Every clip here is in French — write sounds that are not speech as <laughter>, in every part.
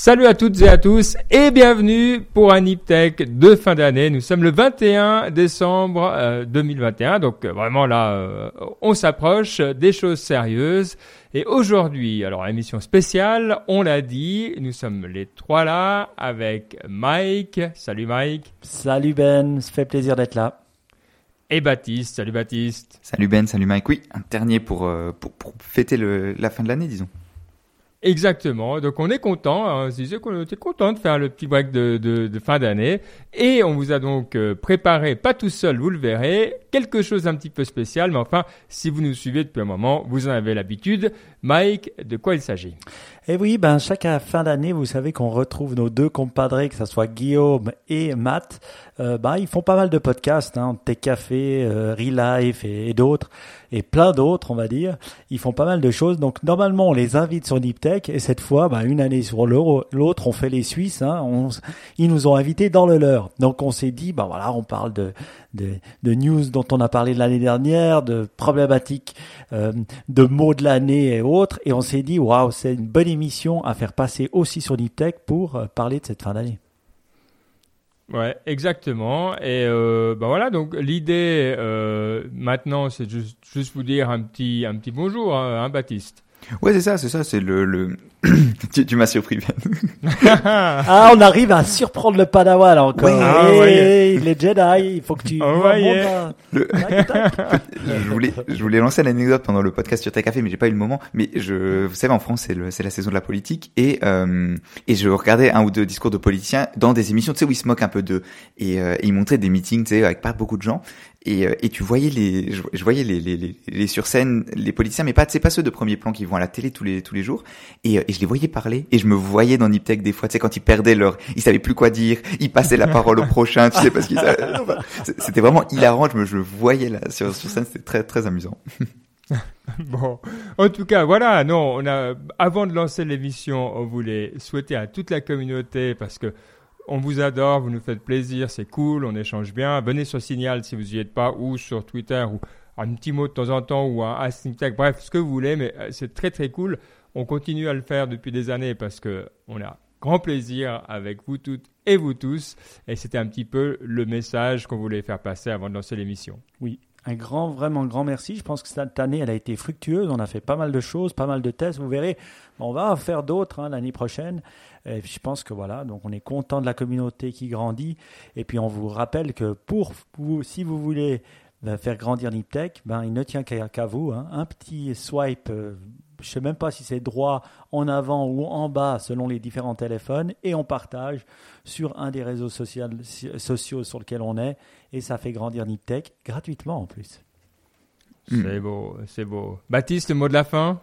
Salut à toutes et à tous et bienvenue pour un Niptech de fin d'année. Nous sommes le 21 décembre 2021, euh, donc euh, vraiment là, euh, on s'approche des choses sérieuses. Et aujourd'hui, alors émission spéciale, on l'a dit, nous sommes les trois là avec Mike. Salut Mike. Salut Ben, ça fait plaisir d'être là. Et Baptiste. Salut Baptiste. Salut Ben, salut Mike. Oui, un dernier pour, pour, pour fêter le, la fin de l'année, disons. Exactement. Donc on est content. Hein, on se disait qu'on était content de faire le petit break de, de, fin d'année. Et on vous a donc euh, préparé, pas tout seul, vous le verrez, quelque chose d'un petit peu spécial. Mais enfin, si vous nous suivez depuis un moment, vous en avez l'habitude. Mike, de quoi il s'agit? Eh oui, ben chaque fin d'année, vous savez qu'on retrouve nos deux compadres, que ce soit Guillaume et Matt. Euh, ben, ils font pas mal de podcasts, hein, Tech Café, euh, Relife et, d'autres, et plein d'autres, on va dire. Ils font pas mal de choses. Donc normalement, on les invite sur Niptech, et cette fois, ben, une année sur l'autre, on fait les Suisses. Hein, ils nous ont invités dans le leur. Donc on s'est dit, ben voilà, on parle de, de, news dont on a parlé l'année dernière, de problématiques, euh, de mots de l'année et autres, et on s'est dit, waouh, c'est une bonne émission à faire passer aussi sur Niptech pour euh, parler de cette fin d'année. Ouais, exactement. Et euh, ben voilà, donc l'idée maintenant, c'est juste, juste vous dire un petit, un petit bonjour, hein, hein Baptiste. Ouais, c'est ça, c'est ça, c'est le, le... <clears throat> tu, tu m'as surpris bien. <laughs> ah, on arrive à surprendre le Padawan encore. Ah, ouais. les Jedi, il faut que tu. Oh, ouais. le... <laughs> je voulais, je voulais lancer l'anecdote pendant le podcast sur ta café, mais j'ai pas eu le moment. Mais je, vous savez, en France, c'est c'est la saison de la politique et euh, et je regardais un ou deux discours de politiciens dans des émissions, tu sais, où ils se moquent un peu d'eux et, euh, ils montraient des meetings, tu sais, avec pas beaucoup de gens et, euh, et tu voyais les, je, voyais les, les, les, les sur scène, les politiciens, mais pas, c'est pas ceux de premier plan qui vont à la télé tous les tous les jours. Et, euh, et je les voyais parler, et je me voyais dans Niptech des fois, tu sais, quand ils perdaient leur, ils savaient plus quoi dire, ils passaient la parole au <laughs> prochain, tu sais, parce qu'ils, c'était vraiment hilarant. Je me, je voyais là sur sur scène, c'était très très amusant. <laughs> bon, en tout cas, voilà. Non, on a avant de lancer l'émission, on voulait souhaiter à toute la communauté parce que on vous adore, vous nous faites plaisir, c'est cool, on échange bien. Venez sur Signal si vous n'y êtes pas, ou sur Twitter, ou un petit mot de temps en temps, ou un Tech, bref, ce que vous voulez, mais euh, c'est très très cool. On continue à le faire depuis des années parce que on a grand plaisir avec vous toutes et vous tous. Et c'était un petit peu le message qu'on voulait faire passer avant de lancer l'émission. Oui, un grand, vraiment grand merci. Je pense que cette année, elle a été fructueuse. On a fait pas mal de choses, pas mal de tests. Vous verrez, on va en faire d'autres hein, l'année prochaine. Je pense que voilà, donc on est content de la communauté qui grandit. Et puis on vous rappelle que pour vous, si vous voulez euh, faire grandir Niptech, ben il ne tient qu'à vous. Hein. Un petit swipe, euh, je sais même pas si c'est droit en avant ou en bas selon les différents téléphones, et on partage sur un des réseaux sociaux sur lequel on est, et ça fait grandir Niptech gratuitement en plus. C'est beau, c'est beau. Baptiste, le mot de la fin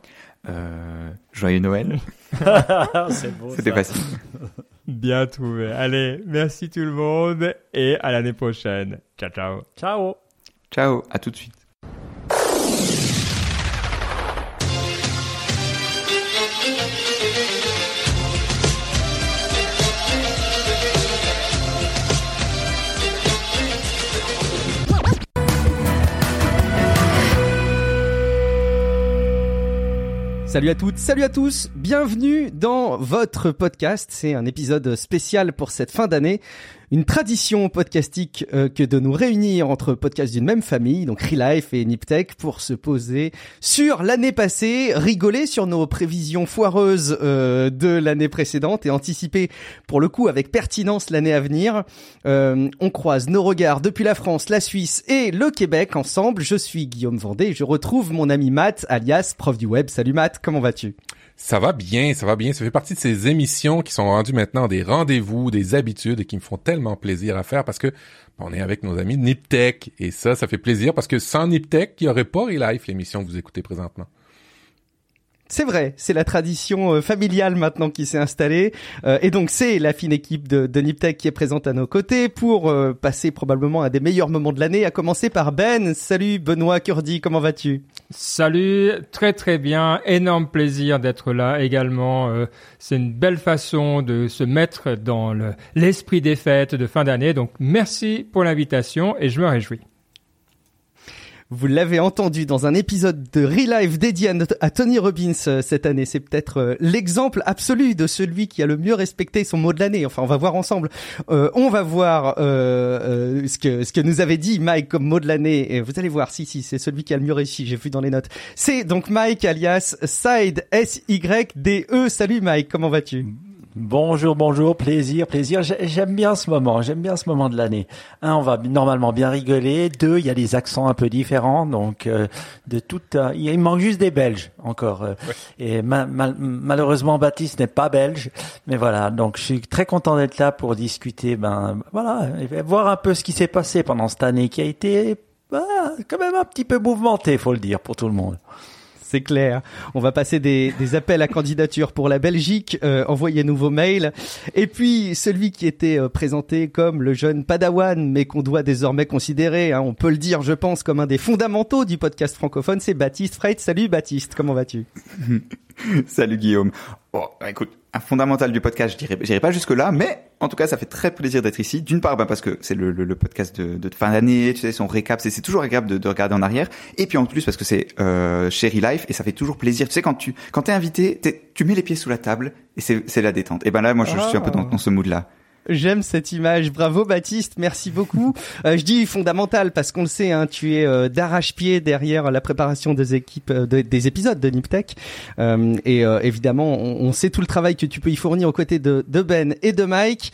euh, Joyeux Noël. <laughs> C'était facile. <laughs> Bien trouvé. Allez, merci tout le monde et à l'année prochaine. Ciao, ciao. Ciao. Ciao, à tout de suite. Salut à toutes, salut à tous, bienvenue dans votre podcast. C'est un épisode spécial pour cette fin d'année une tradition podcastique euh, que de nous réunir entre podcasts d'une même famille, donc Relife et Niptech, pour se poser sur l'année passée, rigoler sur nos prévisions foireuses euh, de l'année précédente et anticiper pour le coup avec pertinence l'année à venir. Euh, on croise nos regards depuis la France, la Suisse et le Québec ensemble. Je suis Guillaume Vendée, je retrouve mon ami Matt, alias prof du web. Salut Matt, comment vas-tu? Ça va bien, ça va bien. Ça fait partie de ces émissions qui sont rendues maintenant des rendez-vous, des habitudes et qui me font tellement plaisir à faire parce que on est avec nos amis Niptech et ça, ça fait plaisir parce que sans Niptech, il n'y aurait pas Relife, l'émission que vous écoutez présentement. C'est vrai, c'est la tradition euh, familiale maintenant qui s'est installée. Euh, et donc c'est la fine équipe de, de Niptech qui est présente à nos côtés pour euh, passer probablement à des meilleurs moments de l'année, à commencer par Ben. Salut Benoît Curdi, comment vas-tu? Salut, très très bien, énorme plaisir d'être là également. c'est une belle façon de se mettre dans l'esprit des fêtes de fin d'année. Donc merci pour l'invitation et je me réjouis. Vous l'avez entendu dans un épisode de Real Life dédié à, Tony Robbins euh, cette année. C'est peut-être euh, l'exemple absolu de celui qui a le mieux respecté son mot de l'année. Enfin, on va voir ensemble. Euh, on va voir ce que ce que nous avait dit Mike comme mot de l'année. Et vous allez voir, si si, c'est celui qui a le mieux réussi. J'ai vu dans les notes. C'est donc Mike alias Side S Y D E. Salut Mike, comment vas-tu? Bonjour, bonjour, plaisir, plaisir. J'aime bien ce moment, j'aime bien ce moment de l'année. Un, on va normalement bien rigoler. Deux, il y a des accents un peu différents, donc euh, de tout. Euh, il manque juste des Belges encore. Euh, et malheureusement, Baptiste n'est pas belge, mais voilà. Donc, je suis très content d'être là pour discuter. Ben voilà, et voir un peu ce qui s'est passé pendant cette année qui a été bah, quand même un petit peu mouvementée, faut le dire, pour tout le monde c'est clair. On va passer des, appels à candidature pour la Belgique. Euh, envoyez-nous vos mails. Et puis celui qui était euh, présenté comme le jeune Padawan, mais qu'on doit désormais considérer, hein, on peut le dire, je pense, comme un des fondamentaux du podcast francophone, c'est Baptiste Freit. Salut Baptiste, comment vas-tu? <laughs> Salut Guillaume. Bon, bah, écoute, un fondamental du podcast, je dirais, j'irai pas jusque là, mais en tout cas, ça fait très plaisir d'être ici. D'une part, bah, parce que c'est le, le, podcast de, de fin d'année, tu sais, son récap, c'est toujours agréable de, de, regarder en arrière. Et puis en plus, parce que c'est euh, Cherry Life et ça fait toujours plaisir. Tu sais, quand tu quand t'es invité, tu mets les pieds sous la table et c'est la détente. Et ben là, moi, je, suis un peu dans, dans ce mood là. J'aime cette image. Bravo Baptiste, merci beaucoup. <laughs> Euh, je dis fondamental parce qu'on le sait, hein, tu es euh, d'arrache-pied derrière la préparation des équipes, euh, des épisodes de Niptech. et évidemment, on, sait tout le travail que tu peux y fournir aux côtés de, de Ben et de Mike.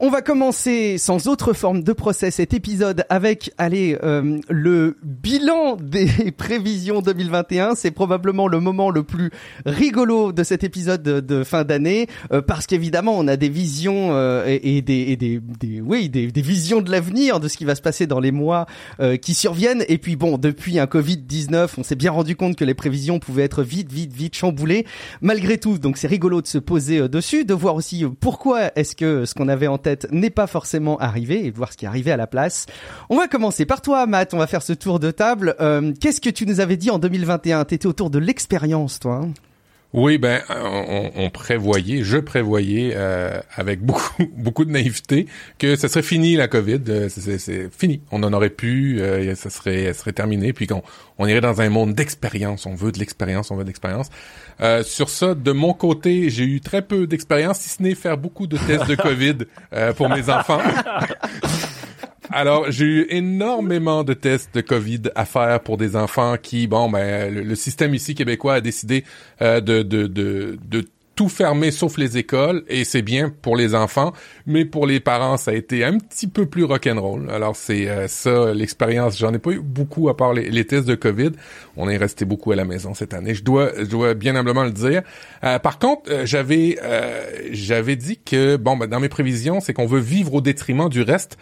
On va commencer sans autre forme de procès cet épisode avec, allez, euh, le bilan des <laughs> prévisions 2021. C'est probablement le moment le plus rigolo de cet épisode de, fin d'année euh, parce qu'évidemment on a des visions euh, et, des, et des, des, oui, des, des visions de l'avenir, de ce qui va se passer dans les mois qui surviennent. Et puis bon, depuis un Covid 19, on s'est bien rendu compte que les prévisions pouvaient être vite, vite, vite chamboulées. Malgré tout, donc c'est rigolo de se poser dessus, de voir aussi pourquoi est-ce que ce qu'on avait en tête n'est pas forcément arrivé et voir ce qui est arrivé à la place. On va commencer par toi, Matt. On va faire ce tour de table. Euh, qu'est-ce que tu nous avais dit en 2021 T'étais autour de l'expérience, toi. Hein? Oui, ben on, prévoyait, je prévoyais euh, avec beaucoup <laughs> beaucoup de naïveté que ce serait fini la Covid, euh, c'est fini, on en aurait pu, euh, ça serait ça serait terminé, puis qu'on on irait dans un monde d'expérience, on veut de l'expérience, on veut de l'expérience. Euh, sur ça, de mon côté, j'ai eu très peu d'expérience, si ce n'est faire beaucoup de tests de Covid pour mes enfants. <laughs> Alors, j'ai eu énormément de tests de Covid à faire pour des enfants qui, bon, ben, le, système ici québécois a décidé euh, de, de, de, de tout fermer sauf les écoles et c'est bien pour les enfants, mais pour les parents ça a été un petit peu plus rock'n'roll. Alors c'est euh, ça l'expérience. J'en ai pas eu beaucoup à part les, tests de Covid. On est resté beaucoup à la maison cette année. Je dois, je dois bien humblement le dire. Euh, par contre, j'avais, j'avais dit que bon, ben, dans mes prévisions, c'est qu'on veut vivre au détriment du reste.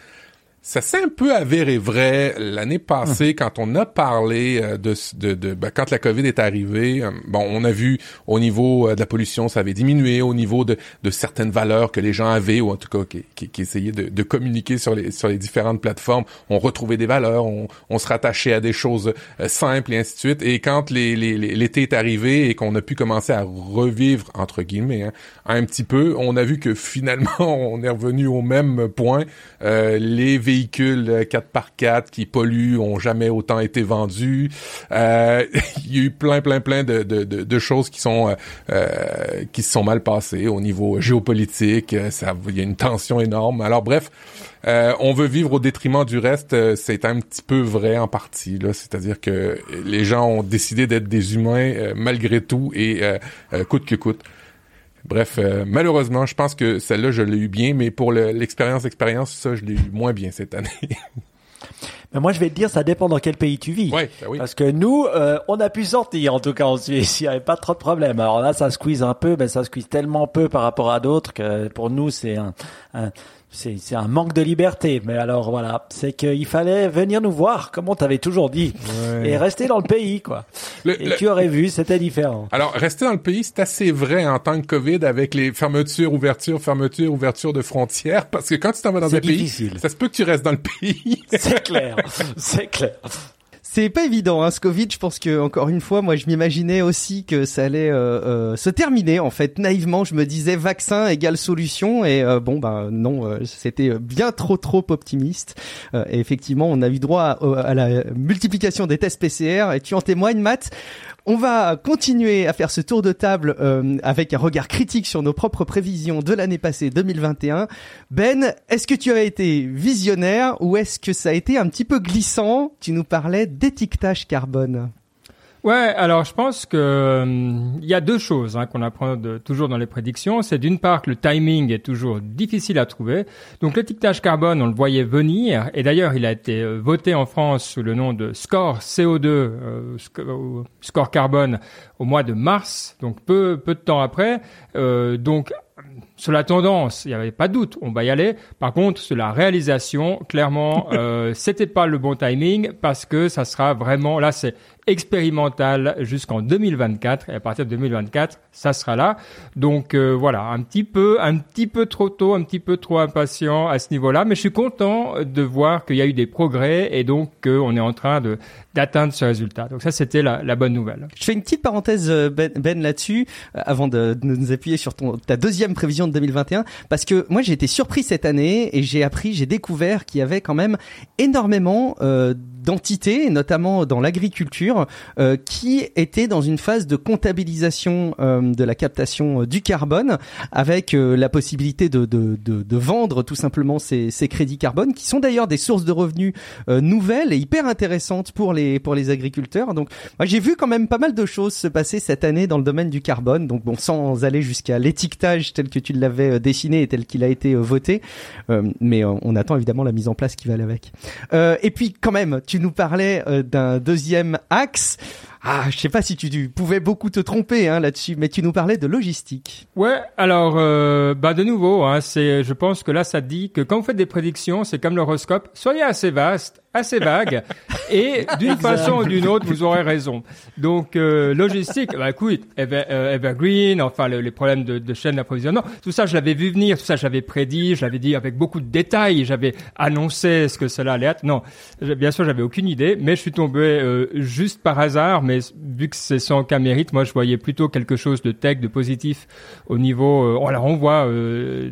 Ça s'est un peu avéré vrai l'année passée quand on a parlé euh, de, de, de ben, quand la COVID est arrivée. Euh, bon, on a vu au niveau euh, de la pollution, ça avait diminué, au niveau de, de certaines valeurs que les gens avaient ou en tout cas qui, qui, qui essayaient de, de, communiquer sur les sur les différentes plateformes. On retrouvait des valeurs, on, on se rattachait à des choses simples et ainsi de suite. Et quand l'été les, les, est arrivé et qu'on a pu commencer à revivre entre guillemets hein, un petit peu, on a vu que finalement <laughs> on est revenu au même point. Euh, les véhicules 4x4 euh, qui polluent ont jamais autant été vendus. Euh, <laughs> il y a eu plein, plein, plein de, de, de, choses qui sont euh, qui se sont mal passées au niveau géopolitique. Ça, il y a une tension énorme. Alors bref. on veut vivre au détriment du reste, c'est un petit peu vrai en partie. Là, c'est-à-dire que les gens ont décidé d'être des humains malgré tout et coûte que coûte. Bref, euh, malheureusement, je pense que celle-là, je l'ai eu bien, mais pour l'expérience expérience, ça, je l'ai eu moins bien cette année. <laughs> Mais moi, je vais te dire, ça dépend dans quel pays tu vis. Ouais, ben oui. Parce que nous, euh, on a pu sortir, en tout cas en Suisse. <laughs> Il n'y avait pas trop de problèmes. Alors là, ça squeeze un peu, mais ça squeeze tellement peu par rapport à d'autres que pour nous, c'est un, un c'est un manque de liberté. Mais alors voilà, c'est qu'il fallait venir nous voir, comme on t'avait toujours dit, et rester dans le pays, quoi. et tu aurais vu, c'était différent. Alors, rester dans le pays, c'est assez vrai en tant que Covid avec les fermetures, ouvertures, fermetures, ouvertures de frontières, parce que quand tu t'en vas dans un pays, ça se peut que tu restes dans le <laughs> pays. c'est clair, c'est clair c'est pas évident, hein, ce Covid. Je pense que encore une fois, moi, je m'imaginais aussi que ça allait euh, euh, se terminer. En fait, naïvement, je me disais vaccin égale solution, et euh, bon, ben non, euh, c'était bien trop trop optimiste. Et effectivement, on a eu droit à, à la multiplication des tests PCR, et tu en témoignes, Matt? On va continuer à faire ce tour de table euh, avec un regard critique sur nos propres prévisions de l'année passée 2021. Ben, est-ce que tu as été visionnaire ou est-ce que ça a été un petit peu glissant? Tu nous parlais d'étiquetage carbone. Ouais, alors je pense que hum, il y a deux choses hein, qu'on apprend de- toujours dans les prédictions. C'est d'une part que le timing est toujours difficile à trouver. Donc l'étiquetage carbone, on le voyait venir, et d'ailleurs il a été euh, voté en France sous le nom de score CO2, euh, euh, score carbone, au mois de mars, donc peu peu de temps après. Euh, donc sur la tendance, il n'y avait pas de doute, on va y aller. Par contre, sur la réalisation, clairement, <laughs> euh, c'était pas le bon timing parce que ça sera vraiment là, c'est expérimental jusqu'en 2024 et à partir de 2024, ça sera là. Donc euh, voilà, un petit peu, un petit peu trop tôt, un petit peu trop impatient à ce niveau-là, mais je suis content de voir qu'il y a eu des progrès et donc qu'on est en train de d'atteindre ce résultat. Donc ça, c'était la, la bonne nouvelle. Je fais une petite parenthèse euh, Ben, ben là-dessus euh, avant de, de nous appuyer sur ton ta deuxième prévision de 2021 parce que moi j'ai été surpris cette année et j'ai appris, j'ai découvert qu'il y avait quand même énormément euh, d'entités, notamment dans l'agriculture, euh, qui étaient dans une phase de comptabilisation euh, de la captation euh, du carbone, avec la possibilité de, de, de, vendre tout simplement ces, ces crédits carbone, qui sont d'ailleurs des sources de revenus nouvelles et hyper intéressantes pour les pour les agriculteurs. Donc, moi j'ai vu quand même pas mal de choses se passer cette année dans le domaine du carbone. Donc bon, sans aller jusqu'à l'étiquetage tel que tu l'avais dessiné et tel qu'il a été voté, mais on attend évidemment la mise en place qui va aller avec. Et puis quand même, tu nous parlais euh, d'un deuxième axe. Ah, je sais pas si tu, tu pouvais beaucoup te tromper hein, là-dessus, mais tu nous parlais de logistique. Ouais, alors euh, bah de nouveau, hein, c'est, je pense que là ça dit que quand vous faites des prédictions, c'est comme l'horoscope, soyez assez vaste, assez vague, et d'une façon ou d'une autre, vous aurez raison. Donc euh, logistique, bah écoute, Ever- euh, Evergreen, enfin le- les problèmes de, de chaîne d'approvisionnement, tout ça je l'avais vu venir, tout ça j'avais prédit, je l'avais dit avec beaucoup de détails, j'avais annoncé ce que cela allait être. Non, bien sûr j'avais aucune idée, mais je suis tombé euh, juste par hasard, mais vu que c'est sans aucun mérite, moi je voyais plutôt quelque chose de tech, de positif au niveau. Alors on voit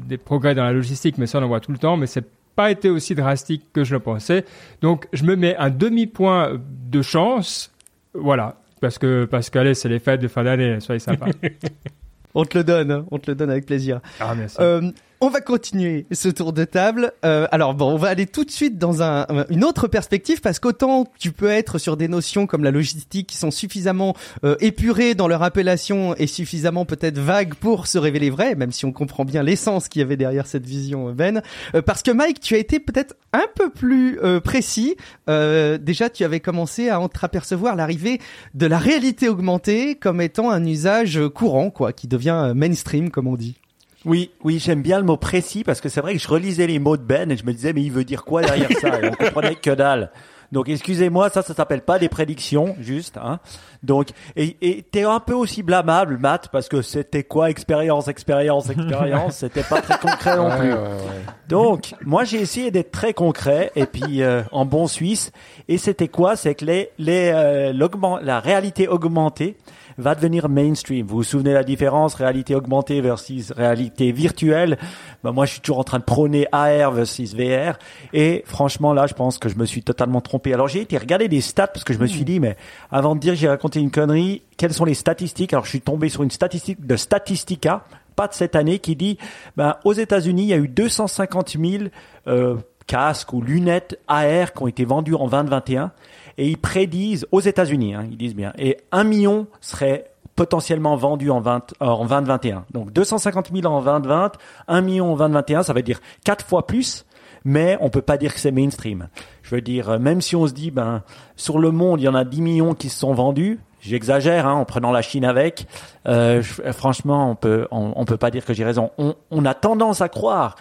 des progrès dans la logistique, mais ça on en voit tout le temps, mais c'est pas été aussi drastique que je le pensais. Donc je me mets un demi-point de chance, voilà, parce que parce que allez c'est les fêtes de fin d'année, soyez sympa. <laughs> On te le donne, hein, on te le donne avec plaisir. ah merci. Euh, on va continuer ce tour de table. Euh, alors bon, on va aller tout de suite dans un, une autre perspective parce qu'autant tu peux être sur des notions comme la logistique qui sont suffisamment euh, épurées dans leur appellation et suffisamment peut-être vagues pour se révéler vraies, même si on comprend bien l'essence qu'il y avait derrière cette vision, Ben. Euh, parce que Mike, tu as été peut-être un peu plus euh, précis. Euh, déjà, tu avais commencé à entreapercevoir l'arrivée de la réalité augmentée comme étant un usage courant, quoi, qui devient mainstream, comme on dit. Oui, oui, j'aime bien le mot précis parce que c'est vrai que je relisais les mots de Ben et je me disais mais il veut dire quoi derrière ça? Et on comprenait que dalle. Donc excusez-moi, ça ça s'appelle pas des prédictions, juste. Hein. Donc et t'es un peu aussi blâmable, Matt, parce que c'était quoi? Expérience, expérience, expérience, c'était pas très concret non plus. ouais, ouais. Donc, moi, j'ai essayé d'être très concret et puis euh, en bon suisse. Et c'était quoi? C'est que les, les, euh, l'augment- la réalité augmentée va devenir mainstream. Vous vous souvenez la différence? Réalité augmentée versus réalité virtuelle ben, Moi, je suis toujours en train de prôner AR versus VR. Et franchement, là, je pense que je me suis totalement trompé. Alors, j'ai été regarder des stats parce que je me suis dit, mais avant de dire que j'ai raconté une connerie, quelles sont les statistiques? Alors, je suis tombé sur une statistique de Statistica pas de cette année qui dit ben, aux États-Unis, il y a eu 250 000 euh, casques ou lunettes AR qui ont été vendus en 2021 et ils prédisent aux États-Unis, hein, ils disent bien, et un million serait potentiellement vendus en, 20, euh, en 2021. Donc 250 000 en 2020, 1 million en 2021, ça veut dire quatre fois plus, mais on peut pas dire que c'est mainstream. Je veux dire, euh, même si on se dit, ben, sur le monde, il y en a 10 millions qui se sont vendus, J'exagère hein, en prenant la Chine avec. Euh, je- franchement, on peut on, on peut pas dire que j'ai raison. On, on a tendance à croire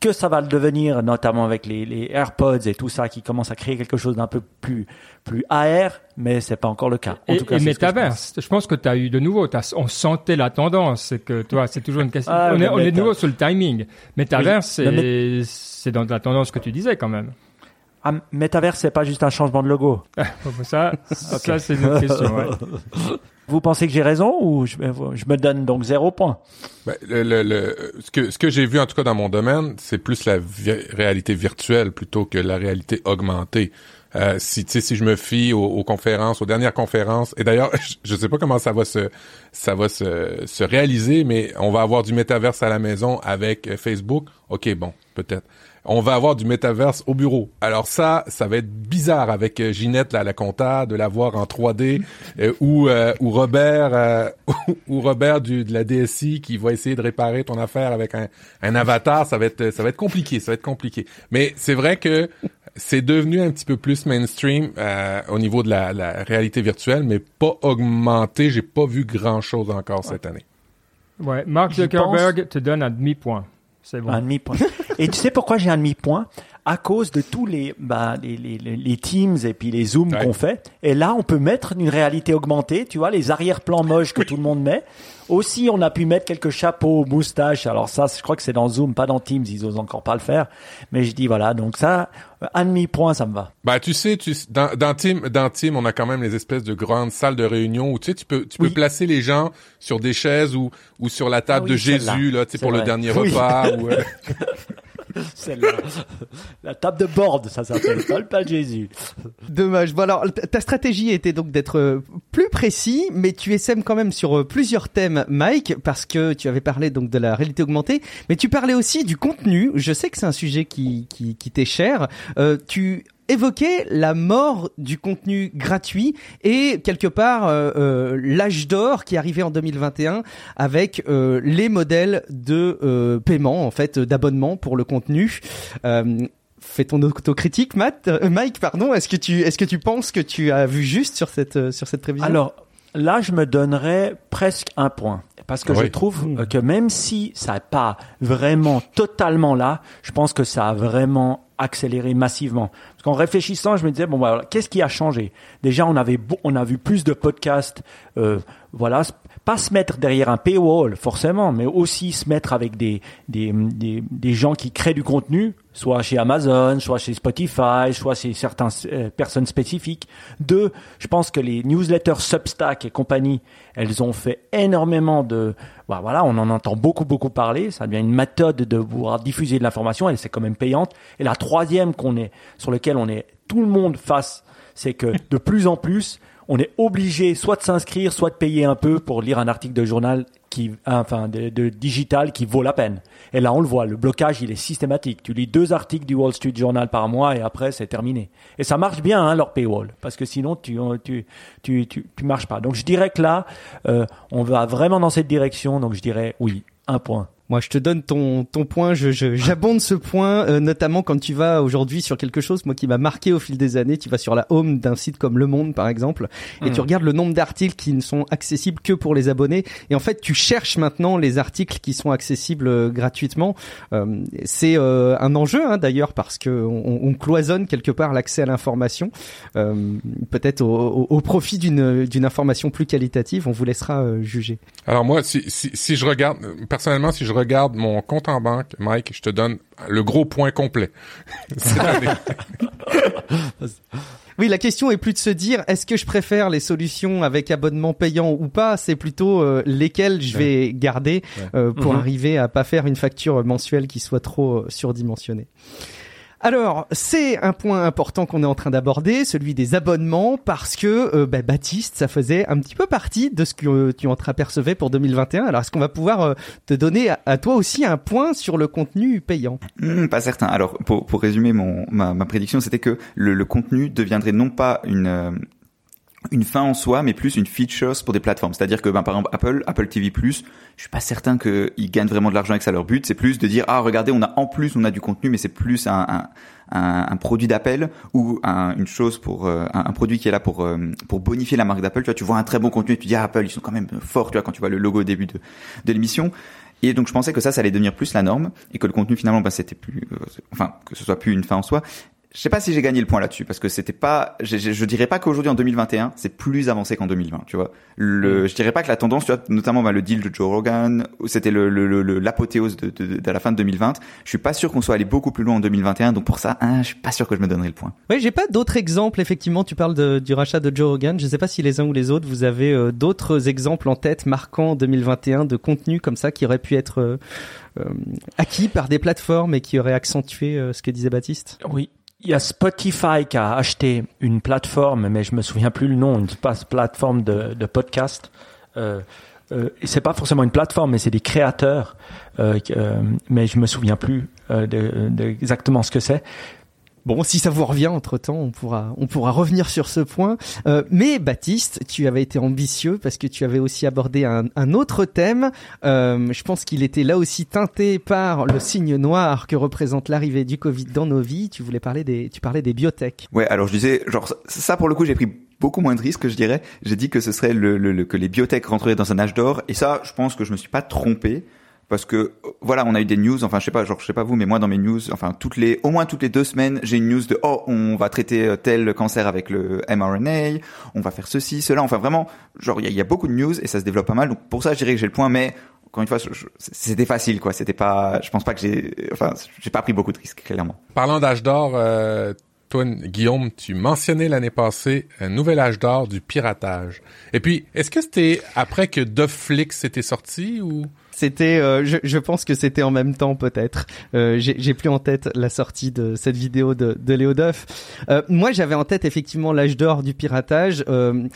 que ça va le devenir, notamment avec les, les AirPods et tout ça, qui commence à créer quelque chose d'un peu plus plus AR, mais c'est pas encore le cas. En et, tout cas, et je pense. métaverse, je pense que tu as eu de nouveau, t'as- on sentait la tendance, c'est que toi, c'est toujours une question. Ah, on, est, le on est de nouveau sur le timing. Métaverse, Oui, c'est dans la tendance que tu disais quand même. Ah, Metaverse, c'est pas juste un changement de logo. <laughs> ça, <laughs> ça c'est une autre question. ouais. <laughs> Vous pensez que j'ai raison ou je, me donne donc zéro point? Ben, le, le- le- ce que, ce que j'ai vu en tout cas dans mon domaine, c'est plus la réalité virtuelle plutôt que la réalité augmentée. Euh, si si je me fie aux, aux conférences, aux dernières conférences, et d'ailleurs, <laughs> je sais pas comment ça va se ça va se, se réaliser, mais on va avoir du métaverse à la maison avec euh, Facebook. Ok, bon, peut-être. On va avoir du métaverse au bureau. Alors ça, ça va être bizarre avec euh, Ginette, là, la compta, de la voir en 3D, euh, ou, euh, ou Robert, euh, <laughs> ou Robert du, de la DSI qui va essayer de réparer ton affaire avec un, un avatar. Ça va être, ça va être compliqué, ça va être compliqué. Mais c'est vrai que c'est devenu un petit peu plus mainstream euh, au niveau de la, la réalité virtuelle, mais pas augmenté. J'ai pas vu grand chose encore cette année. Ouais, Mark Zuckerberg te donne un demi-point. C'est bon. Un demi-point. et tu sais pourquoi j'ai un demi-point? À cause de tous les, bah, les, les, les- Teams et puis les Zooms Ouais. qu'on fait. Et là, on peut mettre une réalité augmentée, tu vois, les arrière-plans moches que tout le monde met. Aussi, on a pu mettre quelques chapeaux, moustaches. Alors ça, je crois que c'est dans Zoom, pas dans Teams. Ils osent encore pas le faire. Mais je dis voilà, donc ça, un demi-point, ça me va. Bah tu sais, tu dans, dans Team, dans Team, on a quand même les espèces de grandes salles de réunion où tu sais, tu peux, tu peux placer les gens sur des chaises ou ou sur la table Ah oui, de Jésus celle-là. là, tu sais, C'est pour le dernier Oui. repas. ou, euh, <laughs> <laughs> Celle-là. La table de board, ça s'appelle, pas le pas Jésus. Dommage. Bon alors, ta stratégie était donc d'être euh, plus précis, mais tu essaimes quand même sur euh, plusieurs thèmes, Mike, parce que tu avais parlé donc de la réalité augmentée, mais tu parlais aussi du contenu. Je sais que c'est un sujet qui qui, qui t'est cher. Euh, tu évoquais la mort du contenu gratuit et quelque part euh, euh, l'âge d'or qui arrivait en 2021 avec euh, les modèles de euh, paiement en fait d'abonnement pour le contenu. Euh, Fais ton autocritique, Matt, euh, Mike, pardon. Est-ce que tu, est-ce que tu penses que tu as vu juste sur cette, euh, sur cette prévision? Alors, là, je me donnerais presque un point. Parce que Oui. je trouve euh, que même si ça n'est pas vraiment totalement là, je pense que ça a vraiment accéléré massivement. Parce qu'en réfléchissant, je me disais, bon, voilà, qu'est-ce qui a changé? Déjà, on avait, on a vu plus de podcasts, euh, voilà, pas se mettre derrière un paywall, forcément, mais aussi se mettre avec des, des, des, gens qui créent du contenu, soit chez Amazon, soit chez Spotify, soit chez certaines euh, personnes spécifiques. Deux, je pense que les newsletters Substack et compagnie, elles ont fait énormément de, bah voilà, on en entend beaucoup beaucoup parler. Ça devient une méthode de pouvoir diffuser de l'information. Elle c'est quand même payante. Et la troisième qu'on est sur lequel on est tout le monde face, c'est que de plus en plus, on est obligé soit de s'inscrire, soit de payer un peu pour lire un article de journal qui, enfin, de, de digital qui vaut la peine. Et là, on le voit, le blocage, il est systématique. Tu lis deux articles du Wall Street Journal par mois et après, c'est terminé. Et ça marche bien, hein, leur paywall, parce que sinon, tu, tu, tu, tu, tu marches pas. Donc, je dirais que là, euh, on va vraiment dans cette direction. Donc, je dirais oui, un point. Moi, je te donne ton ton point. Je je- j'abonde ce point, euh, notamment quand tu vas aujourd'hui sur quelque chose, moi qui m'a marqué au fil des années. Tu vas sur la home d'un site comme Le Monde, par exemple, et tu regardes le nombre d'articles qui ne sont accessibles que pour les abonnés. Et en fait, tu cherches maintenant les articles qui sont accessibles euh, gratuitement. Euh, c'est euh, un enjeu hein, d'ailleurs parce que on, on cloisonne quelque part l'accès à l'information, euh, peut-être au, au- au profit d'une d'une information plus qualitative. On vous laissera juger. Alors moi, si, si, si je regarde, personnellement, si je regarde mon compte en banque, Mike, je te donne le gros point complet. <laughs> <laughs> Oui, la question est plus de se dire est-ce que je préfère les solutions avec abonnement payant ou pas, c'est plutôt euh, lesquelles je vais garder euh, pour Mhm. arriver à pas faire une facture mensuelle qui soit trop euh, surdimensionnée. Alors, c'est un point important qu'on est en train d'aborder, celui des abonnements, parce que euh, bah, Baptiste, ça faisait un petit peu partie de ce que tu entreapercevais pour 2021. Alors, est-ce qu'on va pouvoir euh, te donner à, toi aussi un point sur le contenu payant? Hmm, pas certain. Alors, pour, résumer ma, prédiction, c'était que le, le contenu deviendrait non pas une, euh, une fin en soi, mais plus une feature pour des plateformes. C'est-à-dire que, ben, par exemple, Apple, Apple TV+, je suis pas certain qu'ils gagnent vraiment de l'argent avec ça. Leur but, c'est plus de dire, ah, regardez, on a en plus, on a du contenu, mais c'est plus un, un, un, produit d'appel ou un- une chose pour euh, un, un produit qui est là pour euh, pour bonifier la marque d'Apple. Tu vois, tu vois un très bon contenu et tu dis, ah, Apple, ils sont quand même forts. Tu vois, quand tu vois le logo au début de, de l'émission. Et donc je pensais que ça, ça allait devenir plus la norme et que le contenu finalement, bah, c'était plus, euh, enfin que ce soit plus une fin en soi. Je sais pas si j'ai gagné le point là-dessus parce que c'était pas, je, je, je dirais pas qu'aujourd'hui en 2021 c'est plus avancé qu'en 2020, tu vois. Le, je dirais pas que la tendance, tu vois, notamment bah, le deal de Joe Rogan, c'était le, le, le- l'apothéose de, de, de la fin de 2020. Je suis pas sûr qu'on soit allé beaucoup plus loin en 2021, donc pour ça, hein, je suis pas sûr que je me donnerai le point. Oui, j'ai pas d'autres exemples. Effectivement, tu parles de- du rachat de Joe Rogan. Je sais pas si les uns ou les autres, vous avez euh, d'autres exemples en tête marquants 2021 de contenu comme ça qui aurait pu être euh, euh, acquis par des plateformes et qui aurait accentué euh, ce que disait Baptiste? Oui. Il y a Spotify qui a acheté une plateforme, mais je me souviens plus le nom, une plateforme de, podcast. Euh, euh, c'est pas forcément une plateforme, mais c'est des créateurs. Euh, euh, mais je me souviens plus euh, de, de exactement ce que c'est. Bon, si ça vous revient entre temps, on pourra, on pourra revenir sur ce point. Euh, mais Baptiste, tu avais été ambitieux parce que tu avais aussi abordé un, un autre thème. Euh, je pense qu'il était là aussi teinté par le signe noir que représente l'arrivée du Covid dans nos vies. Tu voulais parler des, tu parlais des biotech. Ouais, alors je disais, genre ça pour le coup, j'ai pris beaucoup moins de risques, je dirais. J'ai dit que ce serait le, le- le- que les biotech rentreraient dans un âge d'or, et ça, je pense que je me suis pas trompé. Parce que voilà, on a eu des news, enfin je sais pas, genre je sais pas vous, mais moi dans mes news, enfin toutes les, au moins toutes les deux semaines, j'ai une news de oh on va traiter euh, tel cancer avec le mRNA, on va faire ceci, cela, enfin vraiment, genre il y a, beaucoup de news et ça se développe pas mal. Donc pour ça je dirais que j'ai le point, mais encore une fois, c'était facile quoi. C'était pas, je pense pas que j'ai, enfin j'ai pas pris beaucoup de risques clairement. Parlant d'âge d'or, euh, toi, Guillaume, tu mentionnais l'année passée un nouvel âge d'or du piratage. Et puis, est-ce que c'était après que Netflix était sorti ou? C'était, euh, je, je pense que c'était en même temps peut-être. Euh, J'ai plus en tête la sortie de cette vidéo de, de Léo Duff. Euh, moi, j'avais en tête effectivement l'âge d'or du piratage. Euh,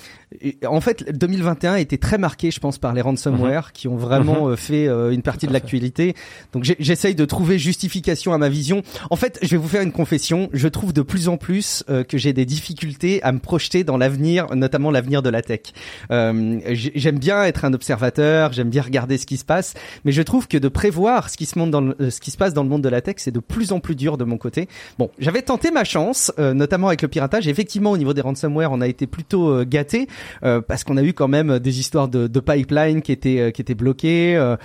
et en fait, 2021 était très marqué, je pense, par les ransomware qui ont vraiment euh, fait euh, une partie de l'actualité. Donc, j'essaye de trouver justification à ma vision. En fait, je vais vous faire une confession. Je trouve de plus en plus que j'ai des difficultés à me projeter dans l'avenir, notamment l'avenir de la tech. Euh, j'ai- j'aime bien être un observateur, j'aime bien regarder ce qui se passe, mais je trouve que de prévoir ce qui se monte dans le- euh, ce qui se passe dans le monde de la tech, c'est de plus en plus dur de mon côté. Bon, j'avais tenté ma chance, euh, notamment avec le piratage. Effectivement, au niveau des ransomware, on a été plutôt euh, gâté euh, parce qu'on a eu quand même des histoires de, de pipeline qui étaient euh, qui étaient bloquées. euh,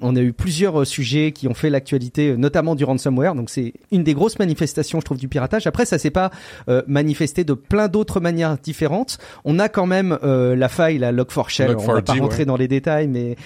on a eu plusieurs sujets qui ont fait l'actualité, notamment du ransomware. Donc c'est une des grosses manifestations, je trouve, du piratage. Après, ça s'est pas euh, manifesté de plein d'autres manières différentes. On a quand même euh, la faille, la Log4Shell. On va Log4j, pas rentrer ouais. dans les détails, mais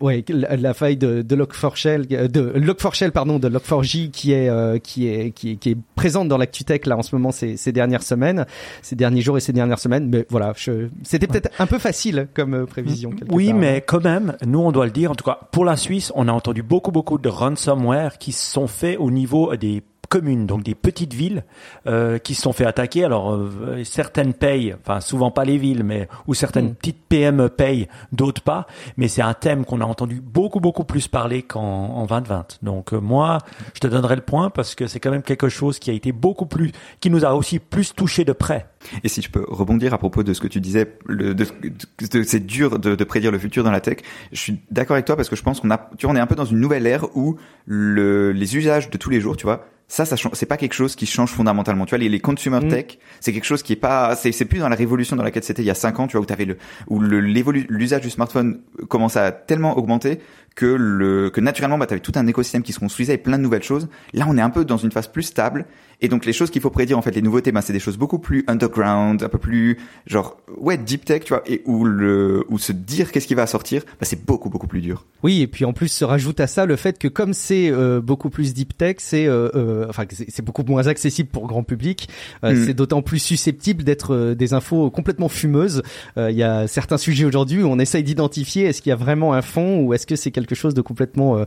ouais, la, faille de, de Log4Shell, euh, de Log4Shell, pardon, de Log4j qui est euh, qui est qui est, qui est présente dans l'actu-tech là en ce moment ces, ces dernières semaines, ces derniers jours et ces dernières semaines. Mais voilà, je- c'était peut-être un peu facile comme euh, prévision. Oui, part. mais quand même, nous, on doit le dire. En tout cas, pour la Suisse, on a entendu beaucoup, beaucoup de ransomware qui sont faits au niveau des communes, donc des petites villes euh, qui se sont fait attaquer. Alors euh, certaines payent, enfin souvent pas les villes, mais ou certaines Mm. petites PME payent, d'autres pas. Mais c'est un thème qu'on a entendu beaucoup beaucoup plus parler qu'en en 2020. Donc euh, moi, je te donnerai le point parce que c'est quand même quelque chose qui a été beaucoup plus, qui nous a aussi plus touché de près. Et si je peux rebondir à propos de ce que tu disais, le, de, de- de- c'est dur de, de prédire le futur dans la tech. Je suis d'accord avec toi parce que je pense qu'on a, tu vois, on est un peu dans une nouvelle ère où le, les usages de tous les jours, tu vois, ça, ça change- c'est pas quelque chose qui change fondamentalement. Tu vois, les, les consumer Mm. tech, c'est quelque chose qui est pas, c'est, c'est plus dans la révolution dans laquelle c'était il y a cinq ans, tu vois, où t'avais le, où le, l'évolu- l'usage du smartphone commence à tellement augmenter que le, que naturellement, bah, t'avais tout un écosystème qui se construisait et plein de nouvelles choses. Là, on est un peu dans une phase plus stable. Et donc, les choses qu'il faut prédire, en fait, les nouveautés, bah, c'est des choses beaucoup plus underground, un peu plus, genre, ouais, deep tech, tu vois, et où le, où se dire qu'est-ce qui va sortir, bah, c'est beaucoup, beaucoup plus dur. Oui, et puis en plus se rajoute à ça le fait que comme c'est euh, beaucoup plus deep tech, c'est euh, euh, enfin c'est beaucoup moins accessible pour grand public. euh, Mm. C'est d'autant plus susceptible d'être euh, des infos complètement fumeuses. Euh, Il y a certains sujets aujourd'hui où on essaye d'identifier est-ce qu'il y a vraiment un fond ou est-ce que c'est quelque chose de complètement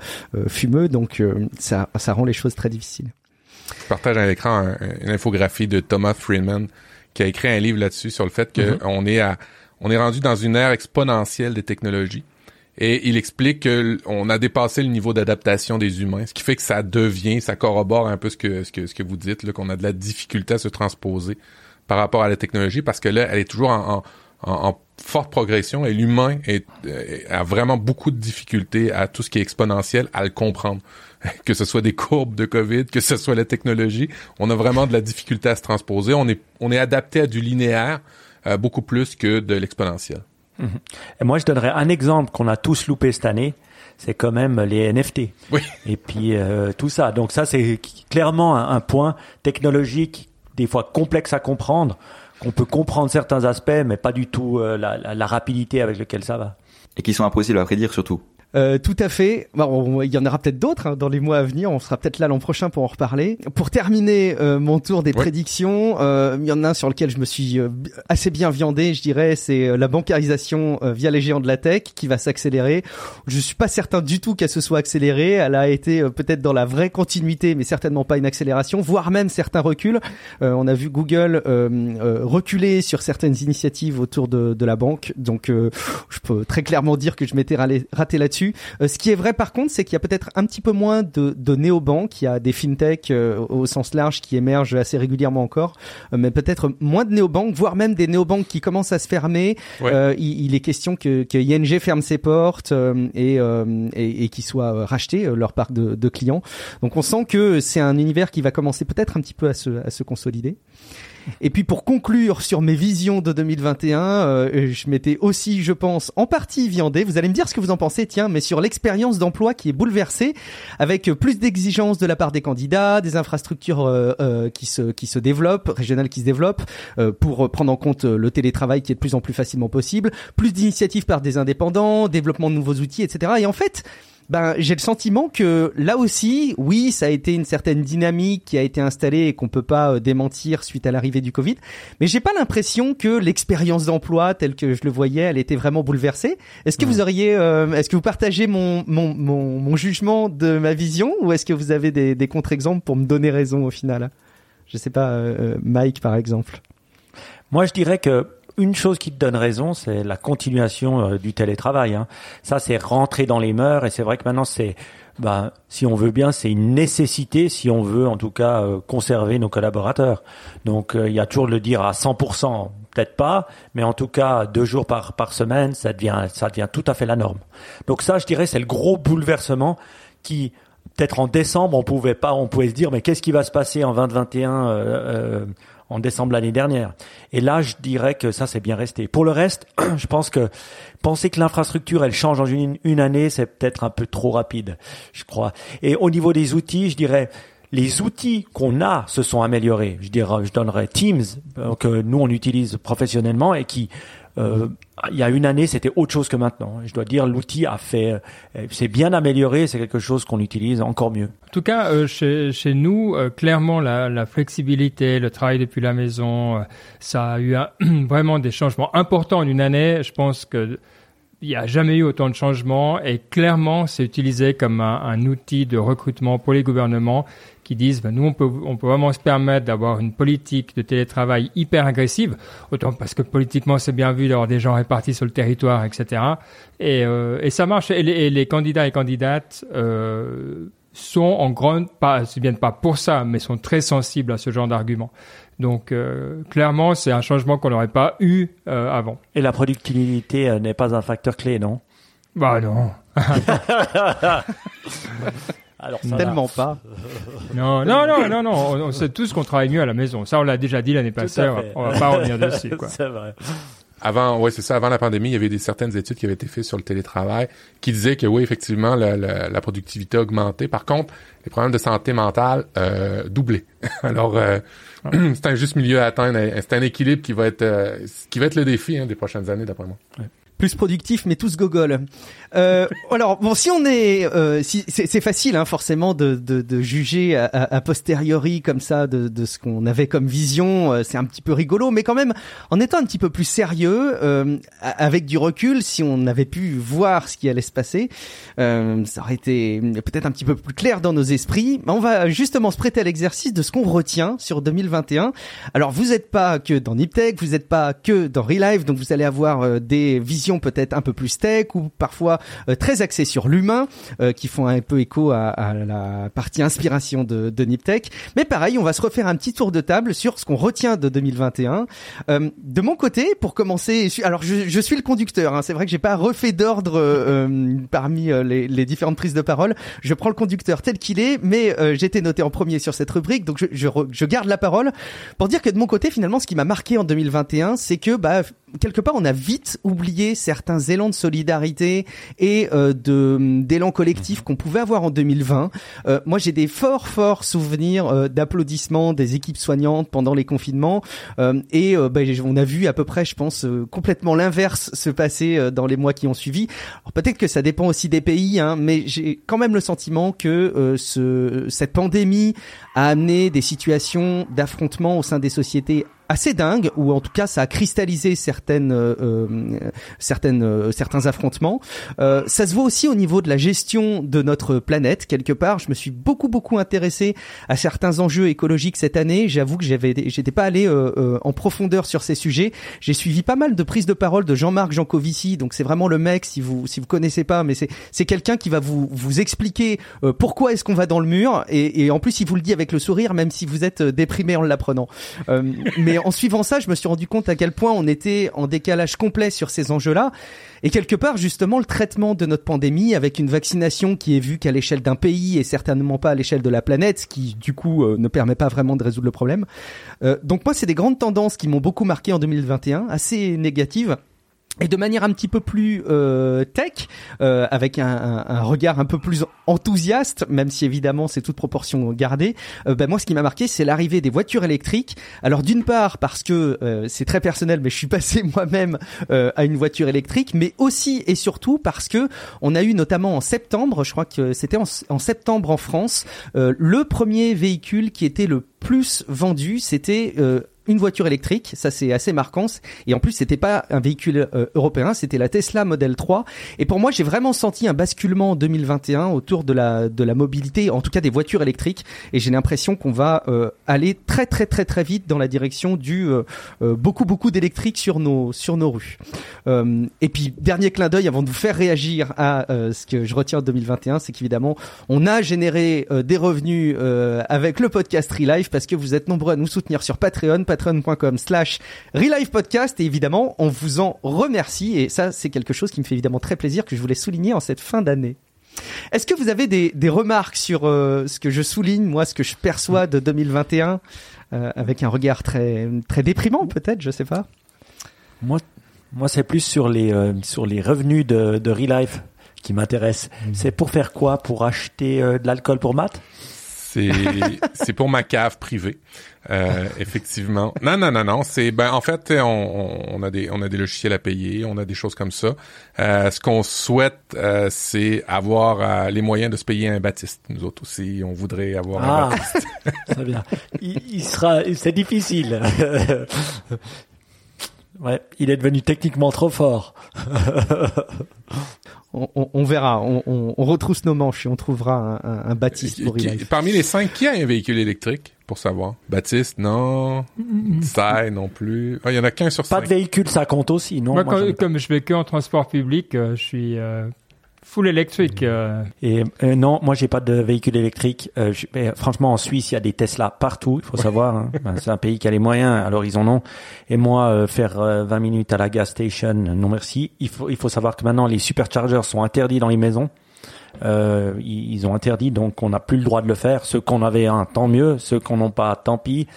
fumeux. Donc euh, ça ça rend les choses très difficiles. Je partage à l'écran un- une infographie de Thomas Friedman qui a écrit un livre là-dessus sur le fait que on est à, on est rendu dans une ère exponentielle des technologies. Et il explique que on a dépassé le niveau d'adaptation des humains, ce qui fait que ça devient, ça corrobore un peu ce que ce que ce que vous dites, là, qu'on a de la difficulté à se transposer par rapport à la technologie, parce que là, elle est toujours en, en, en- forte progression et l'humain est, euh, a vraiment beaucoup de difficultés à tout ce qui est exponentiel, à le comprendre. <laughs> Que ce soit des courbes de COVID, que ce soit la technologie, on a vraiment de la difficulté à se transposer. On est on est adapté à du linéaire euh, beaucoup plus que de l'exponentiel. Et moi, je donnerais un exemple qu'on a tous loupé cette année. C'est quand même les NFT. Oui. Et puis euh, tout ça. Donc ça, c'est clairement un, un point technologique, des fois complexe à comprendre, qu'on peut comprendre certains aspects, mais pas du tout euh, la, la- la rapidité avec laquelle ça va. Et qui sont impossibles à prédire surtout. Euh, tout à fait. Bon, on- il y en aura peut-être d'autres hein, dans les mois à venir. On sera peut-être là l'an prochain pour en reparler. Pour terminer euh, mon tour des Ouais. prédictions, euh, il y en a un sur lequel je me suis euh, assez bien viandé, je dirais, c'est la bancarisation euh, via les géants de la tech qui va s'accélérer. Je suis pas certain du tout qu'elle se soit accélérée. Elle a été euh, peut-être dans la vraie continuité, mais certainement pas une accélération, voire même certains reculs. Euh, on a vu Google reculer sur certaines initiatives autour de, de la banque. Donc, euh, je peux très clairement dire que je m'étais raté là-dessus. Euh, ce qui est vrai par contre, c'est qu'il y a peut-être un petit peu moins de, de néobanques. Il y a des fintechs euh, au sens large qui émergent assez régulièrement encore, Euh, mais peut-être moins de néobanques, voire même des néobanques qui commencent à se fermer. Ouais. Euh, il, il est question que, que ING ferme ses portes euh, et, euh, et, et qu'ils soient rachetés leur parc de, de clients. Donc on sent que c'est un univers qui va commencer peut-être un petit peu à se, à se consolider. Et puis pour conclure sur mes visions de 2021, euh, je m'étais aussi, je pense, en partie viandé. Vous allez me dire ce que vous en pensez, tiens, mais sur l'expérience d'emploi qui est bouleversée, avec plus d'exigences de la part des candidats, des infrastructures euh, euh, qui se qui se développent, régionales qui se développent, euh, pour prendre en compte euh, le télétravail qui est de plus en plus facilement possible, plus d'initiatives par des indépendants, développement de nouveaux outils, etc. Et en fait, ben, j'ai le sentiment que là aussi, oui, ça a été une certaine dynamique qui a été installée et qu'on peut pas euh, démentir suite à l'arrivée du Covid. Mais j'ai pas l'impression que l'expérience d'emploi telle que je le voyais, elle était vraiment bouleversée. Est-ce que vous auriez, euh, est-ce que vous partagez mon, mon, mon, mon jugement de ma vision ou est-ce que vous avez des, des contre-exemples pour me donner raison au final? Je sais pas, euh, Mike par exemple. Moi, je dirais que une chose qui te donne raison, c'est la continuation euh, du télétravail. hein. Ça, c'est rentrer dans les mœurs, et c'est vrai que maintenant, c'est, ben, si on veut bien, c'est une nécessité si on veut, en tout cas, euh, conserver nos collaborateurs. Donc, euh, il y a toujours de le dire à 100%, peut-être pas, mais en tout cas, deux jours par par semaine, ça devient ça devient tout à fait la norme. Donc ça, je dirais, c'est le gros bouleversement qui peut-être en décembre, on pouvait pas, on pouvait se dire, mais qu'est-ce qui va se passer en 2021 euh, euh, en décembre l'année dernière Et là, je dirais que ça, c'est bien resté. Pour le reste, <clears throat> je pense que penser que l'infrastructure, elle change en une, une année, c'est peut-être un peu trop rapide, je crois. Et au niveau des outils, je dirais, les outils qu'on a se sont améliorés. Je dirais, je donnerais Teams euh, que nous on utilise professionnellement et qui euh, il y a une année, c'était autre chose que maintenant. Je dois dire, l'outil a fait, euh, c'est bien amélioré, c'est quelque chose qu'on utilise encore mieux. En tout cas, euh, chez, nous, euh, clairement, la, flexibilité, le travail depuis la maison, euh, ça a eu <clears throat> vraiment des changements importants en une année. Je pense que il n'y a jamais eu autant de changements et clairement, c'est utilisé comme un outil de recrutement pour les gouvernements qui disent, ben, nous, on peut, on peut vraiment se permettre d'avoir une politique de télétravail hyper agressive, autant parce que politiquement, c'est bien vu d'avoir des gens répartis sur le territoire, etc. Et, euh, et ça marche. Et les, et les candidats et candidates euh, sont en grande, pas, c'est bien pas pour ça, mais sont très sensibles à ce genre d'arguments. Donc, euh, clairement, c'est un changement qu'on n'aurait pas eu euh, avant. Et la productivité euh, n'est pas un facteur clé, non? Bah non. <laughs> <laughs> Alors ça va. Tellement pas. <laughs> Non, non, non, non, non. On, on sait tous qu'on travaille mieux à la maison. Ça, on l'a déjà dit l'année passée. On va, fait. on va pas revenir <laughs> dessus, quoi. C'est vrai. Avant, ouais, c'est ça. Avant la pandémie, il y avait des certaines études qui avaient été faites sur le télétravail qui disaient que oui, effectivement, la, la, la productivité a augmenté. Par contre, les problèmes de santé mentale euh, doublés. <laughs> Alors, euh, <clears throat> c'est un juste milieu à atteindre. C'est un équilibre qui va être euh, qui va être le défi hein, des prochaines années, d'après moi. plus productif mais tous gogol. Euh, alors bon si on est euh, si c'est facile hein, forcément de, de, de juger à- a posteriori comme ça de, de ce qu'on avait comme vision euh, c'est un petit peu rigolo mais quand même en étant un petit peu plus sérieux euh, a- avec du recul si on avait pu voir ce qui allait se passer euh, ça aurait été peut-être un petit peu plus clair dans nos esprits. On va justement se prêter à l'exercice de ce qu'on retient sur 2021 alors vous n'êtes pas que dans Niptech vous n'êtes pas que dans Relive donc vous allez avoir euh, des visions peut-être un peu plus tech ou parfois très axées sur l'humain euh, qui font un peu écho à, à la partie inspiration de, de Niptech mais pareil on va se refaire un petit tour de table sur ce qu'on retient de 2021 Euh, de mon côté pour commencer alors je, je suis le conducteur hein, c'est vrai que j'ai pas refait d'ordre euh, euh, parmi euh, les, les différentes prises de parole. Je prends le conducteur tel qu'il est mais euh, été noté en premier sur cette rubrique donc je, je, je garde la parole pour dire que de mon côté finalement ce qui m'a marqué en 2021 c'est que bah quelque part, on a vite oublié certains élans de solidarité et euh, de d'élan collectif qu'on pouvait avoir en 2020. Euh, moi, j'ai des forts, forts souvenirs euh, d'applaudissements des équipes soignantes pendant les confinements. Euh, et ben, on a vu à peu près, je pense, euh, complètement l'inverse se passer euh, dans les mois qui ont suivi. Alors, peut-être que ça dépend aussi des pays, hein, mais j'ai quand même le sentiment que euh, ce, cette pandémie a amené des situations d'affrontement au sein des sociétés assez dingues, ou en tout cas ça a cristallisé certaines, euh, euh, certaines, euh, certains affrontements. Euh, ça se voit aussi au niveau de la gestion de notre planète quelque part. Je me suis beaucoup beaucoup intéressé à certains enjeux écologiques cette année. J'avoue que j'avais, j'étais pas allé euh, euh, en profondeur sur ces sujets. J'ai suivi pas mal de prises de parole de Jean-Marc Jancovici. Donc c'est vraiment le mec si vous si vous connaissez pas, mais c'est c'est quelqu'un qui va vous vous expliquer pourquoi est-ce qu'on va dans le mur et, et en plus il vous le dit avec le sourire même si vous êtes déprimé en l'apprenant. Euh, mais en suivant ça, je me suis rendu compte à quel point on était en décalage complet sur ces enjeux-là. Et quelque part, justement, le traitement de notre pandémie avec une vaccination qui est vue qu'à l'échelle d'un pays et certainement pas à l'échelle de la planète, ce qui du coup euh, ne permet pas vraiment de résoudre le problème. Euh, donc moi, c'est des grandes tendances qui m'ont beaucoup marqué en 2021, assez négatives. Et de manière un petit peu plus euh, tech, euh, avec un, un- regard un peu plus enthousiaste, même si évidemment c'est toute proportion gardée. euh, ben moi, ce qui m'a marqué, c'est l'arrivée des voitures électriques. Alors d'une part parce que euh, c'est très personnel, mais je suis <laughs> passé moi-même euh, à une voiture électrique, mais aussi et surtout parce que on a eu notamment en septembre, je crois que c'était en, en septembre en France, le premier véhicule qui était le plus vendu, c'était une voiture électrique, ça c'est assez marquant. Et en plus, c'était pas un véhicule euh, européen, c'était la Tesla Model 3. Et pour moi, j'ai vraiment senti un basculement en 2021 autour de la de la mobilité, en tout cas des voitures électriques. Et j'ai l'impression qu'on va euh, aller très très très très vite dans la direction du euh, euh, beaucoup beaucoup d'électrique sur nos sur nos rues. Euh, et puis dernier clin d'œil avant de vous faire réagir à ce que je retiens de 2021, c'est qu'évidemment on a généré des revenus avec le podcast Relife parce que vous êtes nombreux à nous soutenir sur Patreon, patreon.com slash Relife Podcast et évidemment on vous en remercie et ça c'est quelque chose qui me fait évidemment très plaisir que je voulais souligner en cette fin d'année. Est-ce que vous avez des, des remarques sur euh, ce que je souligne, moi, ce que je perçois de 2021, euh, avec un regard très très déprimant peut-être, je sais pas? Moi, moi c'est plus sur les, euh, sur les revenus de, de Relife qui m'intéressent. C'est pour faire quoi? Pour acheter de l'alcool pour Matt? C'est c'est pour ma cave privée. Euh, effectivement. Non, non, non, non. C'est ben en fait, on, on, on a des on a des logiciels à payer, on a des choses comme ça. Euh, ce qu'on souhaite, euh, c'est avoir euh, les moyens de se payer un Baptiste. Nous autres aussi, on voudrait avoir un Ah, Baptiste. <laughs> très bien. Il, il sera, c'est difficile. <laughs> ouais, il est devenu techniquement trop fort. <laughs> On, on- on verra, on, on- on retrousse nos manches et on trouvera un, un, un Baptiste pour Qui- Relife. Parmi les cinq, qui a un véhicule électrique pour savoir? Baptiste, non. Sai, non plus. Ah, il y en a qu'un sur Pas cinq. de véhicule, ça compte aussi, non Moi, quand- pas. comme je vais que en transport public, euh, je suis euh, full électrique. euh. Et euh, non, moi j'ai pas de véhicule électrique. Euh, je- mais, franchement, en Suisse, il y a des Tesla partout. Il faut savoir. hein. <laughs> Ben, c'est un pays qui a les moyens, alors ils en ont. Et moi, euh, faire euh, 20 minutes à la gas station, non merci. Il faut, il faut savoir que maintenant les superchargers sont interdits dans les maisons. Euh, ils, ont interdit, donc on n'a plus le droit de le faire. Ceux qu'on avait tant mieux. Ceux qu'on n'ont pas, tant pis.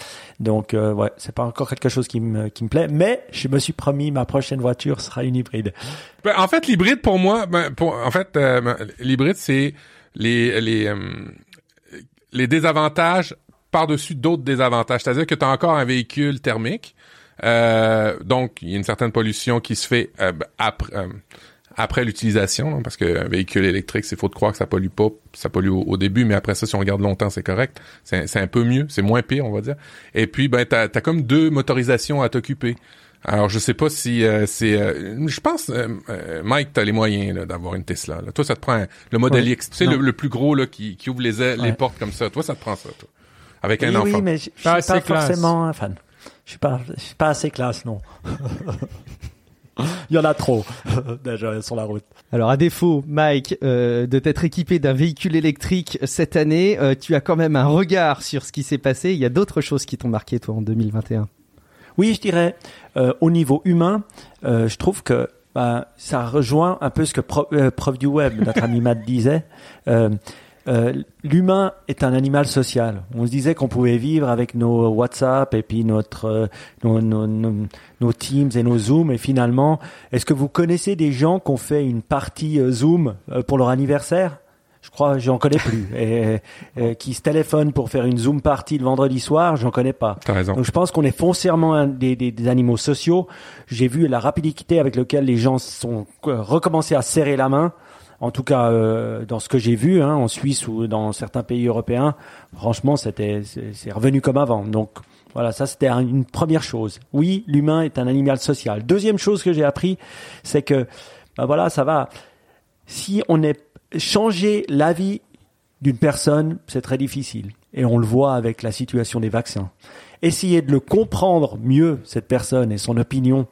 Donc euh, ouais, c'est pas encore quelque chose qui me plaît. Mais je me suis promis, ma prochaine voiture sera une hybride. Ben, en fait, l'hybride pour moi, ben, en fait, euh, ben, l'hybride c'est euh, les désavantages par-dessus d'autres désavantages. C'est-à-dire que tu as encore un véhicule thermique, euh, donc il y a une certaine pollution qui se fait après. Après l'utilisation, hein, parce qu'un véhicule électrique, c'est faux de croire que ça pollue pas, ça pollue au, au début, mais après ça, si on regarde longtemps, c'est correct. C'est c'est un peu mieux, c'est moins pire, on va dire. Et puis, ben, t'as as comme deux motorisations à t'occuper. Alors, je sais pas si euh, c'est... euh, je pense, euh, euh, Mike, t'as les moyens là, d'avoir une Tesla. Là. Toi, ça te prend un- le modèle Ouais. X. Tu sais, le, le plus gros là, qui, qui ouvre les, ailes- les portes comme ça. Toi, ça te prend ça, toi. Avec un oui, enfant. oui, mais je suis Pas pas, forcément un fan. Je suis pas, je suis pas assez classe, non. <laughs> <laughs> Il y en a trop <laughs> déjà sur la route. Alors à défaut, Mike, euh, de t'être équipé d'un véhicule électrique cette année, euh, tu as quand même un regard sur ce qui s'est passé. Il y a d'autres choses qui t'ont marqué toi en 2021. Oui, je dirais euh, au niveau humain, euh, je trouve que bah, ça rejoint un peu ce que Pro- euh, Prof du web, notre ami Matt disait. Euh, l'humain est un animal social. On se disait qu'on pouvait vivre avec nos WhatsApp et puis notre euh, nos, nos, nos, nos Teams et nos Zooms. Et finalement, est-ce que vous connaissez des gens qui ont fait une partie euh, Zoom euh, pour leur anniversaire? Je crois, j'en connais plus. Et, et, qui se téléphone pour faire une Zoom party le vendredi soir, j'en connais pas. T'as raison. Donc je pense qu'on est foncièrement un des, des, des animaux sociaux. J'ai vu la rapidité avec laquelle les gens sont recommencés à serrer la main. En tout cas, euh, dans ce que j'ai vu, hein, en Suisse ou dans certains pays européens, franchement, c'était c'est revenu comme avant. Donc voilà, ça c'était un- une première chose. Oui, l'humain est un animal social. Deuxième chose que j'ai appris, c'est que ben voilà, ça va. Si on est changer la vie d'une personne, c'est très difficile. Et on le voit avec la situation des vaccins. Essayer de le comprendre mieux, cette personne et son opinion,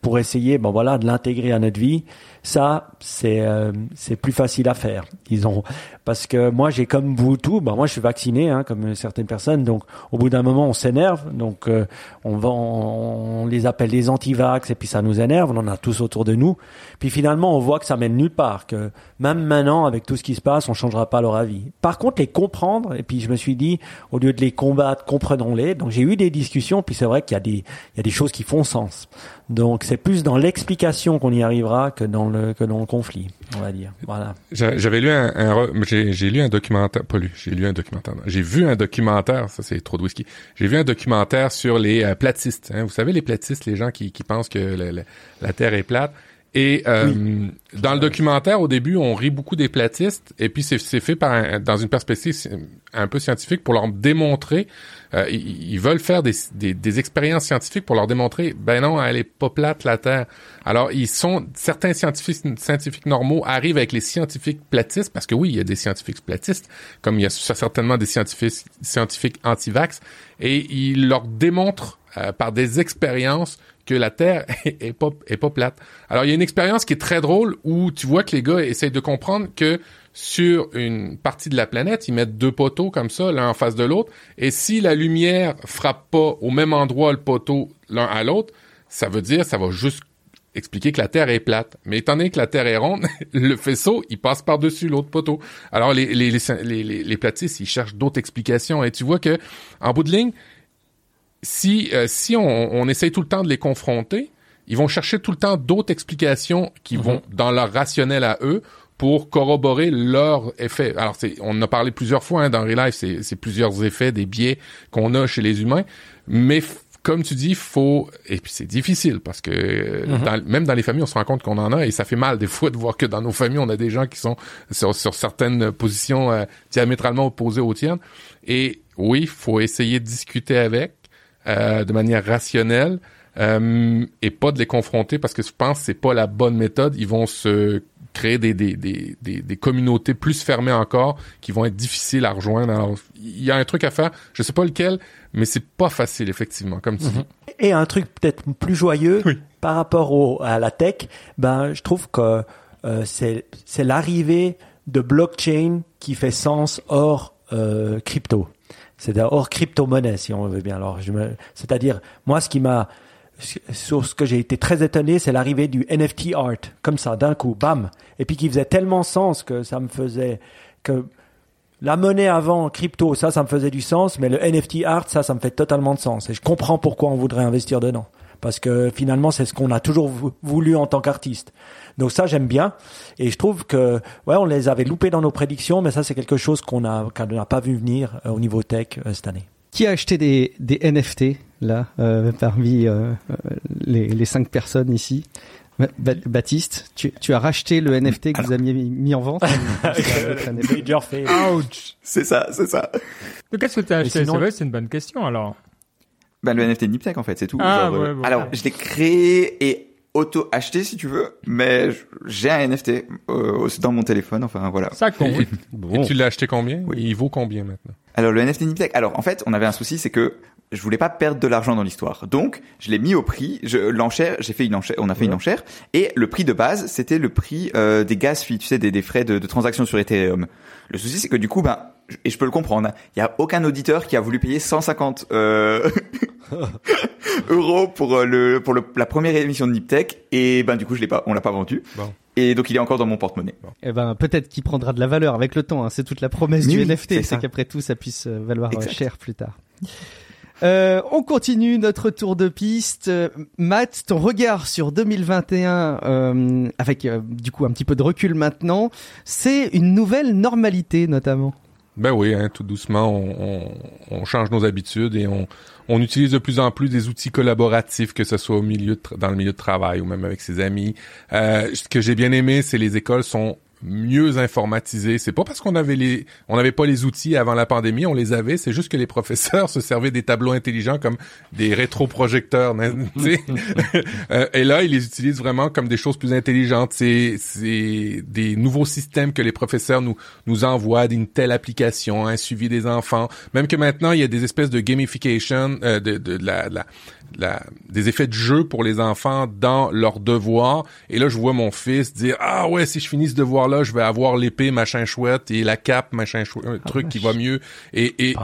pour essayer, ben voilà, de l'intégrer à notre vie, ça, c'est euh, c'est plus facile à faire. Ils ont parce que moi, j'ai comme vous tout, ben moi, je suis vacciné, hein, comme certaines personnes. Donc, au bout d'un moment, on s'énerve. Donc, euh, on va, on, on les appelle les anti-vax, et puis ça nous énerve. On en a tous autour de nous. Puis finalement, on voit que ça mène nulle part. Que même maintenant, avec tout ce qui se passe, on changera pas leur avis. Par contre, les comprendre. Et puis, je me suis dit, au lieu de les combattre, comprenons-les. Donc, j'ai eu des discussions. Puis c'est vrai qu'il y a des, il y a des choses qui font sens. Donc, c'est plus dans l'explication qu'on y arrivera que dans le que dans le conflit, on va dire. Voilà. J'a- J'avais lu un, j'ai lu un documentaire, pas lu, j'ai lu un documentaire. J'ai vu un documentaire, ça c'est trop de whisky. J'ai vu un documentaire sur les euh, platistes. hein. Vous savez les platistes, les gens qui, qui pensent que la Terre est plate. Et euh, dans le documentaire, au début, on rit beaucoup des platistes, et puis c'est fait par un- dans une perspective un peu scientifique pour leur démontrer. euh, ils, ils veulent faire des, des, des expériences scientifiques pour leur démontrer, ben non, elle est pas plate la Terre. Alors ils sont certains scientifiques scientifiques normaux arrivent avec les scientifiques platistes parce que oui, il y a des scientifiques platistes, comme il y a certainement des scientifiques scientifiques anti-vax, et ils leur démontrent euh, par des expériences la Terre <laughs> est, pas plate. Alors il y a une expérience qui est très drôle où tu vois que les gars essayent de comprendre que sur une partie de la planète, ils mettent deux poteaux comme ça, l'un en face de l'autre, et si la lumière frappe pas au même endroit le poteau l'un à l'autre, ça veut dire ça va juste expliquer que la Terre est plate. Mais étant donné que la Terre est ronde, <laughs> le faisceau, il passe par-dessus l'autre poteau. Alors les- les platistes, ils cherchent d'autres explications. Et tu vois que, en bout de ligne, si, euh, si on, on essaye tout le temps de les confronter, ils vont chercher tout le temps d'autres explications qui vont dans leur rationnel à eux pour corroborer leur effet. Alors, c'est, on en a parlé plusieurs fois hein, dans Real Life, c'est, c'est plusieurs effets, des biais qu'on a chez les humains, mais comme tu dis, faut et puis c'est difficile parce que euh, dans- même dans les familles, on se rend compte qu'on en a et ça fait mal des <laughs> fois de voir que dans nos familles, on a des gens qui sont sur, sur certaines positions euh, diamétralement opposées aux tiennes. Et oui, faut essayer de discuter avec euh, de manière rationnelle euh, et pas de les confronter parce que je pense que c'est pas la bonne méthode. Ils vont se créer des, des, des, des, des communautés plus fermées encore qui vont être difficiles à rejoindre. Alors, il y a un truc à faire, je sais pas lequel, mais c'est pas facile effectivement, comme tu dis. Et un truc peut-être plus joyeux Oui. par rapport au, à la tech, ben je trouve que euh, c'est c'est l'arrivée de blockchain qui fait sens hors euh, crypto. C'est hors crypto-monnaie si on veut bien. Alors c'est-à-dire moi ce qui m'a sur ce que j'ai été très étonné, c'est l'arrivée du NFT art, comme ça, d'un coup, bam, et puis qui faisait tellement sens que ça me faisait que la monnaie avant crypto, ça, ça me faisait du sens, mais le NFT art, ça, ça me fait totalement de sens. Et je comprends pourquoi on voudrait investir dedans. Parce que finalement, c'est ce qu'on a toujours vou- voulu en tant qu'artiste. Donc ça, j'aime bien. Et je trouve que, ouais, on les avait loupés dans nos prédictions, mais ça, c'est quelque chose qu'on a, qu'on n'a pas vu venir euh, au niveau tech euh, cette année. Qui a acheté des, des NFT là euh, parmi euh, les, les cinq personnes ici? Ba- Ba- Baptiste, tu, tu as racheté le NFT que vous aviez mis, mis en vente? <laughs> Ouch C'est ça, c'est ça. Mais Qu'est-ce que tu as acheté? sinon- C'est vrai, c'est une bonne question alors. Ben, le NFT Niptech, en fait, c'est tout. Ah, Genre, euh, ouais. Alors, je l'ai créé et auto-acheté, si tu veux, mais j'ai un NFT euh, aussi dans mon téléphone, enfin, voilà. Ça compte. Et, <laughs> Bon. et tu l'as acheté combien? Oui. Il vaut combien maintenant? Alors, le NFT Niptech, alors, en fait, on avait un souci, c'est que je voulais pas perdre de l'argent dans l'histoire. Donc, je l'ai mis au prix, je, l'enchère, j'ai fait une enchère, on a fait une enchère, et le prix de base, c'était le prix euh, des gas fees, tu sais, des, des frais de, de transaction sur Ethereum. Le souci, c'est que du coup, ben, et je peux le comprendre, hein, il y a aucun auditeur qui a voulu payer 150 euh, <laughs> euros pour euh, le pour le, la première émission de Niptech, et ben du coup, je l'ai pas, on l'a pas vendu. Bon. Et donc il est encore dans mon porte-monnaie. Eh ben peut-être qu'il prendra de la valeur avec le temps. Hein. C'est toute la promesse du NFT, c'est qu'après tout ça puisse euh, valoir Exact. cher plus tard. Euh, on continue notre tour de piste. Matt, ton regard sur 2021, euh, avec euh, du coup un petit peu de recul maintenant, c'est une nouvelle normalité notamment. Ben oui, hein, tout doucement, on, on, on change nos habitudes et on, on utilise de plus en plus des outils collaboratifs, que ce soit au milieu de dans le milieu de travail ou même avec ses amis. Euh, ce que j'ai bien aimé, c'est les écoles sont mieux informatisées. C'est pas parce qu'on avait les, on n'avait pas les outils avant la pandémie, on les avait. C'est juste que les professeurs <laughs> se servaient des tableaux intelligents comme des rétroprojecteurs. <laughs> Euh, et là, ils les utilisent vraiment comme des choses plus intelligentes. C'est, c'est des nouveaux systèmes que les professeurs nous nous envoient d'une telle application, un suivi des enfants. Même que maintenant, il y a des espèces de gamification, euh, de, de, de la, de la, la- des effets de jeu pour les enfants dans leurs devoirs. Et là, je vois mon fils dire ah ouais, si je finis ce devoir-là, je vais avoir l'épée machin chouette et la cape machin chouette, un truc qui va mieux. Et et,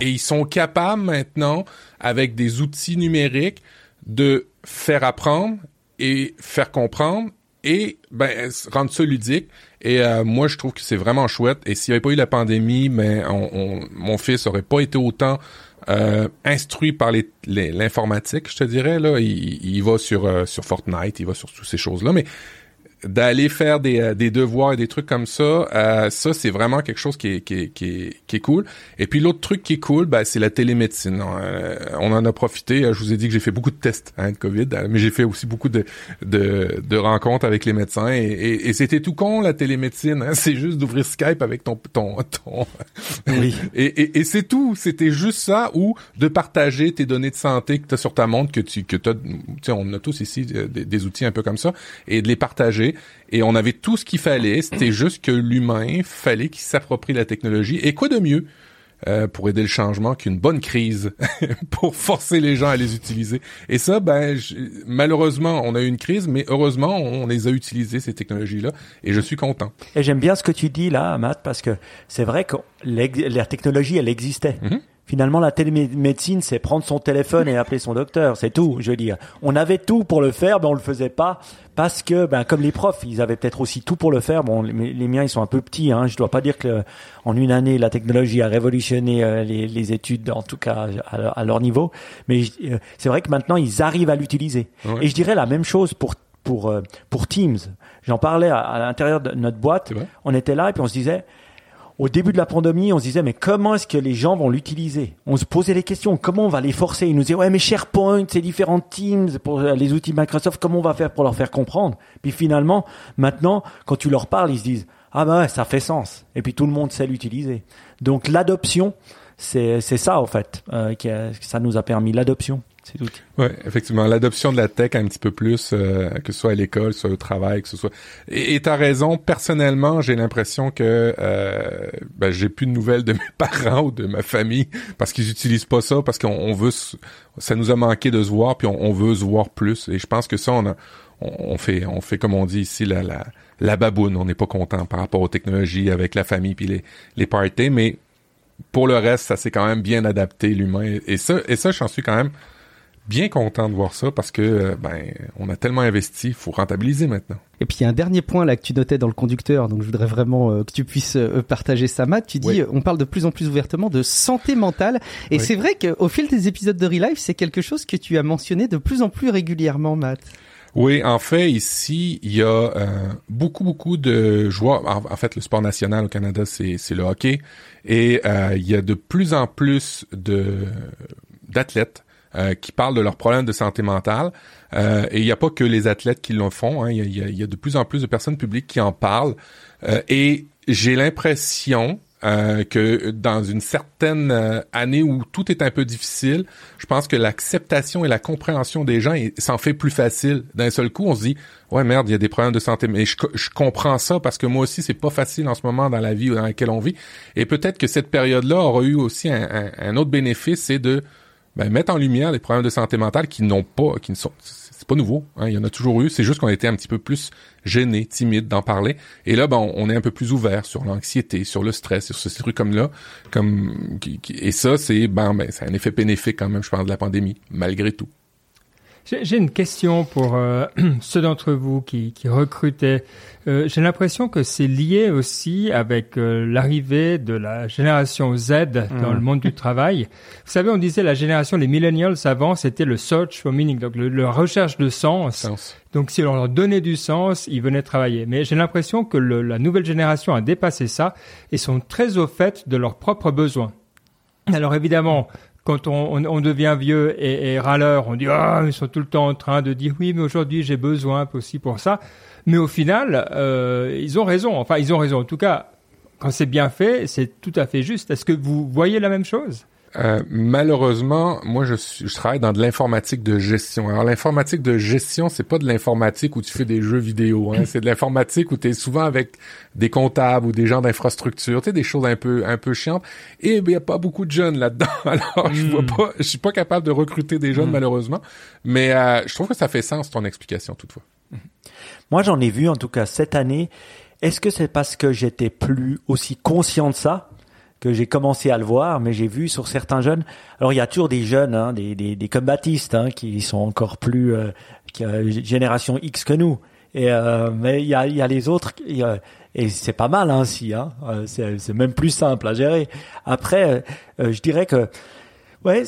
et, ils sont capables maintenant avec des outils numériques de faire apprendre et faire comprendre et ben rendre ça ludique et euh, moi je trouve que c'est vraiment chouette et s'il n'y avait pas eu la pandémie mais on, on- mon fils aurait pas été autant euh, instruit par les- les- l'informatique je te dirais là. Il, il va sur euh, sur Fortnite il va sur toutes ces choses là mais d'aller faire des, euh, des devoirs et des trucs comme ça, euh, ça c'est vraiment quelque chose qui est, qui est, qui est, qui est cool. Et puis l'autre truc qui est cool, ben, c'est la télémédecine. Euh, on en a profité. Je vous ai dit que j'ai fait beaucoup de tests hein, de COVID, euh, mais j'ai fait aussi beaucoup de, de, de rencontres avec les médecins. Et, et, et c'était tout con la télémédecine. Hein, <laughs> c'est juste d'ouvrir Skype avec ton ton ton. Oui. <laughs> Et, et, et c'est tout. C'était juste ça ou de partager tes données de santé que tu as sur ta montre, que tu que t'as, tu sais, on a tous ici euh, des, des outils un peu comme ça, et de les partager. Et on avait tout ce qu'il fallait. C'était juste que l'humain fallait qu'il s'approprie la technologie. Et quoi de mieux euh, pour aider le changement qu'une bonne crise <laughs> pour forcer les gens à les utiliser? Et ça, ben, je- malheureusement, on a eu une crise, mais heureusement, on les a utilisées, ces technologies-là, et je suis content. Et j'aime bien ce que tu dis là, Matt, parce que c'est vrai que la technologie, elle existait. Mhm. Finalement, la télémédecine, c'est prendre son téléphone et appeler son docteur, c'est tout. Je veux dire, on avait tout pour le faire, mais on le faisait pas parce que, ben, comme les profs, ils avaient peut-être aussi tout pour le faire. Bon, les, les miens, ils sont un peu petits. Hein. Je dois pas dire que en une année, la technologie a révolutionné euh, les, les études, en tout cas à, leur- à leur niveau. Mais euh, c'est vrai que maintenant, ils arrivent à l'utiliser. Ouais. Et je dirais la même chose pour pour euh, pour Teams. J'en parlais à, à l'intérieur de notre boîte. On était là et puis on se disait, au début de la pandémie, on se disait, mais comment est-ce que les gens vont l'utiliser? On se posait les questions, comment on va les forcer? Ils nous disaient, ouais, mais SharePoint, c'est différents Teams, pour euh, les outils Microsoft, comment on va faire pour leur faire comprendre? Puis finalement, maintenant, quand tu leur parles, ils se disent, ah ben ça fait sens. Et puis tout le monde sait l'utiliser. Donc l'adoption, c'est ça, en fait, euh, ça nous a permis, l'adoption. C'est tout. Ouais, effectivement, l'adoption de la tech un petit peu plus, euh, que ce soit à l'école, soit au travail, que ce soit. Et t'as raison. Personnellement, j'ai l'impression que euh, ben, j'ai plus de nouvelles de <laughs> mes parents ou de ma famille parce qu'ils utilisent pas ça parce qu'on on veut, ça nous a manqué de se voir puis on, veut se voir plus. Et je pense que ça, on a, on, on fait, on fait comme on dit ici la la, la baboune. On n'est pas content par rapport aux technologies avec la famille puis les les parties, mais pour le reste, ça s'est quand même bien adapté l'humain. Et ça, et ça, j'en suis quand même bien content de voir ça parce que euh, ben on a tellement investi, faut rentabiliser maintenant. Et puis il y a un dernier point là que tu notais dans le conducteur, donc je voudrais vraiment euh, que tu puisses euh, partager ça, Matt. Tu dis, Oui. on parle de plus en plus ouvertement de santé mentale, et Oui. c'est vrai qu'au fil des épisodes de Relife, c'est quelque chose que tu as mentionné de plus en plus régulièrement, Matt. Oui, en fait, ici, il y a euh, beaucoup, beaucoup de joueurs. En, en fait, le sport national au Canada, c'est le hockey. Et il y a de plus en plus de d'athlètes euh, qui parlent de leurs problèmes de santé mentale. Euh, et il n'y a pas que les athlètes qui le font. hein. Il y, a, y a- y a de plus en plus de personnes publiques qui en parlent. Euh, et j'ai l'impression euh, que dans une certaine euh, année où tout est un peu difficile, je pense que l'acceptation et la compréhension des gens s'en fait plus facile. D'un seul coup, on se dit ouais merde, il y a des problèmes de santé, mais je, je comprends ça parce que moi aussi c'est pas facile en ce moment dans la vie dans laquelle on vit. Et peut-être que cette période-là aura eu aussi un- un autre bénéfice, c'est de ben, mettre en lumière les problèmes de santé mentale qui n'ont pas, qui ne sont, c'est pas nouveau. Hein, il y en a toujours eu. C'est juste qu'on était un petit peu plus gêné, timide d'en parler. Et là, ben, on, est un peu plus ouvert sur l'anxiété, sur le stress, sur ces trucs comme là, comme et ça, c'est ben, ben, c'est un effet bénéfique quand même, je pense, de la pandémie, malgré tout. J'ai une question pour euh, <clears throat> ceux d'entre vous qui, qui recrutaient. Euh, J'ai l'impression que c'est lié aussi avec euh, l'arrivée de la génération Z dans le monde du travail. Vous savez, on disait la génération, les millennials avant, c'était le search for meaning, donc le, le recherche de sens. Sens. Donc si on leur donnait du sens, ils venaient travailler. Mais j'ai l'impression que le- la nouvelle génération a dépassé ça et sont très au fait de leurs propres besoins. Alors évidemment, quand on, devient vieux et, et râleur, on dit ah ils sont tout le temps en train de dire oui mais aujourd'hui j'ai besoin aussi pour ça. Mais au final, euh, ils ont raison. Enfin ils ont raison. En tout cas, quand c'est bien fait, c'est tout à fait juste. Est-ce que vous voyez la même chose? Euh, malheureusement, moi, je, suis, je travaille dans de l'informatique de gestion. Alors, l'informatique de gestion, c'est pas de l'informatique où tu fais des jeux vidéo. Hein. <laughs> c'est de l'informatique où tu es souvent avec des comptables ou des gens d'infrastructure, tu sais, des choses un peu un peu chiantes. Et il y a pas beaucoup de jeunes là-dedans. <laughs> Alors, je vois pas, je suis pas capable de recruter des jeunes, malheureusement. Mais euh, je trouve que ça fait sens, ton explication, toutefois. Moi, j'en ai vu en tout cas cette année. Est-ce que c'est parce que j'étais plus aussi conscient de ça? J'ai commencé à le voir, mais j'ai vu sur certains jeunes. Alors il y a toujours des jeunes, hein, des, des, des combattistes, hein, qui sont encore plus euh, qui, euh, génération X que nous. Et euh, mais il y a, y a les autres, a- et c'est pas mal ainsi. Hein, Euh, c'est même plus simple à gérer. Après, euh, euh, je dirais que ouais,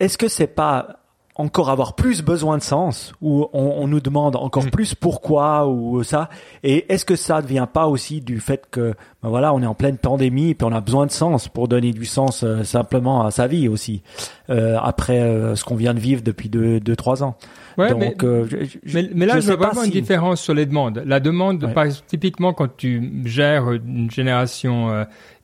est-ce que c'est pas encore avoir plus besoin de sens ou on, on nous demande encore plus pourquoi ou ça et est-ce que ça ne vient pas aussi du fait que ben voilà on est en pleine pandémie et puis on a besoin de sens pour donner du sens euh, simplement à sa vie aussi euh, après euh, ce qu'on vient de vivre depuis deux deux trois ans Ouais, donc mais- je- je- Mais, mais là, je je, vois pas vraiment une si- différence sur les demandes. La demande, Ouais. par exemple, typiquement, quand tu gères une génération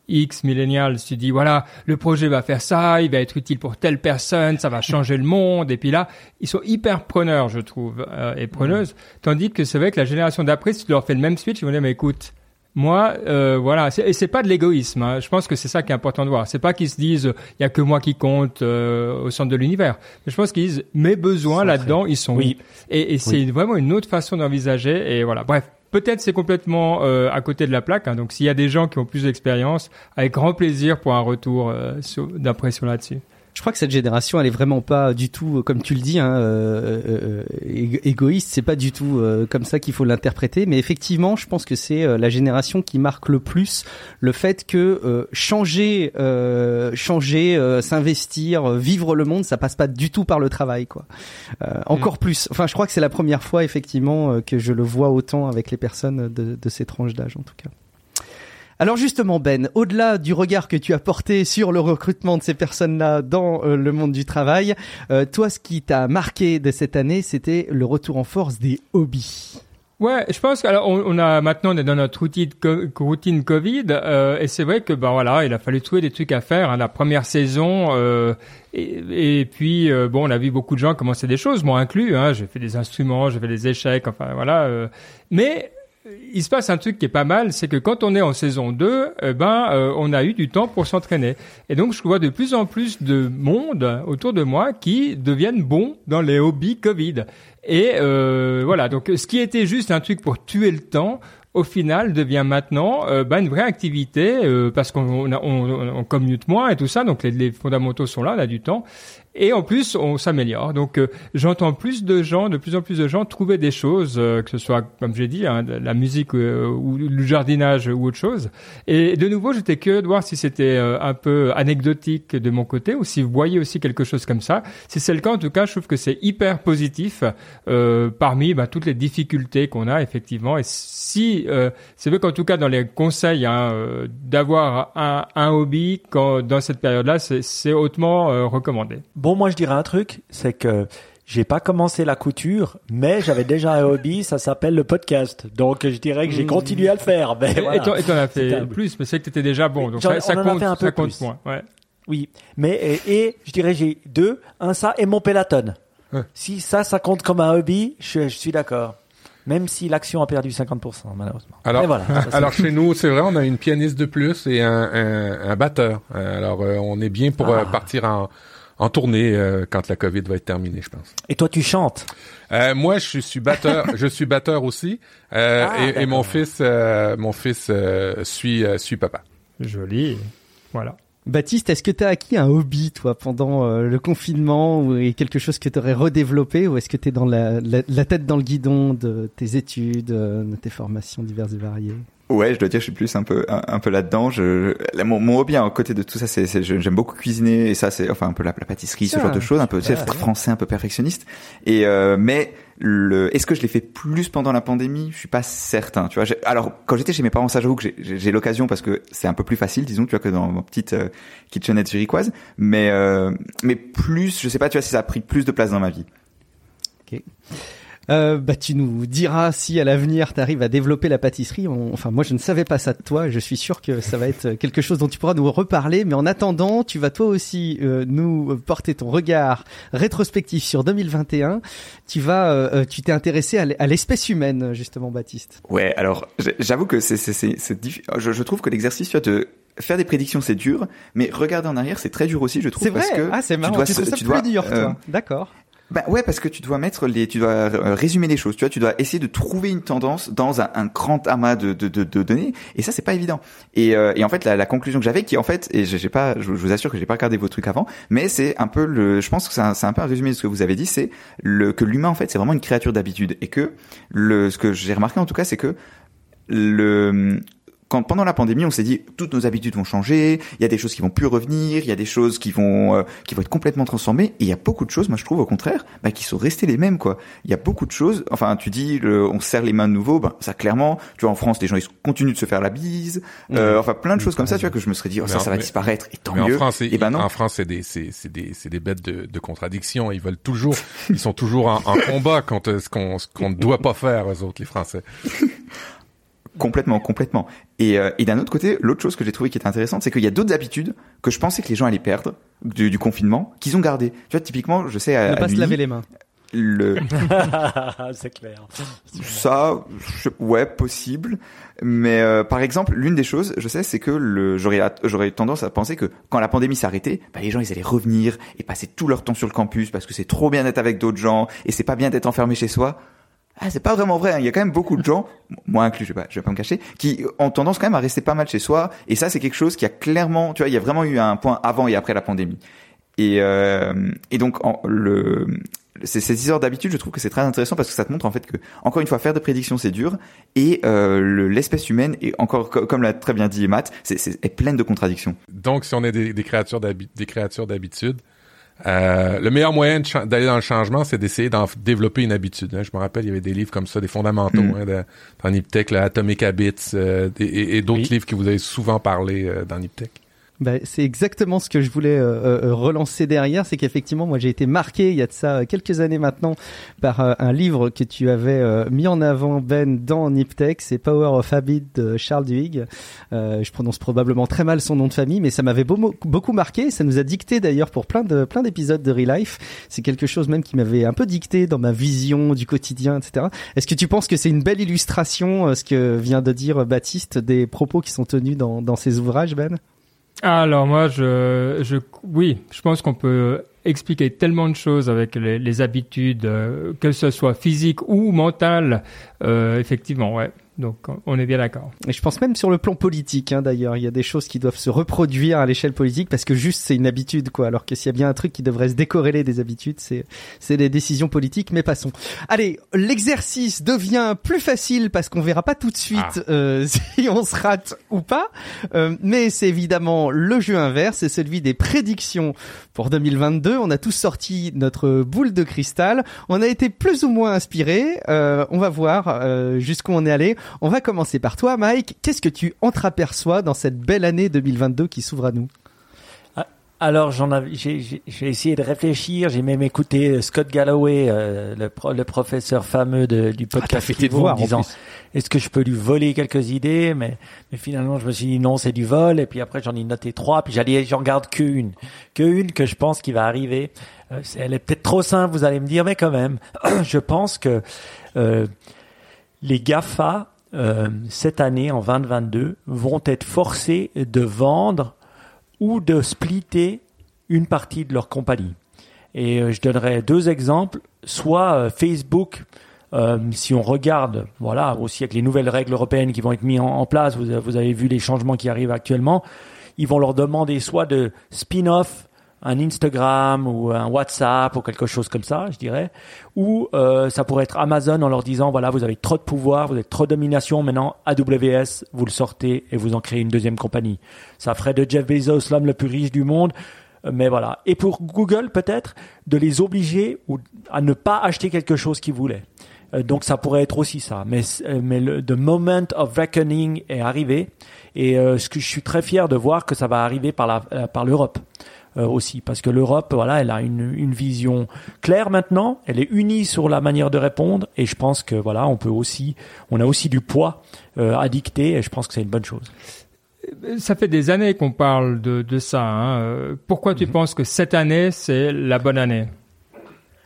X, millénial, tu dis, voilà, le projet va faire ça, il va être utile pour telle personne, ça va changer le monde. Et puis là, ils sont hyper preneurs, je trouve, euh, et preneuses. Tandis que c'est vrai que la génération d'après, si tu leur fais le même speech, ils vont dire, mais écoute, moi, euh, voilà, c'est- et c'est pas de l'égoïsme. hein. Je pense que c'est ça qui est important de voir. C'est pas qu'ils se disent, il y a que moi qui compte euh, au centre de l'univers. Mais je pense qu'ils disent, mes besoins là-dedans, ils sont Oui. et, et c'est vraiment une autre façon d'envisager. Et voilà. Bref, peut-être c'est complètement euh, à côté de la plaque. hein. Donc s'il y a des gens qui ont plus d'expérience, avec grand plaisir pour un retour euh, d'impression là-dessus. Je crois que cette génération, elle est vraiment pas du tout, euh, comme tu le dis, hein, euh, euh, égo- égoïste. C'est pas du tout euh, comme ça qu'il faut l'interpréter. Mais effectivement, je pense que c'est euh, la génération qui marque le plus le fait que euh, changer, euh, changer, euh, s'investir, euh, vivre le monde, ça passe pas du tout par le travail, quoi. Euh, encore plus. Enfin, je crois que c'est la première fois, effectivement, euh, que je le vois autant avec les personnes de, de ces tranches d'âge, en tout cas. Alors justement Ben, au-delà du regard que tu as porté sur le recrutement de ces personnes-là dans euh, le monde du travail, euh, toi ce qui t'a marqué de cette année, c'était le retour en force des hobbies. Ouais, je pense qu'alors on, a maintenant on est dans notre routine, co- routine Covid euh, et c'est vrai que ben voilà, il a fallu trouver des trucs à faire. hein. La première saison euh, et, et puis euh, bon, on a vu beaucoup de gens commencer des choses, moi inclus. Hein, j'ai fait des instruments, j'ai fait des échecs, enfin voilà. euh. mais il se passe un truc qui est pas mal, c'est que quand on est en saison 2, eh ben, euh, on a eu du temps pour s'entraîner. Et donc, je vois de plus en plus de monde autour de moi qui deviennent bons dans les hobbies Covid. Et euh, voilà, donc ce qui était juste un truc pour tuer le temps, au final devient maintenant euh, bah, une vraie activité euh, parce qu'on on, on commute moins et tout ça, donc les, les fondamentaux sont là, on a du temps. Et en plus, on s'améliore. Donc, euh, j'entends plus de gens, de plus en plus de gens trouver des choses, euh, que ce soit, comme j'ai dit, hein, la musique euh, ou le jardinage ou autre chose. Et de nouveau, j'étais curieux de voir si c'était euh, un peu anecdotique de mon côté ou si vous voyez aussi quelque chose comme ça. Si c'est le cas, en tout cas, je trouve que c'est hyper positif euh, parmi bah, toutes les difficultés qu'on a effectivement. Et si euh, c'est vrai qu'en tout cas dans les conseils hein, d'avoir un, un hobby quand, dans cette période-là, c'est hautement recommandé. Bon, moi, je dirais un truc, c'est que j'ai pas commencé la couture, mais j'avais déjà un hobby, ça s'appelle le podcast. Donc, je dirais que j'ai continué à le faire. Mais Et- voilà. T'en- as fait plus, mais c'est que t'étais déjà bon, donc ça, compte, un peu ça compte moins. Ouais. Oui, mais et, et je dirais j'ai deux, un ça et mon péloton. Ouais. Si ça, ça compte comme un hobby, je, je suis d'accord. Même si l'action a perdu 50%, malheureusement. Alors, voilà, ça, alors chez nous, c'est vrai, on a une pianiste de plus et un, un, un batteur. Euh, Alors, euh, on est bien pour euh, Ah. partir en, en tournée euh, quand la COVID va être terminée, je pense. Et toi, tu chantes? Euh, moi, je suis batteur. <laughs> je suis batteur aussi. Euh, Ah, et, et mon fils, euh, mon fils euh, suit euh, suit papa. Joli. Voilà. Baptiste, est-ce que tu as acquis un hobby, toi, pendant euh, le confinement, ou est quelque chose que tu aurais redéveloppé, ou est-ce que tu es dans la, la, la, tête dans le guidon de tes études, euh, de tes formations diverses et variées? Ouais, je dois dire, je suis plus un peu un, un peu là-dedans. Je, je- mon, mon hobby à côté de tout ça, c'est, j'aime beaucoup cuisiner et ça, c'est enfin un peu la, la pâtisserie, ce genre de choses, un peu tu sais, ouais. français, un peu perfectionniste. Et euh, mais le, est-ce que je l'ai fait plus pendant la pandémie? Je suis pas certain. Tu vois, alors quand j'étais chez mes parents, ça j'avoue que j'ai, l'occasion parce que c'est un peu plus facile, disons, tu vois, que dans ma petite euh, kitchenette zurichoise. Mais euh, mais plus, je sais pas, tu vois, si ça a pris plus de place dans ma vie. Euh, bah, tu nous diras si à l'avenir tu arrives à développer la pâtisserie. On- Enfin, moi, je ne savais pas ça de toi. Je suis sûr que ça va être quelque chose dont tu pourras nous reparler. Mais en attendant, tu vas toi aussi euh, nous porter ton regard rétrospectif sur 2021. Tu vas, euh, euh, tu t'es intéressé à l'espèce humaine, justement, Baptiste. Ouais, alors j'avoue que c'est c'est c'est c'est diffi- je, je trouve que l'exercice tu de faire des prédictions c'est dur, mais regarder en arrière c'est très dur aussi je trouve C'est vrai? parce que ah, c'est marrant. dois Tu, se- trouves ça tu plus dois, dur, euh, D'accord. Bah ouais parce que tu dois mettre les tu dois euh, résumer les choses, tu vois, tu dois essayer de trouver une tendance dans un, un grand amas de, de, de, de données. Et ça c'est pas évident. Et, euh, et en fait la, la conclusion que j'avais qui en fait et j'ai pas je, vous assure que j'ai pas regardé vos trucs avant, mais c'est un peu le je pense que c'est un, un peu un résumé de ce que vous avez dit, c'est le que l'humain en fait c'est vraiment une créature d'habitude. Et que le ce que j'ai remarqué en tout cas c'est que le quand pendant la pandémie, on s'est dit toutes nos habitudes vont changer, il y a des choses qui vont plus revenir, il y a des choses qui vont euh, qui vont être complètement transformées et il y a beaucoup de choses, moi je trouve au contraire, bah, qui sont restées les mêmes quoi. Il y a beaucoup de choses, enfin tu dis le, on se serre les mains de nouveau, bah, ça clairement, tu vois en France les gens ils continuent de se faire la bise, euh, enfin plein de choses comme ça, tu vois que je me serais dit oh, ça ça en- va mais- disparaître et tant Mais en mieux. France, c'est, et ben non. en France, c'est des, c'est, des, c'est des bêtes de, de contradiction. Ils veulent toujours, ils sont toujours en, en combat contre ce qu'on, ce qu'on ne doit pas faire, eux autres, les Français. <laughs> Complètement, complètement. Et, euh, et d'un autre côté, l'autre chose que j'ai trouvé qui était intéressante, c'est qu'il y a d'autres habitudes que je pensais que les gens allaient perdre du, du confinement, qu'ils ont gardé. Tu vois, typiquement, je sais à, Ne à pas se laver les mains. le, <laughs> c'est clair. Ça, je- ouais, possible. Mais euh, par exemple, l'une des choses, je sais, c'est que le, j'aurais, j'aurais tendance à penser que quand la pandémie s'arrêtait, bah, les gens ils allaient revenir et passer tout leur temps sur le campus parce que c'est trop bien d'être avec d'autres gens et c'est pas bien d'être enfermé chez soi. Ah, c'est pas vraiment vrai. hein. Il y a quand même beaucoup de gens, moi inclus, je vais pas, je vais pas me cacher, qui ont tendance quand même à rester pas mal chez soi. Et ça, c'est quelque chose qui a clairement, tu vois, il y a vraiment eu un point avant et après la pandémie. Et, euh, et donc, en, le, ces, histoires d'habitude, je trouve que c'est très intéressant parce que ça te montre en fait que, encore une fois, faire des prédictions c'est dur et euh, le- l'espèce humaine est encore, co- comme l'a très bien dit Matt, c'est, c'est, est pleine de contradictions. Donc, si on est des, des créatures d'habitude, euh, le meilleur moyen d'aller dans le changement, c'est d'essayer d'en développer une habitude. hein. Je me rappelle, il y avait des livres comme ça, des fondamentaux, Mm. hein, de, dans Niptech, Atomic Habits, euh, et, et d'autres Oui. livres que vous avez souvent parlé euh, dans Niptech. Bah, c'est exactement ce que je voulais euh, euh, relancer derrière, c'est qu'effectivement, moi j'ai été marqué il y a de ça euh, quelques années maintenant par euh, un livre que tu avais euh, mis en avant Ben dans Niptech, c'est Power of Habit de Charles Duhigg. Euh, je prononce probablement très mal son nom de famille, mais ça m'avait beau- beaucoup marqué. Ça nous a dicté d'ailleurs pour plein de plein d'épisodes de Real Life. C'est quelque chose même qui m'avait un peu dicté dans ma vision du quotidien, etc. Est-ce que tu penses que c'est une belle illustration, euh, ce que vient de dire Baptiste, des propos qui sont tenus dans, dans ses ouvrages, Ben? Alors moi, je, je, oui, je pense qu'on peut expliquer tellement de choses avec les, les habitudes, euh, que ce soit physique ou mentale. Euh, effectivement, ouais. Donc on est bien d'accord. Et je pense même sur le plan politique, hein, d'ailleurs, il y a des choses qui doivent se reproduire à l'échelle politique parce que juste c'est une habitude, quoi. Alors que s'il y a bien un truc qui devrait se décorréler des habitudes, c'est c'est des décisions politiques. Mais passons. Allez, l'exercice devient plus facile parce qu'on verra pas tout de suite euh, <laughs> si on se rate ou pas. Euh, mais c'est évidemment le jeu inverse, c'est celui des prédictions pour 2022. On a tous sorti notre boule de cristal. On a été plus ou moins inspiré. Euh, on va voir euh, jusqu'où on est allé. On va commencer par toi, Mike. Qu'est-ce que tu entreaperçois dans cette belle année 2022 qui s'ouvre à nous? Alors, j'en avais, j'ai, essayé de réfléchir. J'ai même écouté Scott Galloway, euh, le, pro- le professeur fameux de- du Ah, podcast fait Pivot, devoirs, en disant est-ce que je peux lui voler quelques idées? Mais, mais finalement, je me suis dit non, c'est du vol. Et puis après, j'en ai noté trois. Puis j'allais, j'en garde qu'une, qu'une que je pense qui va arriver. Euh, elle est peut-être trop simple, vous allez me dire, mais quand même, <clears throat> je pense que euh, les Gafa euh, cette année en 2022 vont être forcés de vendre ou de splitter une partie de leur compagnie. Et euh, je donnerai deux exemples. Soit euh, Facebook, si on regarde, voilà, aussi avec les nouvelles règles européennes qui vont être mises en, place, vous avez vu les changements qui arrivent actuellement. ils vont leur demander soit de spin-off un Instagram ou un WhatsApp ou quelque chose comme ça, je dirais, ou euh, ça pourrait être Amazon en leur disant voilà vous avez trop de pouvoir, vous avez trop de domination, maintenant AWS vous le sortez et vous en créez une deuxième compagnie. Ça ferait de Jeff Bezos l'homme le plus riche du monde, euh, mais voilà. Et pour Google peut-être de les obliger ou à ne pas acheter quelque chose qu'ils voulaient. Euh, donc ça pourrait être aussi ça. Mais, mais le the moment of reckoning est arrivé et ce que je suis très fier de voir que ça va arriver par la par l'Europe. Euh, aussi, parce que l'Europe, voilà, elle a une, une vision claire maintenant, elle est unie sur la manière de répondre, et je pense que voilà, on peut aussi, on a aussi du poids euh, à dicter, et je pense que c'est une bonne chose. Ça fait des années qu'on parle de, de ça. Hein. Pourquoi tu mhm. penses que cette année, c'est la bonne année?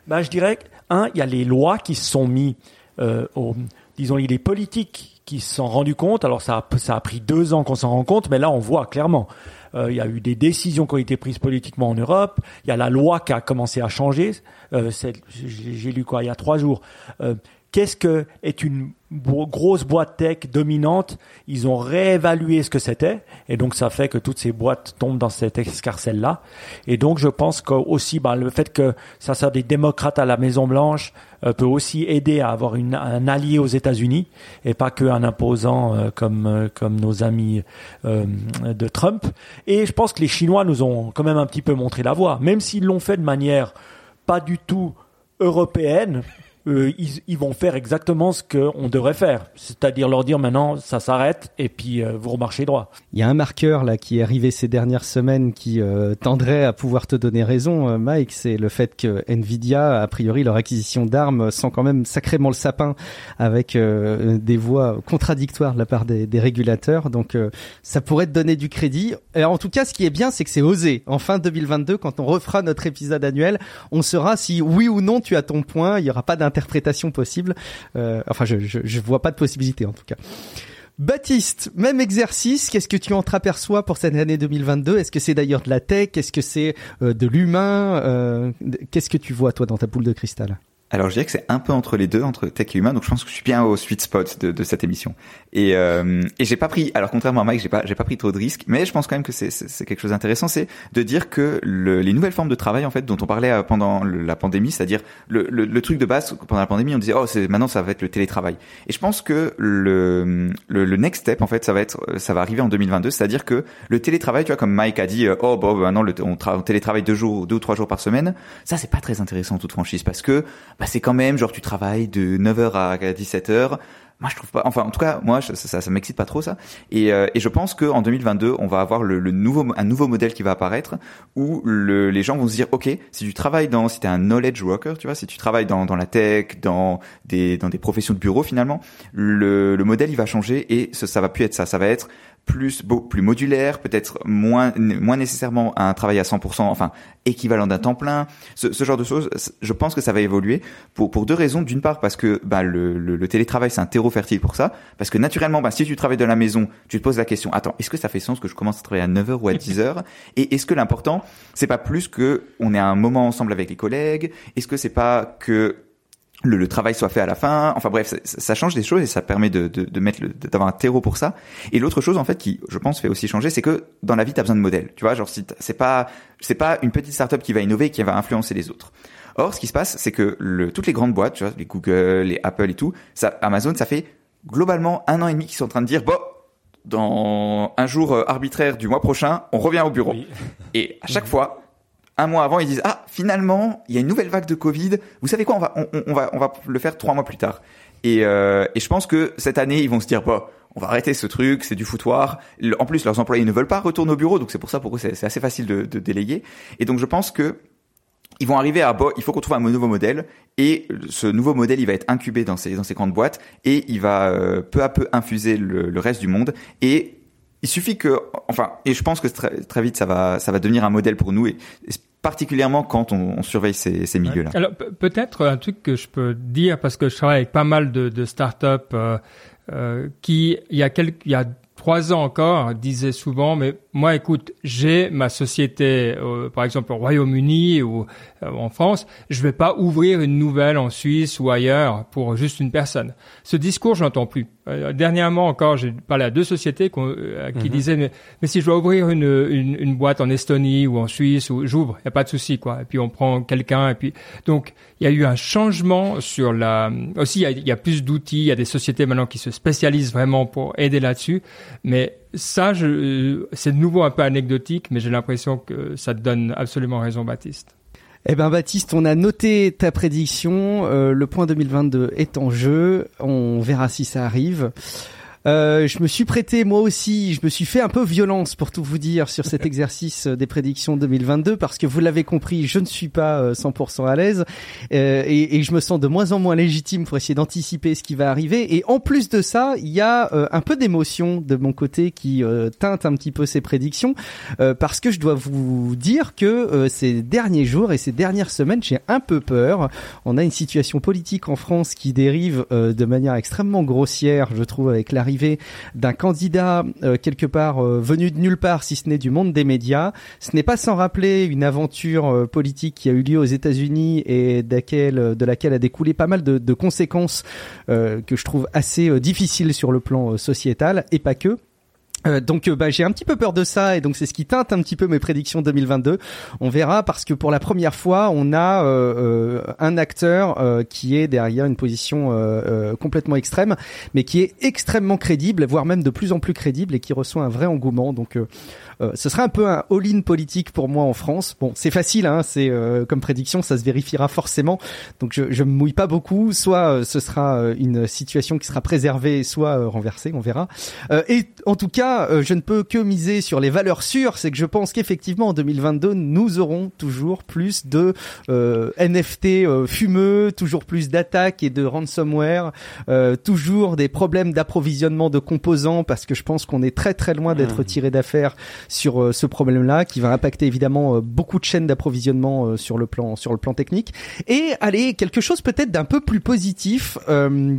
Ben, Je dirais, un, il y a les lois qui se sont mis, euh, au, disons, les politiques qui se sont rendus compte. Alors ça a, ça a pris deux ans qu'on s'en rend compte, mais là on voit clairement. Euh, il y a eu des décisions qui ont été prises politiquement en Europe. Il y a la loi qui a commencé à changer. Euh, J'ai lu quoi il y a trois jours. Euh, Qu'est-ce que est une grosse boîte tech dominante? Ils ont réévalué ce que c'était, et donc ça fait que toutes ces boîtes tombent dans cette escarcelle-là. Et donc je pense que aussi, bah, le fait que ça soit des démocrates à la Maison Blanche peut aussi aider à avoir un allié aux États-Unis et pas qu'un imposant euh, comme euh, comme nos amis de Trump. Et je pense que les Chinois nous ont quand même un petit peu montré la voie, même s'ils l'ont fait de manière pas du tout européenne euh, ils, ils, vont faire exactement ce qu'on devrait faire, c'est-à-dire leur dire maintenant ça s'arrête et puis euh, vous remarchez droit. Il y a un marqueur là qui est arrivé ces dernières semaines qui euh, tendrait à pouvoir te donner raison, euh, Mike, c'est le fait que Nvidia, a priori, leur acquisition d'armes sent quand même sacrément le sapin avec des voix contradictoires de la part des, des régulateurs, donc ça pourrait te donner du crédit. Et en tout cas, ce qui est bien, c'est que c'est osé. En fin 2022, quand on refera notre épisode annuel, on saura si oui ou non tu as ton point. Il y aura pas d'un interprétation possible. Euh, enfin, je, je, je vois pas de possibilité en tout cas. Baptiste, même exercice, qu'est-ce que tu entreaperçois pour cette année 2022 Est-ce que c'est d'ailleurs de la tech? Est-ce que c'est euh, de l'humain? Euh, Qu'est-ce que tu vois toi dans ta boule de cristal? Alors je dirais que c'est un peu entre les deux, entre tech et humain, donc je pense que je suis bien au sweet spot de, de cette émission. Et, euh, et j'ai pas pris, alors contrairement à Mike, j'ai pas, j'ai pas pris trop de risques, mais je pense quand même que c'est, c'est, quelque chose d'intéressant, c'est de dire que le, les nouvelles formes de travail en fait dont on parlait euh, pendant la pandémie, c'est-à-dire le, le, le, truc de base pendant la pandémie, on disait oh c'est maintenant ça va être le télétravail. Et je pense que le, le, le next step en fait ça va être, ça va arriver en 2022, c'est-à-dire que le télétravail, tu vois comme Mike a dit euh, oh bon maintenant on, on télétravaille deux jours, deux ou trois jours par semaine, ça c'est pas très intéressant en toute franchise parce que bah, c'est quand même genre tu travailles de 9h à 17h. Moi, je trouve pas. Enfin, en tout cas, moi, ça, ça, ça m'excite pas trop ça. Et, euh, et je pense que en 2022, on va avoir le, le, nouveau, un nouveau modèle qui va apparaître où le, les gens vont se dire, ok, si tu travailles dans, si t'es un knowledge worker, tu vois, si tu travailles dans, dans la tech, dans des, dans des professions de bureau, finalement, le, le modèle il va changer et ça, ça va plus être ça. Ça va être plus beau, plus modulaire, peut-être moins moins nécessairement un travail à 100%, enfin équivalent d'un temps plein, ce, genre de choses. Je pense que ça va évoluer pour pour deux raisons. D'une part parce que bah, le, le, le télétravail c'est un terreau fertile pour ça, parce que naturellement, bah, si tu travailles de la maison, tu te poses la question attends, est-ce que ça fait sens que je commence à travailler à 9h ou à 10h Et est-ce que l'important c'est pas plus que on ait un moment ensemble avec les collègues? Est-ce que c'est pas que le, le, travail soit fait à la fin. Enfin bref, ça, ça change des choses et ça permet de, de, de mettre d'avoir un terreau pour ça. Et l'autre chose en fait qui, je pense, fait aussi changer, c'est que dans la vie, tu as besoin de modèles. Tu vois, genre si c'est pas c'est pas une petite startup qui va innover et qui va influencer les autres. Or, ce qui se passe, c'est que le, toutes les grandes boîtes, tu vois, les Google, les Apple et tout, ça, Amazon, ça fait globalement un an et demi qu'ils sont en train de dire bon. Dans un jour euh, arbitraire du mois prochain, on revient au bureau. Et à chaque fois, un mois avant, ils disent ah finalement il y a une nouvelle vague de Covid. Vous savez quoi on va on, va on va le faire trois mois plus tard. Et, euh, et je pense que cette année ils vont se dire bah on va arrêter ce truc, c'est du foutoir. En plus leurs employés ne veulent pas retourner au bureau, donc c'est pour ça pourquoi c'est assez facile de, de déléguer. Et donc je pense que ils vont arriver à bon, il faut qu'on trouve un nouveau modèle et ce nouveau modèle il va être incubé dans ces dans ces grandes boîtes et il va euh, peu à peu infuser le, le reste du monde et il suffit que, enfin, et je pense que très, très vite ça va, ça va devenir un modèle pour nous et, particulièrement quand on, on surveille ces, ces milieux-là. Alors peut-être un truc que je peux dire parce que je travaille avec pas mal de, de startups euh, euh, qui, il y a quelques, il y a trois ans encore, disaient souvent, mais moi, écoute, j'ai ma société, euh, par exemple au Royaume-Uni ou euh, en France, je vais pas ouvrir une nouvelle en Suisse ou ailleurs pour juste une personne. Ce discours, je n'entends plus. Euh, dernièrement encore, j'ai parlé à deux sociétés qui mhm. disaient mais, mais, si je dois ouvrir une, une, une, boîte en Estonie ou en Suisse, ou j'ouvre, il y a pas de souci quoi. Et puis on prend quelqu'un et puis donc il y a eu un changement sur la. Aussi, il y a, y a plus d'outils, il y a des sociétés maintenant qui se spécialisent vraiment pour aider là-dessus, mais ça, c'est de nouveau un peu anecdotique, mais j'ai l'impression que ça te donne absolument raison, Baptiste. Eh ben Baptiste, on a noté ta prédiction. Euh, le point 2022 est en jeu. On verra si ça arrive. Euh, je me suis prêté moi aussi, je me suis fait un peu violence pour tout vous dire sur cet <laughs> exercice des prédictions 2022 parce que vous l'avez compris, je ne suis pas 100% euh, à l'aise euh, et, et, je me sens de moins en moins légitime pour essayer d'anticiper ce qui va arriver. Et en plus de ça, il y a euh, un peu d'émotion de mon côté qui teinte un petit peu ces prédictions parce que je dois vous dire que ces derniers jours et ces dernières semaines, j'ai un peu peur. On a une situation politique en France qui dérive de manière extrêmement grossière, je trouve, avec d'un candidat euh, quelque part euh, venu de nulle part, si ce n'est du monde des médias. Ce n'est pas sans rappeler une aventure euh, politique qui a eu lieu aux États-Unis et de laquelle a découlé pas mal de, de conséquences que je trouve assez difficiles sur le plan sociétal et pas que. Euh, donc euh, bah, j'ai un petit peu peur de ça et donc c'est ce qui teinte un petit peu mes prédictions 2022. On verra parce que pour la première fois on a euh, un acteur qui est derrière une position complètement extrême, mais qui est extrêmement crédible, voire même de plus en plus crédible et qui reçoit un vrai engouement. Donc ce serait un peu un all-in politique pour moi en France. Bon, c'est facile, hein, c'est euh, comme prédiction, ça se vérifiera forcément. Donc je, je me mouille pas beaucoup. Soit euh, ce sera une situation qui sera préservée, soit renversée, on verra. et en tout cas, je ne peux que miser sur les valeurs sûres. C'est que je pense qu'effectivement en 2022, nous aurons toujours plus de NFT fumeux, toujours plus d'attaques et de ransomware, toujours des problèmes d'approvisionnement de composants parce que je pense qu'on est très très loin d'être mmh. tiré d'affaire sur euh, ce problème-là, qui va impacter évidemment euh, beaucoup de chaînes d'approvisionnement euh, sur le plan sur le plan technique. Et allez, quelque chose peut-être d'un peu plus positif,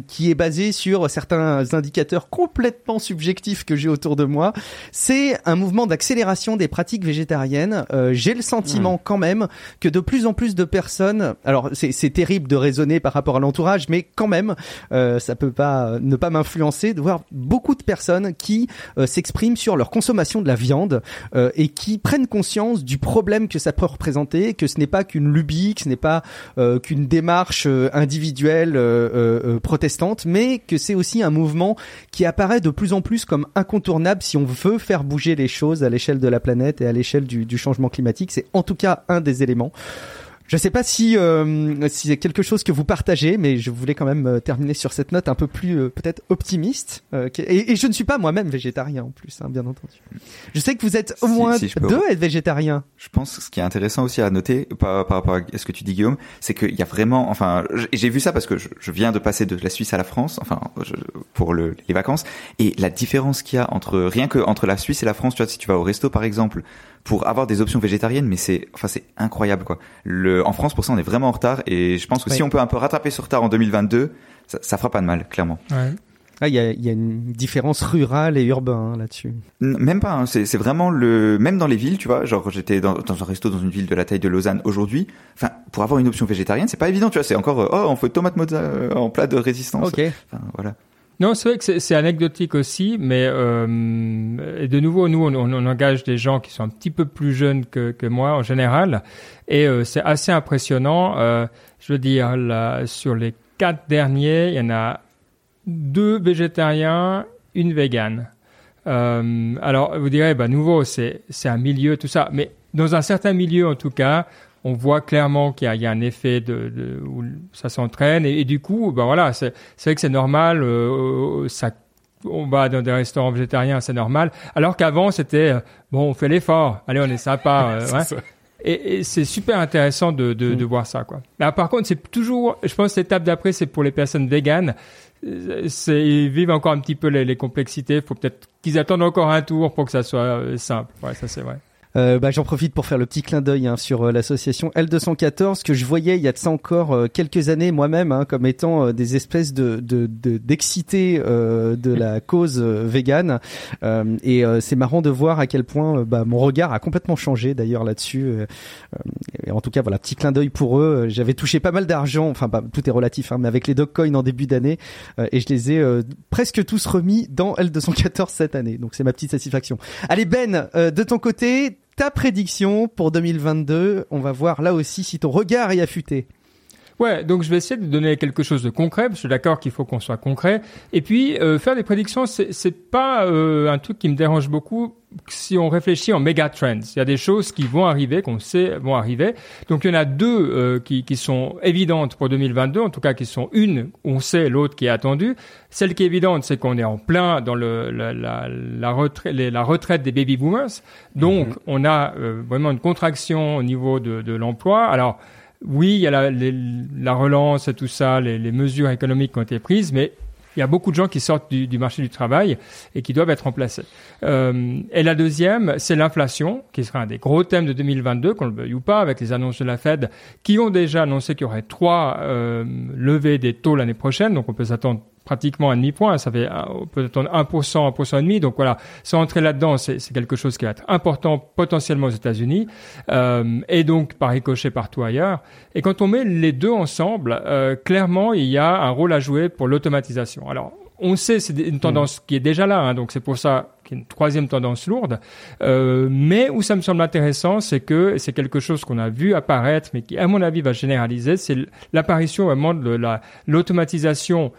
qui est basé sur certains indicateurs complètement subjectifs que j'ai autour de moi. C'est un mouvement d'accélération des pratiques végétariennes. j'ai le sentiment hmm. quand même que de plus en plus de personnes, alors c'est terrible de raisonner par rapport à l'entourage, mais quand même, ça peut pas ne pas m'influencer de voir beaucoup de personnes qui s'expriment sur leur consommation de la viande euh, et qui prennent conscience du problème que ça peut représenter, que ce n'est pas qu'une lubie, que ce n'est pas euh, qu'une démarche euh, individuelle protestante, mais que c'est aussi un mouvement qui apparaît de plus en plus comme incontournable si on veut faire bouger les choses à l'échelle de la planète et à l'échelle du, du changement climatique. C'est en tout cas un des éléments. Je sais pas si euh, si c'est quelque chose que vous partagez, mais je voulais quand même euh, terminer sur cette note un peu plus euh, peut-être optimiste. Euh, et, et, je ne suis pas moi-même végétarien en plus, hein, bien entendu. Je sais que vous êtes au moins deux à être végétariens. Je pense que ce qui est intéressant aussi à noter par, par rapport à ce que tu dis Guillaume, c'est qu'il y a vraiment, enfin, j'ai vu ça parce que je, je, viens de passer de la Suisse à la France, enfin, pour le, les vacances, et la différence qu'il y a entre rien que entre la Suisse et la France, tu vois, si tu vas au resto par exemple, pour avoir des options végétariennes, mais c'est, enfin, c'est incroyable quoi. Le, en France, pour ça, on est vraiment en retard, et je pense que si on peut un peu rattraper ce retard en 2022, ça, ça fera pas de mal, clairement. Ouais. Ah, il y a, y a, une différence rurale et urbain hein, là-dessus. Même pas. Hein, c'est vraiment le même dans les villes, tu vois. Genre j'étais dans, dans, un resto dans une ville de la taille de Lausanne aujourd'hui. Enfin, pour avoir une option végétarienne, c'est pas évident, tu vois. C'est encore oh on fait tomate mozza euh, en plat de résistance. Ok. Enfin, voilà. Non, c'est vrai que c'est anecdotique aussi, mais euh, de nouveau, nous, on, engage des gens qui sont un petit peu plus jeunes que, moi en général, et euh, c'est assez impressionnant. Euh, je veux dire, sur les quatre derniers, il y en a deux végétariens, une végane. Alors, vous direz, bah, nouveau, c'est un milieu, tout ça, mais dans un certain milieu, en tout cas, on voit clairement qu'il y, y, a un effet de, de où ça s'entraîne et, du coup, ben voilà, c'est vrai que c'est normal, euh, ça on va dans des restaurants végétariens, c'est normal. Alors qu'avant, c'était euh, bon, on fait l'effort, allez, on est sympa. <laughs> Euh, ouais. Et, et c'est super intéressant de, de, de, mm. voir ça, quoi. Mais par contre, c'est toujours, je pense, l'étape d'après, c'est pour les personnes véganes. C'est, ils vivent encore un petit peu les, les complexités. Il faut peut-être qu'ils attendent encore un tour pour que ça soit simple. Ouais, ça c'est vrai. Euh, bah, j'en profite pour faire le petit clin d'œil hein, sur euh, l'association L214 que je voyais il y a de ça encore euh, quelques années moi-même hein, comme étant euh, des espèces de d'excités de, de, la cause végane. Et c'est marrant de voir à quel point bah, mon regard a complètement changé d'ailleurs là-dessus et en tout cas voilà petit clin d'œil pour eux. J'avais touché pas mal d'argent enfin bah, tout est relatif hein, mais avec les Dogecoin en début d'année et je les ai presque tous remis dans L214 cette année. Donc c'est ma petite satisfaction. Allez Ben de ton côté ta prédiction pour 2022. On va voir là aussi si ton regard est affûté. Ouais, donc je vais essayer de donner quelque chose de concret. Je suis d'accord qu'il faut qu'on soit concret. Et puis euh, faire des prédictions, c'est pas euh, un truc qui me dérange beaucoup si on réfléchit en méga trends. Il y a des choses qui vont arriver, qu'on sait vont arriver. Donc il y en a deux euh, qui, qui sont évidentes pour 2022, en tout cas qui sont une, on sait, l'autre qui est attendue. Celle qui est évidente, c'est qu'on est en plein dans le, la, la, la, retraite, la retraite des baby boomers. Donc mm-hmm. on a vraiment une contraction au niveau de, de l'emploi. Alors oui, il y a la, la relance et tout ça, les, les, mesures économiques qui ont été prises, mais il y a beaucoup de gens qui sortent du, du marché du travail et qui doivent être remplacés. Euh, et la deuxième, c'est l'inflation, qui sera un des gros thèmes de 2022, qu'on le veuille ou pas, avec les annonces de la Fed, qui ont déjà annoncé qu'il y aurait trois euh, levées des taux l'année prochaine, donc on peut s'attendre pratiquement un demi-point, ça fait peut-être 1%, 1% et demi. Donc voilà, sans entrer là-dedans, c'est quelque chose qui va être important potentiellement aux États-Unis euh, et donc par ricochet partout ailleurs. Et quand on met les deux ensemble, euh, clairement, il y a un rôle à jouer pour l'automatisation. Alors, on sait, c'est une tendance qui est déjà là, hein, donc c'est pour ça qu'il y a une troisième tendance lourde. Euh, mais où ça me semble intéressant, c'est que c'est quelque chose qu'on a vu apparaître, mais qui, à mon avis, va généraliser, c'est l'apparition vraiment de l'automatisation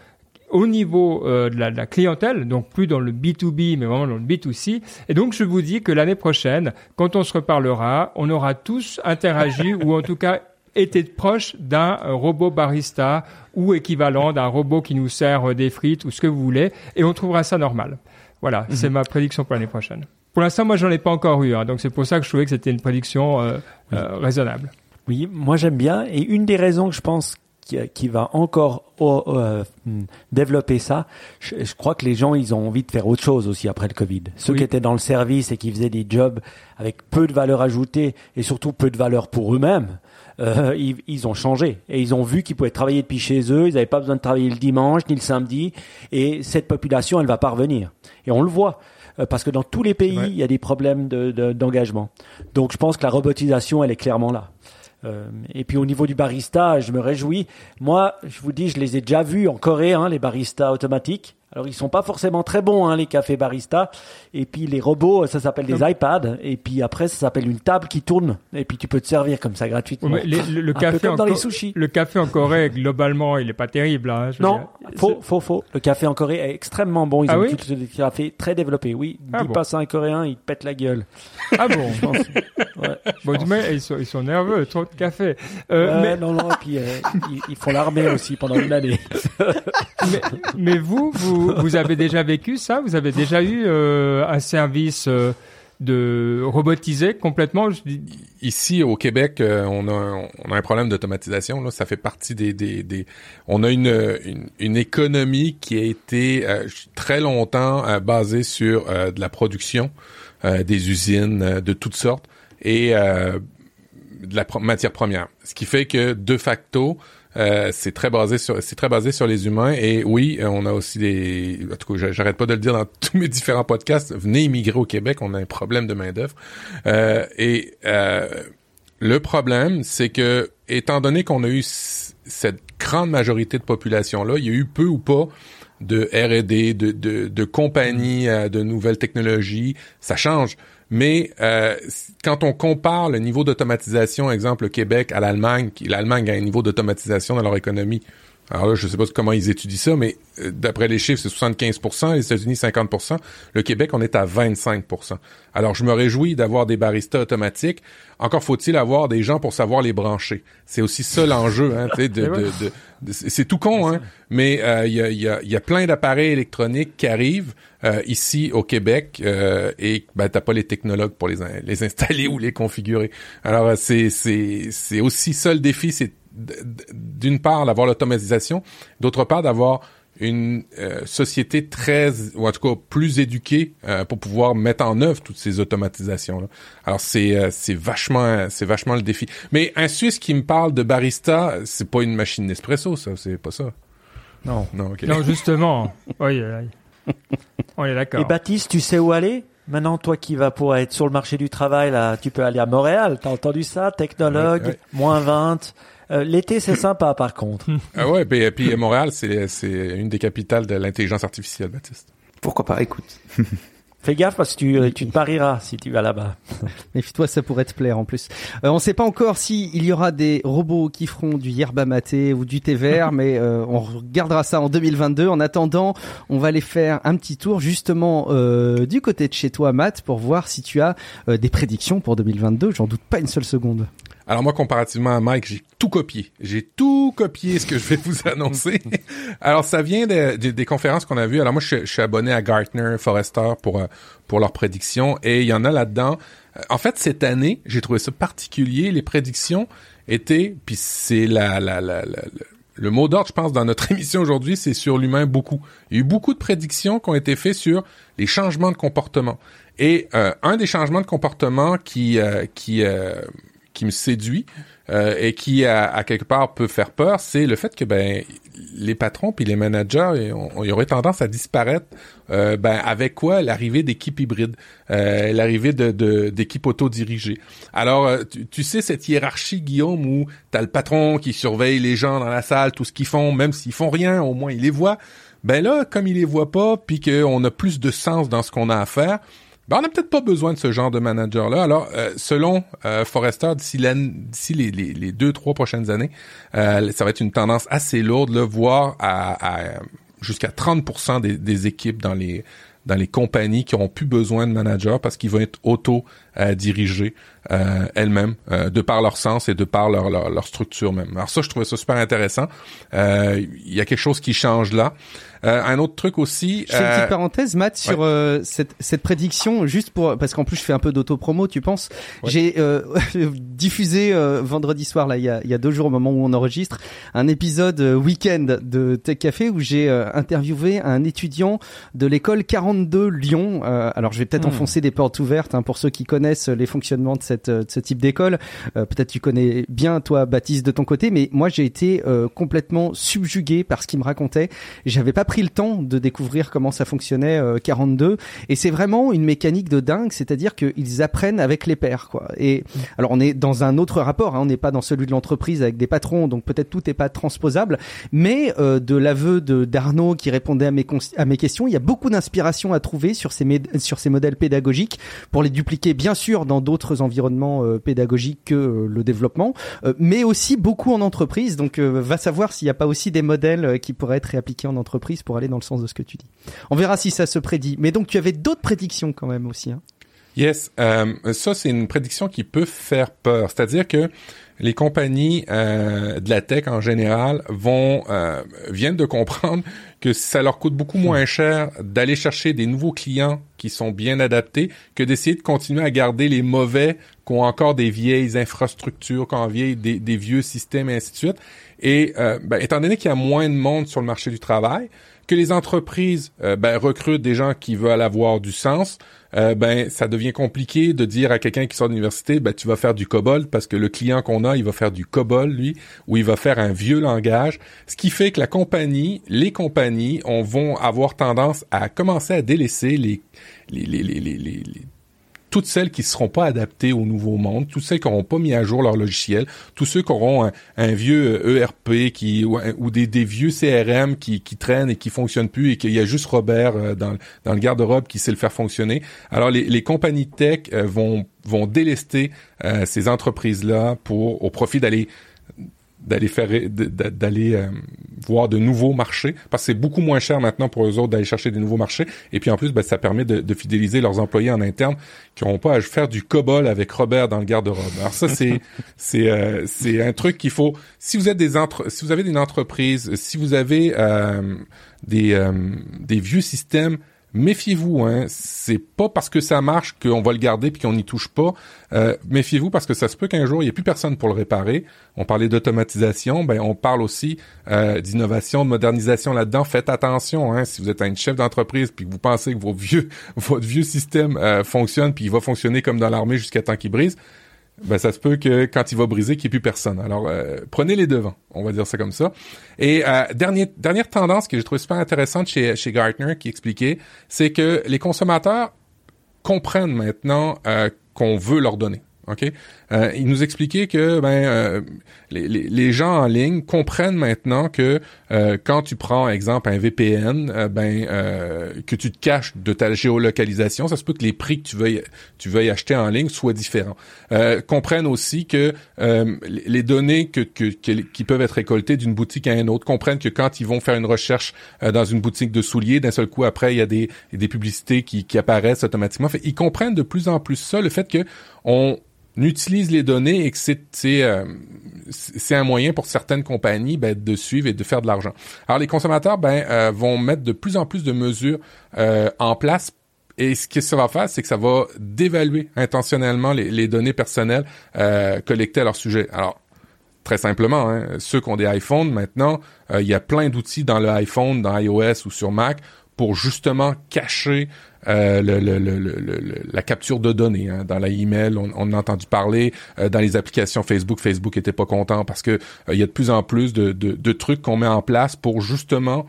au niveau euh, de, la, de, la, clientèle, donc plus dans le B2B, mais vraiment dans le B2C. Et donc, je vous dis que l'année prochaine, quand on se reparlera, on aura tous interagi <laughs> ou en tout cas été proche d'un robot barista ou équivalent d'un robot qui nous sert des frites ou ce que vous voulez, et on trouvera ça normal. Voilà, mhm. c'est ma prédiction pour l'année prochaine. Pour l'instant, moi, j'en ai pas encore eu, hein, donc c'est pour ça que je trouvais que c'était une prédiction euh, euh, raisonnable. Oui, moi j'aime bien, et une des raisons que je pense qui, qui va encore oh, euh, développer ça. Je, crois que les gens, ils ont envie de faire autre chose aussi après le Covid. Ceux qui étaient dans le service et qui faisaient des jobs avec peu de valeur ajoutée et surtout peu de valeur pour eux-mêmes, euh, ils, ils, ont changé et ils ont vu qu'ils pouvaient travailler depuis chez eux. Ils n'avaient pas besoin de travailler le dimanche ni le samedi. Et cette population, elle va pas revenir. Et on le voit euh, parce que dans tous les pays, il y a des problèmes d'engagement. De, Donc je pense que la robotisation, elle est clairement là. Euh, et puis au niveau du barista, je me réjouis. Moi, je vous dis, je les ai déjà vus en Corée, hein, les baristas automatiques. Alors ils sont pas forcément très bons hein, les cafés barista. Et puis les robots, ça s'appelle des iPads. Et puis après, ça s'appelle une table qui tourne. Et puis tu peux te servir comme ça gratuitement. le, café en dans les sushis. Le café en Corée, globalement, il est pas terrible. Hein, non, faux, faux, faux. Le café en Corée est extrêmement bon. Ils ah ont oui des cafés très développés. Oui, ah dis pas ça un Coréen, il pète la gueule. Ah bon je pense. <laughs> Ouais, bon, ils sont, ils sont nerveux, trop de café. Euh, mais... Non, non, et puis euh, ils, ils, font l'armée aussi pendant une année. <laughs> mais, mais vous, vous vous, avez déjà vécu ça? Vous avez déjà eu euh, un service de robotisé complètement? Ici au Québec, euh, on, a, un problème d'automatisation. Là, ça fait partie des, on a une, économie qui a été très longtemps basée sur de la production, des usines de toutes sortes et de la matière première. Ce qui fait que de facto, euh, c'est très basé sur c'est très basé sur les humains. Et oui euh, on a aussi des en tout cas j'arrête pas de le dire dans <laughs> tous mes différents podcasts. Venez immigrer au Québec on a un problème de main d'œuvre euh, et euh, le problème c'est que étant donné qu'on a eu cette grande majorité de population là il y a eu peu ou pas de R&D de de, de compagnies de nouvelles technologies. Ça change mais euh, quand on compare le niveau d'automatisation, exemple le Québec à l'Allemagne, l'Allemagne a un niveau d'automatisation dans leur économie. Alors là, je ne sais pas comment ils étudient ça, mais euh, d'après les chiffres, c'est 75% les États-Unis 50% Le Québec, on est à 25% Alors, je me réjouis d'avoir des baristas automatiques. Encore faut-il avoir des gens pour savoir les brancher. C'est aussi ça l'enjeu, hein, de, <laughs> de, de, c'est tout con, hein, mais euh, il y, a, y, a, y, a, plein d'appareils électroniques qui arrivent euh, ici au Québec euh, et ben t'as pas les technologues pour les, les <laughs> installer ou les configurer. Alors c'est c'est c'est aussi ça le défi, c'est d'une part d'avoir l'automatisation, d'autre part d'avoir une euh, société très, ou en tout cas plus éduquée euh, pour pouvoir mettre en œuvre toutes ces automatisations. -là. Alors c'est euh, c'est vachement c'est vachement le défi. Mais un Suisse qui me parle de barista, c'est pas une machine Nespresso, ça, c'est pas ça. Non. Non. Non, justement. <laughs> oui, oui. On est d'accord. Et Baptiste, tu sais où aller? Maintenant, toi qui vas pour être sur le marché du travail, là, tu peux aller à Montréal. T'as entendu ça? Technologue, Ouais, ouais. moins 20. Euh, L'été, c'est sympa, par contre. <laughs> Ah ouais, puis, puis Montréal, c'est c'est une des capitales de l'intelligence artificielle, Baptiste. Pourquoi pas? Écoute. <laughs> Fais gaffe parce que tu, euh, tu te marieras si tu vas là-bas. <laughs> Méfie-toi, ça pourrait te plaire en plus. Euh, on ne sait pas encore si il y aura des robots qui feront du yerba maté ou du thé vert, mais euh, on regardera ça en 2022. En attendant, on va aller faire un petit tour justement euh, du côté de chez toi, Matt, pour voir si tu as euh, des prédictions pour 2022. J'en doute pas une seule seconde. Alors moi, comparativement à Mike, j'ai tout copié. J'ai tout copié ce que je vais vous annoncer. <laughs> Alors ça vient de- de- des conférences qu'on a vues. Alors moi, je, suis- je suis abonné à Gartner, Forrester pour euh, pour leurs prédictions et il y en a là-dedans. Euh, En fait, cette année, j'ai trouvé ça particulier. Les prédictions étaient, puis c'est la, la, la, la- la- le mot d'ordre, je pense, dans notre <laughs> émission aujourd'hui, c'est sur l'humain beaucoup. Il y a eu beaucoup de prédictions qui ont été faites sur les changements de comportement. Et euh, un des changements de comportement qui euh, qui euh, qui me séduit euh, et qui à, à quelque part peut faire peur, c'est le fait que ben les patrons puis les managers, ils, auraient tendance à disparaître. euh, ben avec quoi? L'arrivée d'équipes hybrides, euh, l'arrivée de de- d'équipes autodirigées. Alors euh, tu, tu sais cette hiérarchie Guillaume où t'as le patron qui surveille les gens dans la salle, tout ce qu'ils font, même s'ils font rien, au moins il les voit. Ben là, comme il les voit pas, puis qu'on a plus de sens dans ce qu'on a à faire, ben, on n'a peut-être pas besoin de ce genre de manager-là. Alors, euh, selon euh, Forrester, d'ici, les, deux, trois prochaines années, euh, ça va être une tendance assez lourde, à, à jusqu'à 30% des, des équipes dans les dans les compagnies qui auront plus besoin de managers parce qu'ils vont être auto-dirigés euh, elles-mêmes, euh, de par leur sens et de par leur, leur, leur structure même. Alors ça, je trouvais ça super intéressant. Euh, Il y a quelque chose qui change là. Euh, un autre truc aussi... Je fais une euh, petite parenthèse, Matt, sur euh, cette, cette prédiction, juste pour parce qu'en plus je fais un peu d'auto-promo, tu penses Ouais. J'ai euh, <laughs> diffusé euh, vendredi soir, là, il y a, y a deux jours au moment où on enregistre, un épisode euh, week-end de Tech Café où j'ai euh, interviewé un étudiant de l'école 42 Lyon. Euh, alors je vais peut-être Hmm. enfoncer des portes ouvertes hein, pour ceux qui connaissent les fonctionnements de, cette, ce type d'école. Euh, peut-être tu connais bien toi, Baptiste, de ton côté, mais moi j'ai été euh, complètement subjugué par ce qu'il me racontait. J'avais pas pris le temps de découvrir comment ça fonctionnait euh, 42 et c'est vraiment une mécanique de dingue, c'est-à-dire qu'ils apprennent avec les pairs quoi. Et alors on est dans un autre rapport, hein, on n'est pas dans celui de l'entreprise avec des patrons, donc peut-être tout n'est pas transposable, mais euh, de l'aveu de d'Arnaud qui répondait à mes à mes questions, il y a beaucoup d'inspiration à trouver sur ces sur ces modèles pédagogiques pour les dupliquer bien sûr dans d'autres environnements euh, pédagogiques que euh, le développement, euh, mais aussi beaucoup en entreprise. Donc va savoir s'il n'y a pas aussi des modèles qui pourraient être réappliqués en entreprise pour aller dans le sens de ce que tu dis. On verra si ça se prédit. Mais donc tu avais d'autres prédictions quand même aussi. Hein. Yes, ça c'est une prédiction qui peut faire peur. C'est-à-dire que les compagnies de la tech en général vont viennent de comprendre que ça leur coûte beaucoup moins cher d'aller chercher des nouveaux clients qui sont bien adaptés que d'essayer de continuer à garder les mauvais qui ont encore des vieilles infrastructures, qui ont vieilles, des, des vieux systèmes et ainsi de suite. Et euh, ben, étant donné qu'il y a moins de monde sur le marché du travail, que les entreprises euh, ben, recrutent des gens qui veulent avoir du sens, euh, ben ça devient compliqué de dire à quelqu'un qui sort de l'université, ben tu vas faire du COBOL parce que le client qu'on a, il va faire du COBOL lui, ou il va faire un vieux langage, ce qui fait que la compagnie, les compagnies, on vont avoir tendance à commencer à délaisser les les, les, les- les- toutes celles qui ne seront pas adaptées au nouveau monde, toutes celles qui n'auront pas mis à jour leur logiciel, tous ceux qui auront un, vieux ERP qui ou, un- ou des, vieux CRM qui, qui traînent et qui fonctionnent plus et qu'il y a juste Robert euh, dans, le garde-robe qui sait le faire fonctionner. Alors les, compagnies tech euh, vont délester euh, ces entreprises-là pour au profit d'aller d'aller faire d'aller euh, voir de nouveaux marchés parce que c'est beaucoup moins cher maintenant pour eux autres d'aller chercher des nouveaux marchés et puis en plus ben, ça permet de, de fidéliser leurs employés en interne qui n'auront pas à faire du cobol avec Robert dans le garde-robe. Alors ça c'est <laughs> c'est euh, c'est un truc qu'il faut si vous êtes des entre si vous avez une entreprise si vous avez euh, des euh, des vieux systèmes méfiez-vous, hein, c'est pas parce que ça marche qu'on va le garder puis qu'on n'y touche pas. Euh, méfiez-vous parce que ça se peut qu'un jour il n'y ait plus personne pour le réparer. On parlait d'automatisation, ben on parle aussi euh, d'innovation, de modernisation là-dedans. Faites attention, hein, si vous êtes un chef d'entreprise puis que vous pensez que vos vieux, <laughs> votre vieux système euh, fonctionne puis il va fonctionner comme dans l'armée jusqu'à temps qu'il brise ben ça se peut que quand il va briser, qu'il n'y ait plus personne. Alors euh, prenez les devants, on va dire ça comme ça. Et euh, dernière tendance que j'ai trouvé super intéressante chez chez Gartner qui expliquait, c'est que les consommateurs comprennent maintenant euh, qu'on veut leur donner. OK? Euh, il nous expliquait que ben euh, les, les, gens en ligne comprennent maintenant que euh, quand tu prends exemple un VPN, euh, ben euh, que tu te caches de ta géolocalisation, ça se peut que les prix que tu veuilles tu veuilles acheter en ligne soient différents. comprennent aussi que les données que, que, qui peuvent être récoltées d'une boutique à une autre comprennent que quand ils vont faire une recherche dans une boutique de souliers, d'un seul coup après il y a des, des publicités qui, qui apparaissent automatiquement. Fait, ils comprennent de plus en plus ça, le fait que on utilise les données et que c'est euh, c'est un moyen pour certaines compagnies ben, de suivre et de faire de l'argent. Alors les consommateurs ben, euh, vont mettre de plus en plus de mesures euh, en place et ce que ça va faire, c'est que ça va dévaluer intentionnellement les, les données personnelles collectées à leur sujet. Alors très simplement, hein, ceux qui ont des iPhones maintenant, il y a plein d'outils dans le iPhone, dans iOS ou sur Mac pour justement cacher euh, le, le, le, la capture de données. Hein. Dans la email, on, on a entendu parler. Euh, dans les applications Facebook, Facebook était pas content parce que euh, il y a de plus en plus de, de, de trucs qu'on met en place pour justement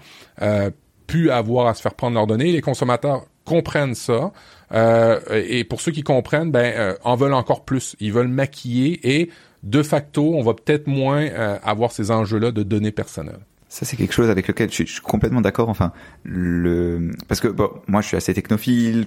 plus avoir à se faire prendre leurs données. Les consommateurs comprennent ça. et pour ceux qui comprennent, ben en veulent encore plus. Ils veulent maquiller et de facto, on va peut-être moins avoir ces enjeux-là de données personnelles. Ça, c'est quelque chose avec lequel je suis, complètement d'accord. Enfin, le parce que bon, moi, je suis assez technophile,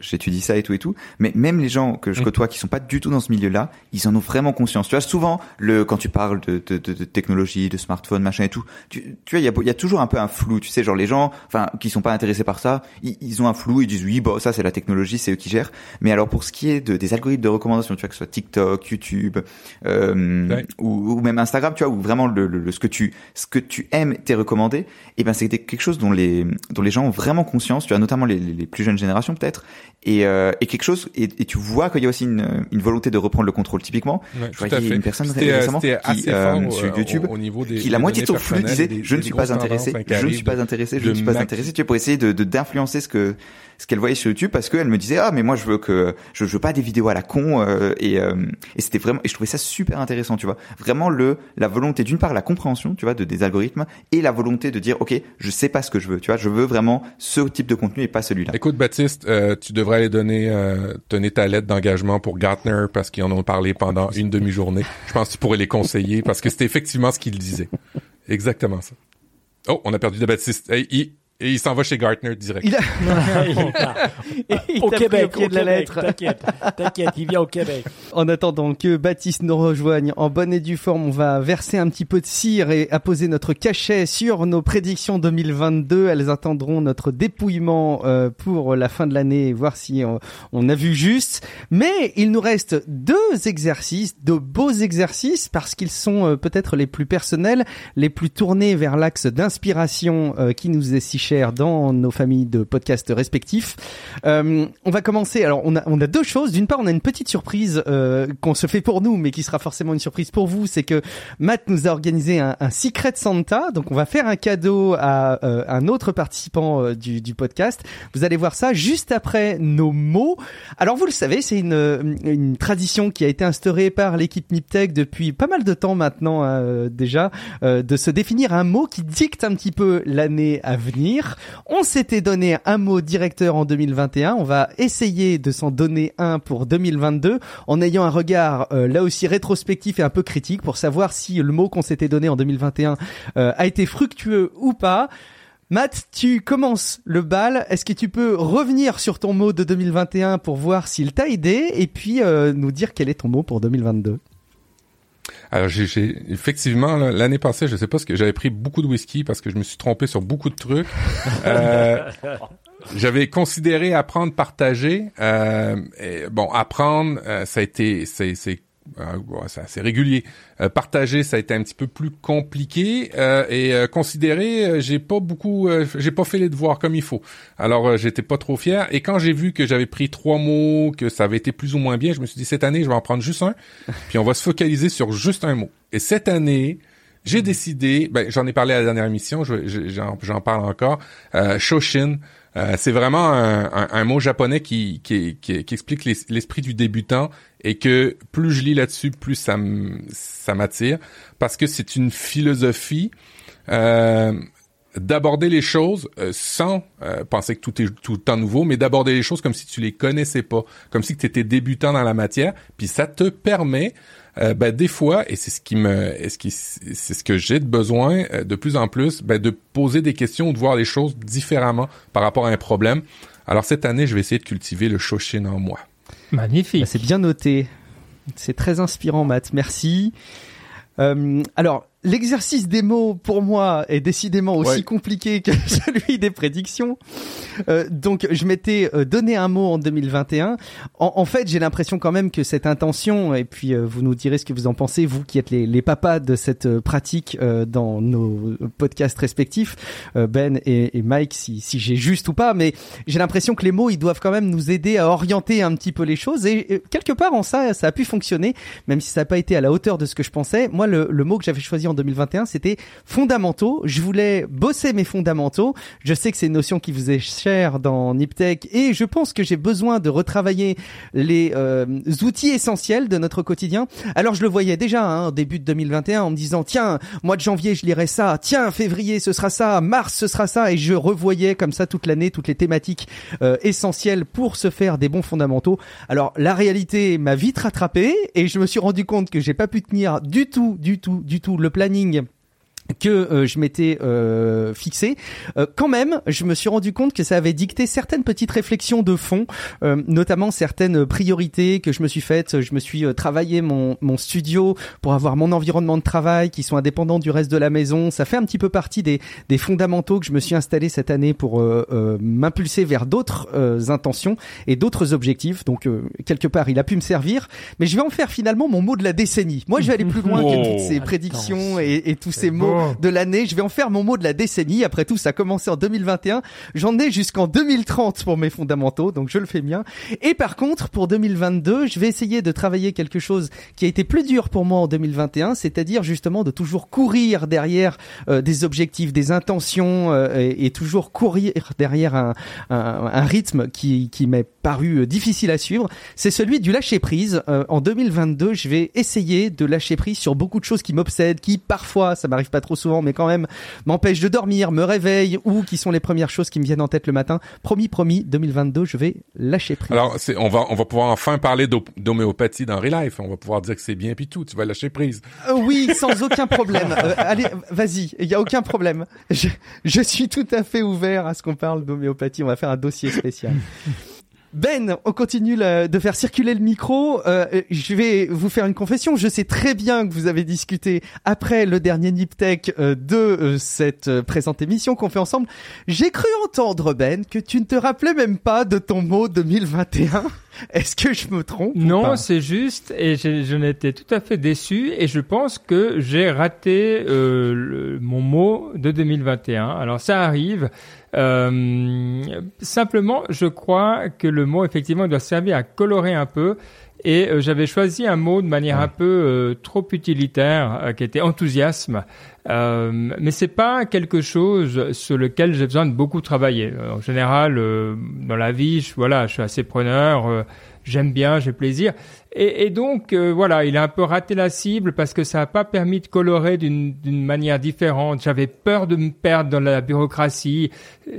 j'étudie ça et tout et tout. Mais même les gens que je mm. côtoie qui sont pas du tout dans ce milieu-là, ils en ont vraiment conscience. Tu vois, souvent, le quand tu parles de, de, de, de technologie, de smartphone, machin et tout, tu, tu vois, il y a, y a toujours un peu un flou. Tu sais, genre les gens, enfin, qui sont pas intéressés par ça, ils, ils ont un flou. Ils disent oui, bon, ça c'est la technologie, c'est eux qui gèrent. Mais alors pour ce qui est de, des algorithmes de recommandation, tu vois, que ce soit TikTok, YouTube, euh, ou, ou, même Instagram, tu vois, ou vraiment le, le, ce que tu ce que tu aimes t'es recommandé, et eh ben c'était quelque chose dont les dont les gens ont vraiment conscience. Tu as notamment les, les plus jeunes générations peut-être, et, euh, et quelque chose et, et tu vois qu'il y a aussi une, une volonté de reprendre le contrôle. Typiquement, je voyais une personne récemment qui euh, sur YouTube, au, niveau des, qui la moitié de son flux disait je ne suis pas intéressé, je ne suis pas intéressé, je ne suis pas intéressé. Tu vois pour essayer de d'influencer ce que ce qu'elle voyait sur YouTube parce qu'elle me disait ah mais moi je veux que je, veux pas des vidéos à la con euh, et, euh, et c'était vraiment et je trouvais ça super intéressant tu vois. Vraiment le la volonté d'une part la compréhension tu vois de des algorithmes et la volonté de dire ok je sais pas ce que je veux tu vois. Je veux vraiment ce type de contenu et pas celui-là. Écoute Baptiste euh, tu devrais aller donner donner ta lettre d'engagement pour Gartner parce qu'ils en ont parlé pendant une demi-journée. Je pense que tu pourrais les conseiller parce que c'était effectivement ce qu'ils disaient. Exactement ça. Oh, on a perdu de Baptiste. Hey, et il s'en va chez Gartner direct. Il a... <laughs> <laughs> au Québec, il de la lettre. T'inquiète, t'inquiète, il vient au Québec. <laughs> En attendant que Baptiste nous rejoigne en bonne et due forme, on va verser un petit peu de cire et apposer notre cachet sur nos prédictions 2022. Elles attendront notre dépouillement euh, pour la fin de l'année, voir si on, on, a vu juste. Mais il nous reste deux exercices, de beaux exercices, parce qu'ils sont euh, peut-être les plus personnels, les plus tournés vers l'axe d'inspiration euh, qui nous est si cher dans nos familles de podcasts respectifs. Euh, on va commencer. Alors, on a, deux choses. D'une part, on a une petite surprise euh, qu'on se fait pour nous, mais qui sera forcément une surprise pour vous. C'est que Matt nous a organisé un, un Secret Santa. Donc, on va faire un cadeau à euh, un autre participant du, podcast. Vous allez voir ça juste après nos mots. Alors, vous le savez, c'est une, une tradition qui a été instaurée par l'équipe Niptech depuis pas mal de temps maintenant déjà, de se définir un mot qui dicte un petit peu l'année à venir. On s'était donné un mot directeur en 2021. On va essayer de s'en donner un pour 2022 en ayant un regard euh, là aussi rétrospectif et un peu critique pour savoir si le mot qu'on s'était donné en 2021 euh, a été fructueux ou pas. Matt, tu commences le bal. Est-ce que tu peux revenir sur ton mot de 2021 pour voir s'il t'a aidé et puis euh, nous dire quel est ton mot pour 2022 alors j'ai effectivement l'année passée, je sais pas ce que j'avais pris beaucoup de whisky parce que je me suis trompé sur beaucoup de trucs. <laughs> Euh, j'avais considéré apprendre, partager. Euh, bon, apprendre, euh, ça a été, c'est c'est assez régulier. Euh, partager, ça a été un petit peu plus compliqué euh, et euh, considérer, euh, j'ai pas beaucoup, euh, j'ai pas fait les devoirs comme il faut. Alors euh, j'étais pas trop fier. Et quand j'ai vu que j'avais pris trois mots, que ça avait été plus ou moins bien, je me suis dit cette année, je vais en prendre juste un, <laughs> puis on va se focaliser sur juste un mot. Et cette année, j'ai décidé, ben, j'en ai parlé à la dernière émission, je- je- j'en parle encore, euh, Shoshin. Euh, c'est vraiment un, un- un mot japonais qui, qui, qui, qui explique l'es- l'esprit du débutant et que plus je lis là-dessus, plus ça m'attire parce que c'est une philosophie euh, d'aborder les choses euh, sans euh, penser que tout est tout le temps nouveau, mais d'aborder les choses comme si tu les connaissais pas, comme si tu étais débutant dans la matière, puis ça te permet euh, ben, des fois, et c'est ce qui me, est ce qui, c'est ce que j'ai de besoin euh, de plus en plus, ben, de poser des questions ou de voir les choses différemment par rapport à un problème. Alors cette année, je vais essayer de cultiver le Shoshin en moi. Magnifique. Bah, c'est bien noté. C'est très inspirant, Matt. Merci. Euh, alors, l'exercice des mots, pour moi, est décidément aussi Ouais. compliqué que <laughs> celui des prédictions. Euh, donc, je m'étais euh, donné un mot en 2021. En, en fait, j'ai l'impression quand même que cette intention, et puis euh, vous nous direz ce que vous en pensez, vous qui êtes les, les papas de cette euh, pratique euh, dans nos podcasts respectifs, euh, Ben et, et Mike, si, si j'ai juste ou pas, mais j'ai l'impression que les mots, ils doivent quand même nous aider à orienter un petit peu les choses. Et, et quelque part, en ça, ça a pu fonctionner, même si ça n'a pas été à la hauteur de ce que je pensais. Moi, le, le mot que j'avais choisi en 2021, c'était fondamentaux. Je voulais bosser mes fondamentaux. Je sais que c'est une notion qui vous est chère dans Niptech et je pense que j'ai besoin de retravailler les euh, outils essentiels de notre quotidien. Alors, je le voyais déjà hein, au début de 2021 en me disant, tiens, mois de janvier, je lirai ça. Tiens, février, ce sera ça. Mars, ce sera ça. Et je revoyais comme ça toute l'année toutes les thématiques euh, essentielles pour se faire des bons fondamentaux. Alors la réalité m'a vite rattrapé et je me suis rendu compte que j'ai pas pu tenir du tout, du tout, du tout le planning que euh, je m'étais euh, fixé. Euh, quand même, je me suis rendu compte que ça avait dicté certaines petites réflexions de fond, euh, notamment certaines priorités que je me suis faites. Je me suis euh, travaillé mon, mon studio pour avoir mon environnement de travail qui sont indépendants du reste de la maison. Ça fait un petit peu partie des, des fondamentaux que je me suis installé cette année pour euh, euh, m'impulser vers d'autres euh, intentions et d'autres objectifs. Donc euh, quelque part, il a pu me servir, mais je vais en faire finalement mon mot de la décennie. Moi, je vais aller plus loin Oh. que toutes ces prédictions et, et tous ces mots de l'année. Je vais en faire mon mot de la décennie. Après tout, ça a commencé en 2021. J'en ai jusqu'en 2030 pour mes fondamentaux, donc je le fais bien. Et par contre, pour 2022, je vais essayer de travailler quelque chose qui a été plus dur pour moi en 2021, c'est-à-dire justement de toujours courir derrière euh, des objectifs, des intentions euh, et, et toujours courir derrière un, un, un rythme qui, qui m'est paru euh, difficile à suivre. C'est celui du lâcher prise. Euh, en 2022, je vais essayer de lâcher prise sur beaucoup de choses qui m'obsèdent, qui parfois, ça m'arrive pas trop souvent, mais quand même m'empêchent de dormir, me réveillent ou qui sont les premières choses qui me viennent en tête le matin. Promis, promis, 2022, je vais lâcher prise. Alors, c'est, on va, on va pouvoir enfin parler d'hom- d'homéopathie dans Real Life. On va pouvoir dire que c'est bien puis tout. Tu vas lâcher prise. Euh, oui, sans aucun problème. Euh, allez, vas-y, il y a aucun problème. Je, je suis tout à fait ouvert à ce qu'on parle d'homéopathie. On va faire un dossier spécial. Ben, on continue la- de faire circuler le micro. Euh, je vais vous faire une confession. Je sais très bien que vous avez discuté après le dernier Niptech euh, de euh, cette euh, présente émission qu'on fait ensemble. J'ai cru entendre Ben que tu ne te rappelais même pas de ton mot 2021. Est-ce que je me trompe Non, c'est juste, et j'ai- j'en étais tout à fait déçu, et je pense que j'ai raté le- mon mot de 2021. Alors ça arrive. Euh, simplement, je crois que le mot effectivement doit servir à colorer un peu. Et euh, j'avais choisi un mot de manière un peu euh, trop utilitaire, qui était enthousiasme. Mais c'est pas quelque chose sur lequel j'ai besoin de beaucoup travailler. En général, dans la vie, je, voilà, je suis assez preneur. J'aime bien, j'ai plaisir. Et, donc, euh, voilà, il a un peu raté la cible parce que ça n'a pas permis de colorer d'une manière différente. J'avais peur de me perdre dans la bureaucratie.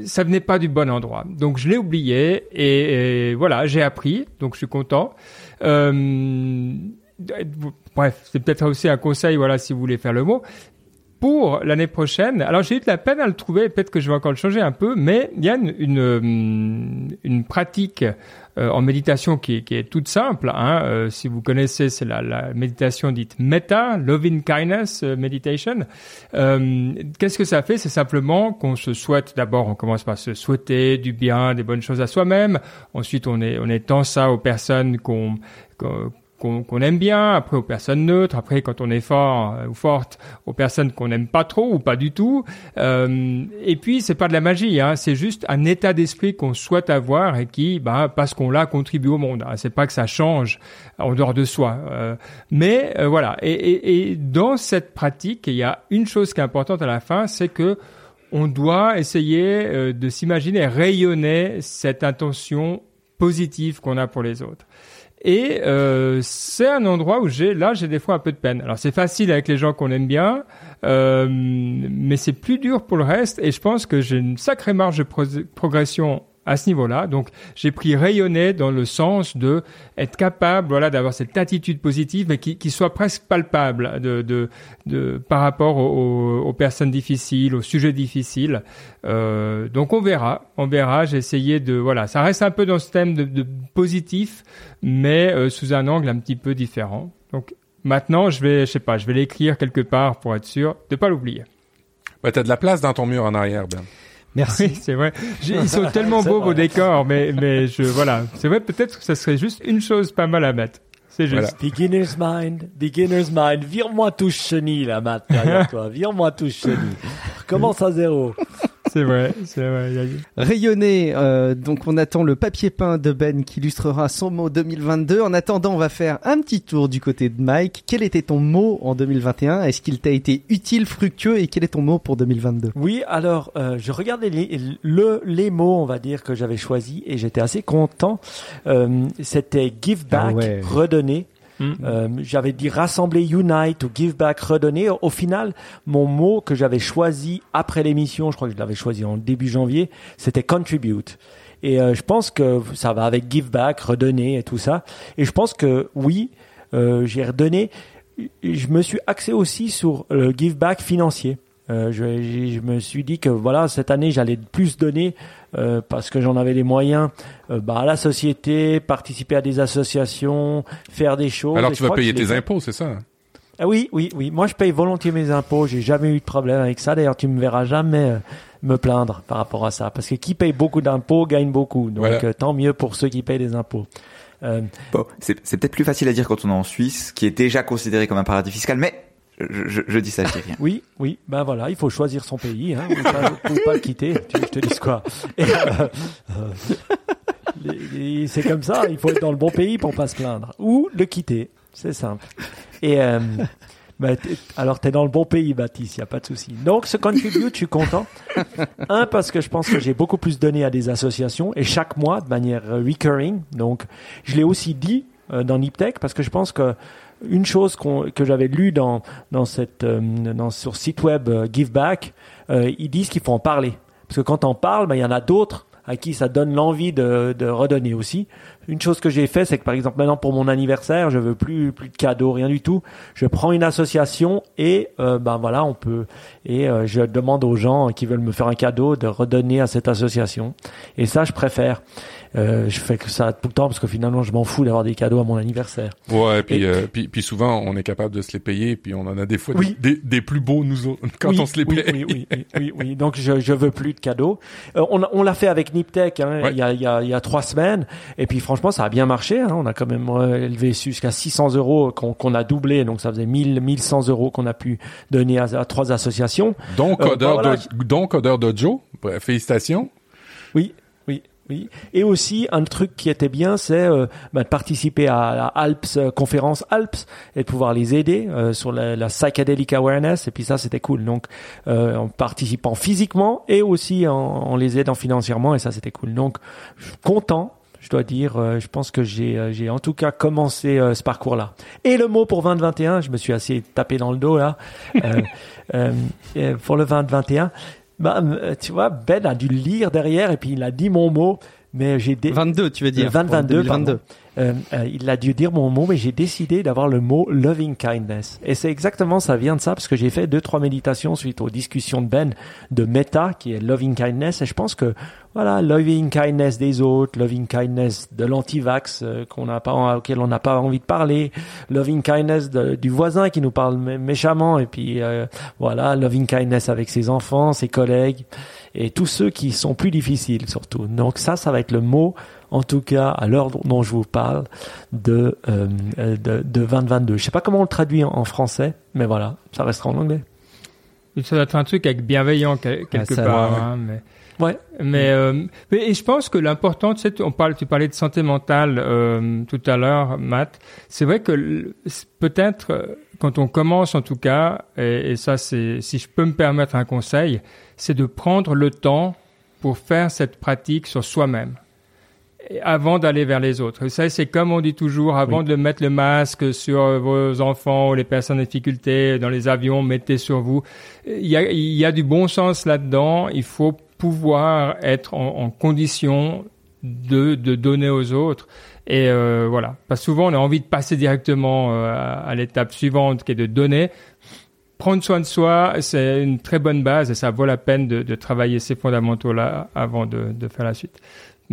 Ça venait pas du bon endroit. Donc, je l'ai oublié et, et voilà, j'ai appris. Donc, je suis content. Euh, bref, c'est peut-être aussi un conseil, voilà, si vous voulez faire le mot pour l'année prochaine. Alors j'ai eu de la peine à le trouver, peut-être que je vais encore le changer un peu, mais il y a une, une, euh, pratique euh, en méditation qui, est- toute simple. Hein. Euh, si vous connaissez, c'est la, la méditation dite Metta, Loving Kindness Meditation. Qu'est-ce que ça fait? C'est simplement qu'on se souhaite, d'abord on commence par se souhaiter du bien, des bonnes choses à soi-même. Ensuite on, est, on étend ça aux personnes qu'on qu'on aime bien, après aux personnes neutres, après quand on est fort euh, ou forte aux personnes qu'on n'aime pas trop ou pas du tout. Euh, et puis c'est pas de la magie, hein, c'est juste un état d'esprit qu'on souhaite avoir et qui, bah, parce qu'on l'a, contribue au monde. Hein. C'est pas que ça change en dehors de soi, euh, mais voilà. Et, et, et dans cette pratique, il y a une chose qui est importante à la fin, c'est que on doit essayer de s'imaginer rayonner cette intention positive qu'on a pour les autres. Et euh, c'est un endroit où j'ai là j'ai des fois un peu de peine. Alors c'est facile avec les gens qu'on aime bien, euh, mais c'est plus dur pour le reste. Et je pense que j'ai une sacrée marge de progression à ce niveau-là. Donc, j'ai pris rayonner dans le sens de être capable, voilà, d'avoir cette attitude positive, mais qui, soit presque palpable de, par rapport aux, personnes difficiles, aux sujets difficiles. Euh, donc, on verra, on verra. J'ai essayé de, voilà, ça reste un peu dans ce thème de, de positif, mais euh, sous un angle un petit peu différent. Donc, maintenant, je vais, je sais pas, je vais l'écrire quelque part pour être sûr de pas l'oublier. Ouais, t'as de la place dans ton mur en arrière, Ben. Merci. c'est vrai. <laughs> Ils sont tellement beaux vos décors, mais mais je voilà. C'est vrai. Peut-être que ça serait juste une chose pas mal à mettre. C'est juste. Beginner's mind, beginner's mind. Vire-moi touche chenille là, Matt, derrière <laughs> toi. Vire-moi touche chenille. Commence à zéro. C'est vrai, c'est vrai. Rayonner, euh, donc on attend le papier peint de Ben qui illustrera son mot 2022. En attendant, on va faire un petit tour du côté de Mike. Quel était ton mot en 2021 Est-ce qu'il t'a été utile, fructueux? Et quel est ton mot pour 2022 Oui, alors euh, je regardais les, le, les mots, on va dire, que j'avais choisis et j'étais assez content. Euh, C'était give back, ah redonner. Mm. Euh, j'avais dit rassembler, unite ou give back, redonner. Au final, mon mot que j'avais choisi après l'émission, je crois que je l'avais choisi en début janvier, c'était contribute. Et euh, je pense que ça va avec give back, redonner et tout ça. Et je pense que oui, euh, j'ai redonné. Je me suis axé aussi sur le give back financier. Euh, je, je, me suis dit que voilà cette année j'allais plus donner euh, parce que j'en avais les moyens euh, bah, à la société, participer à des associations, faire des choses. Alors tu vas payer tes impôts, c'est ça ah oui, oui, oui. Moi, je paye volontiers mes impôts. J'ai jamais eu de problème avec ça. D'ailleurs, tu me verras jamais euh, me plaindre par rapport à ça, parce que qui paye beaucoup d'impôts gagne beaucoup. Donc, euh, tant mieux pour ceux qui payent des impôts. Euh, bon, c'est peut-être plus facile à dire quand on est en Suisse, qui est déjà considéré comme un paradis fiscal, mais je, dis ça, je dis rien. Oui, oui, ben voilà, il faut choisir son pays, hein, ou pas, pas le quitter. Tu je te dise quoi euh, euh, C'est comme ça, il faut être dans le bon pays pour pas se plaindre, ou le quitter, c'est simple. Et euh, bah, alors, tu es dans le bon pays, Baptiste, il n'y a pas de souci. Donc, ce contribute, je suis content. Un, parce que je pense que j'ai beaucoup plus donné à des associations, et chaque mois, de manière recurring. Donc, je l'ai aussi dit euh, dans Niptech, parce que je pense que une chose que j'avais lu dans, dans cette, euh, dans, sur site web euh, GiveBack, euh, ils disent qu'il faut en parler. Parce que quand on parle, ben, il y en a d'autres à qui ça donne l'envie de, de redonner aussi. Une chose que j'ai fait, c'est que par exemple maintenant pour mon anniversaire, je veux plus plus de cadeaux, rien du tout. Je prends une association et ben voilà, on peut et je demande aux gens qui veulent me faire un cadeau de redonner à cette association. Et ça, je préfère. Euh, je fais que ça tout le temps parce que finalement je m'en fous d'avoir des cadeaux à mon anniversaire. Ouais, et puis, euh, puis, puis souvent on est capable de se les payer, puis on en a des fois des, des, plus beaux nous quand on se les paye. Oui, oui, oui, oui, oui, Donc je je veux plus de cadeaux. Euh, on on l'a fait avec Niptech hein, il y a il y a il y a trois semaines et puis franchement ça a bien marché. Hein, on a quand même élevé jusqu'à 600 euros qu'on qu'on a doublé, donc ça faisait 1000 1100 euros qu'on a pu donner à, trois associations. Donc Odeur bah, de donc Odeur Dojo, félicitations. Oui, et aussi un truc qui était bien, c'est euh, bah, de participer à la Alps euh, conférence Alps et de pouvoir les aider euh, sur la, la, psychedelic awareness. Et puis ça, c'était cool. Donc en participant physiquement et aussi en, en, les aidant financièrement. Et ça, c'était cool. Donc content. Je dois dire, je pense que j'ai, j'ai en tout cas commencé ce parcours-là. Et le mot pour 2021, je me suis assez tapé dans le dos là. <laughs> pour le 2021, bah, euh, tu vois, Ben a dû lire derrière et puis il a dit mon mot. Mais j'ai 22, tu veux dire 2022, 22. Euh, euh, il a dû dire mon mot, mais j'ai décidé d'avoir le mot loving kindness. Et c'est exactement ça vient de ça parce que j'ai fait deux trois méditations suite aux discussions de Ben de Meta qui est loving kindness. Et je pense que voilà, loving kindness des autres, loving kindness de l'anti-vax euh, qu'on n'a pas, auquel on n'a pas envie de parler, loving kindness du voisin qui nous parle mé- méchamment, et puis euh, voilà, loving kindness avec ses enfants, ses collègues, et tous ceux qui sont plus difficiles surtout. Donc ça, ça va être le mot, en tout cas à l'heure dont- je vous parle, de, euh, de, de 2022. Je sais pas comment on le traduit en, en français, mais voilà, ça restera en anglais. Ça doit être un truc avec bienveillant quel- quelque Ah, part. ouais. hein, mais... Ouais. Mais, euh, mais- et je pense que l'important, tu sais, on parle, tu parlais de santé mentale euh, tout à l'heure, Matt. C'est vrai que peut-être quand on commence, en tout cas, et, et ça, c'est, si je peux me permettre un conseil, c'est de prendre le temps pour faire cette pratique sur soi-même. Avant d'aller vers les autres. Ça, c'est comme on dit toujours, avant de mettre le masque sur vos enfants ou les personnes en difficulté dans les avions, mettez sur vous. Il y a, il y a du bon sens là-dedans. Il faut pouvoir être en, en condition de, de donner aux autres. Et euh, voilà. Parce que souvent, on a envie de passer directement euh, à, à l'étape suivante, qui est de donner. Prendre soin de soi, c'est une très bonne base et ça vaut la peine de, de travailler ces fondamentaux-là avant de, de faire la suite.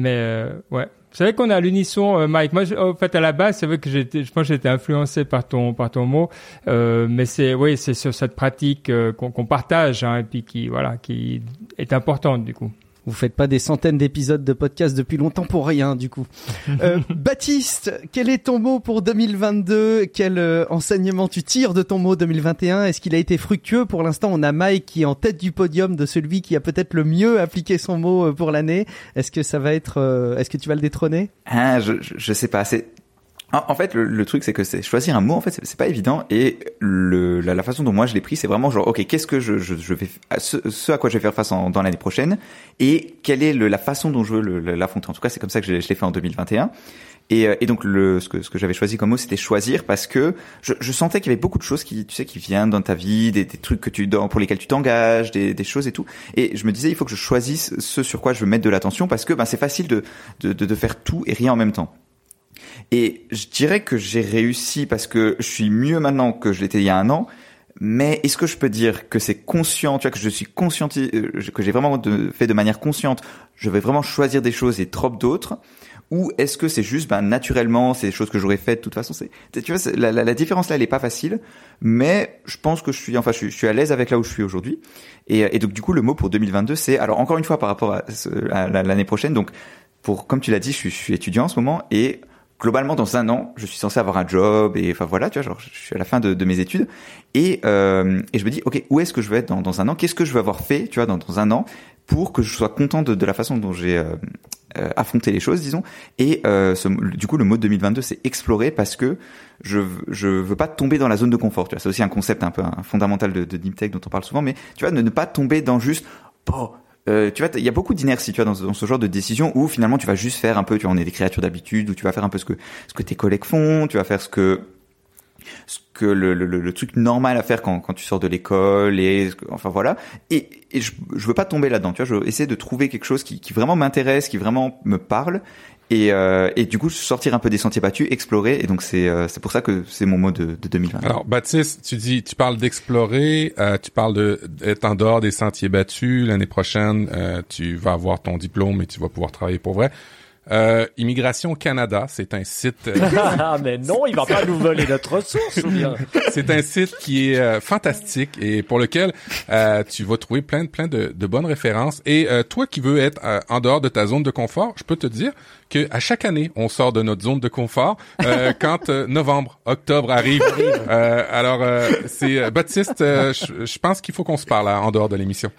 Mais euh, ouais, c'est vrai qu'on est à l'unisson, euh, Mike. Moi, je- en fait, à la base, c'est vrai que j'étais, je pense que j'étais influencé par ton par ton mot, euh, mais c'est oui, c'est sur cette pratique euh, qu'on qu'on partage hein, et puis qui voilà, qui est importante du coup. Vous faites pas des centaines d'épisodes de podcast depuis longtemps pour rien, du coup. <laughs> Euh, Baptiste, quel est ton mot pour 2022 Quel euh, enseignement tu tires de ton mot 2021 Est-ce qu'il a été fructueux? Pour l'instant, on a Mike qui est en tête du podium de celui qui a peut-être le mieux appliqué son mot euh, pour l'année. Est-ce que ça va être euh, Est-ce que tu vas le détrôner? Ah, je, je, je sais pas. C'est en en fait le, le truc c'est que c'est choisir un mot en fait c'est- pas évident et le la, façon dont moi je l'ai pris c'est vraiment genre ok qu'est-ce que je, je, je vais ce, ce à quoi je vais faire face en, dans l'année prochaine et quelle est le, la façon dont je veux l'affronter. En tout cas c'est comme ça que je, je l'ai fait en 2021 et, euh, et donc le ce que ce que j'avais choisi comme mot c'était choisir parce que je, je sentais qu'il y avait beaucoup de choses qui tu sais qui viennent dans ta vie des, des trucs que tu dans, pour lesquels tu t'engages des, des choses et tout et je me disais il faut que je choisisse ce sur quoi je veux mettre de l'attention parce que ben c'est facile de de de faire tout et rien en même temps et je dirais que j'ai réussi parce que je suis mieux maintenant que je l'étais il y a un an. Mais est-ce que je peux dire que c'est conscient, tu vois, que je suis conscient, euh, que j'ai vraiment fait de manière consciente, je vais vraiment choisir des choses et trop d'autres, ou est-ce que c'est juste, ben, naturellement, c'est des choses que j'aurais faites de toute façon, c'est, tu vois, la, différence là, elle est pas facile, mais je pense que je suis, enfin, je suis, à l'aise avec là où je suis aujourd'hui. Et, donc, du coup, le mot pour 2022, c'est, alors, encore une fois, par rapport à, l'année prochaine, donc, pour, comme tu l'as dit, je je suis étudiant en ce moment et globalement dans un an, je suis censé avoir un job et enfin voilà, tu vois, genre je suis à la fin de, de mes études et euh, et je me dis ok où est-ce que je veux être dans, dans un an, qu'est-ce que je veux avoir fait, tu vois, dans, dans un an pour que je sois content de, de la façon dont j'ai euh, euh, affronté les choses, disons? Et euh, du coup, le mot de 2022, c'est explorer parce que je je veux pas tomber dans la zone de confort. Tu vois, c'est aussi un concept un peu fondamental de, de Deep Tech dont on parle souvent, mais tu vois, ne, ne pas tomber dans juste oh, euh, tu vois, il y a beaucoup d'inertie, tu vois, dans, ce genre de décision où finalement tu vas juste faire un peu, tu vois, on est des créatures d'habitude, où tu vas faire un peu ce que ce que tes collègues font, tu vas faire ce que ce que le, le, le- truc normal à faire quand, quand tu sors de l'école et enfin voilà. Et, et je, je veux pas tomber là-dedans tu vois. Je essayer de trouver quelque chose qui, qui vraiment m'intéresse qui vraiment me parle. Et, euh, et du coup sortir un peu des sentiers battus explorer. Et donc c'est euh, c'est pour ça que c'est mon mot de, de 2020 Alors, Baptiste, tu dis, tu parles d'explorer, euh, tu parles de d'être en dehors des sentiers battus. L'année prochaine, euh, tu vas avoir ton diplôme et tu vas pouvoir travailler pour vrai. Euh, Immigration Canada, c'est un site, euh, <laughs> ah, mais non, il va pas nous voler notre ressource, ou bien? <laughs> C'est un site qui est euh, fantastique et pour lequel euh, tu vas trouver plein de plein de, de bonnes références. Et euh, toi qui veux être euh, en dehors de ta zone de confort, je peux te dire que à chaque année, on sort de notre zone de confort euh, <laughs> quand euh, novembre, octobre arrive. Euh, alors, euh, c'est euh, Baptiste, euh, je je pense qu'il faut qu'on se parle hein, en dehors de l'émission.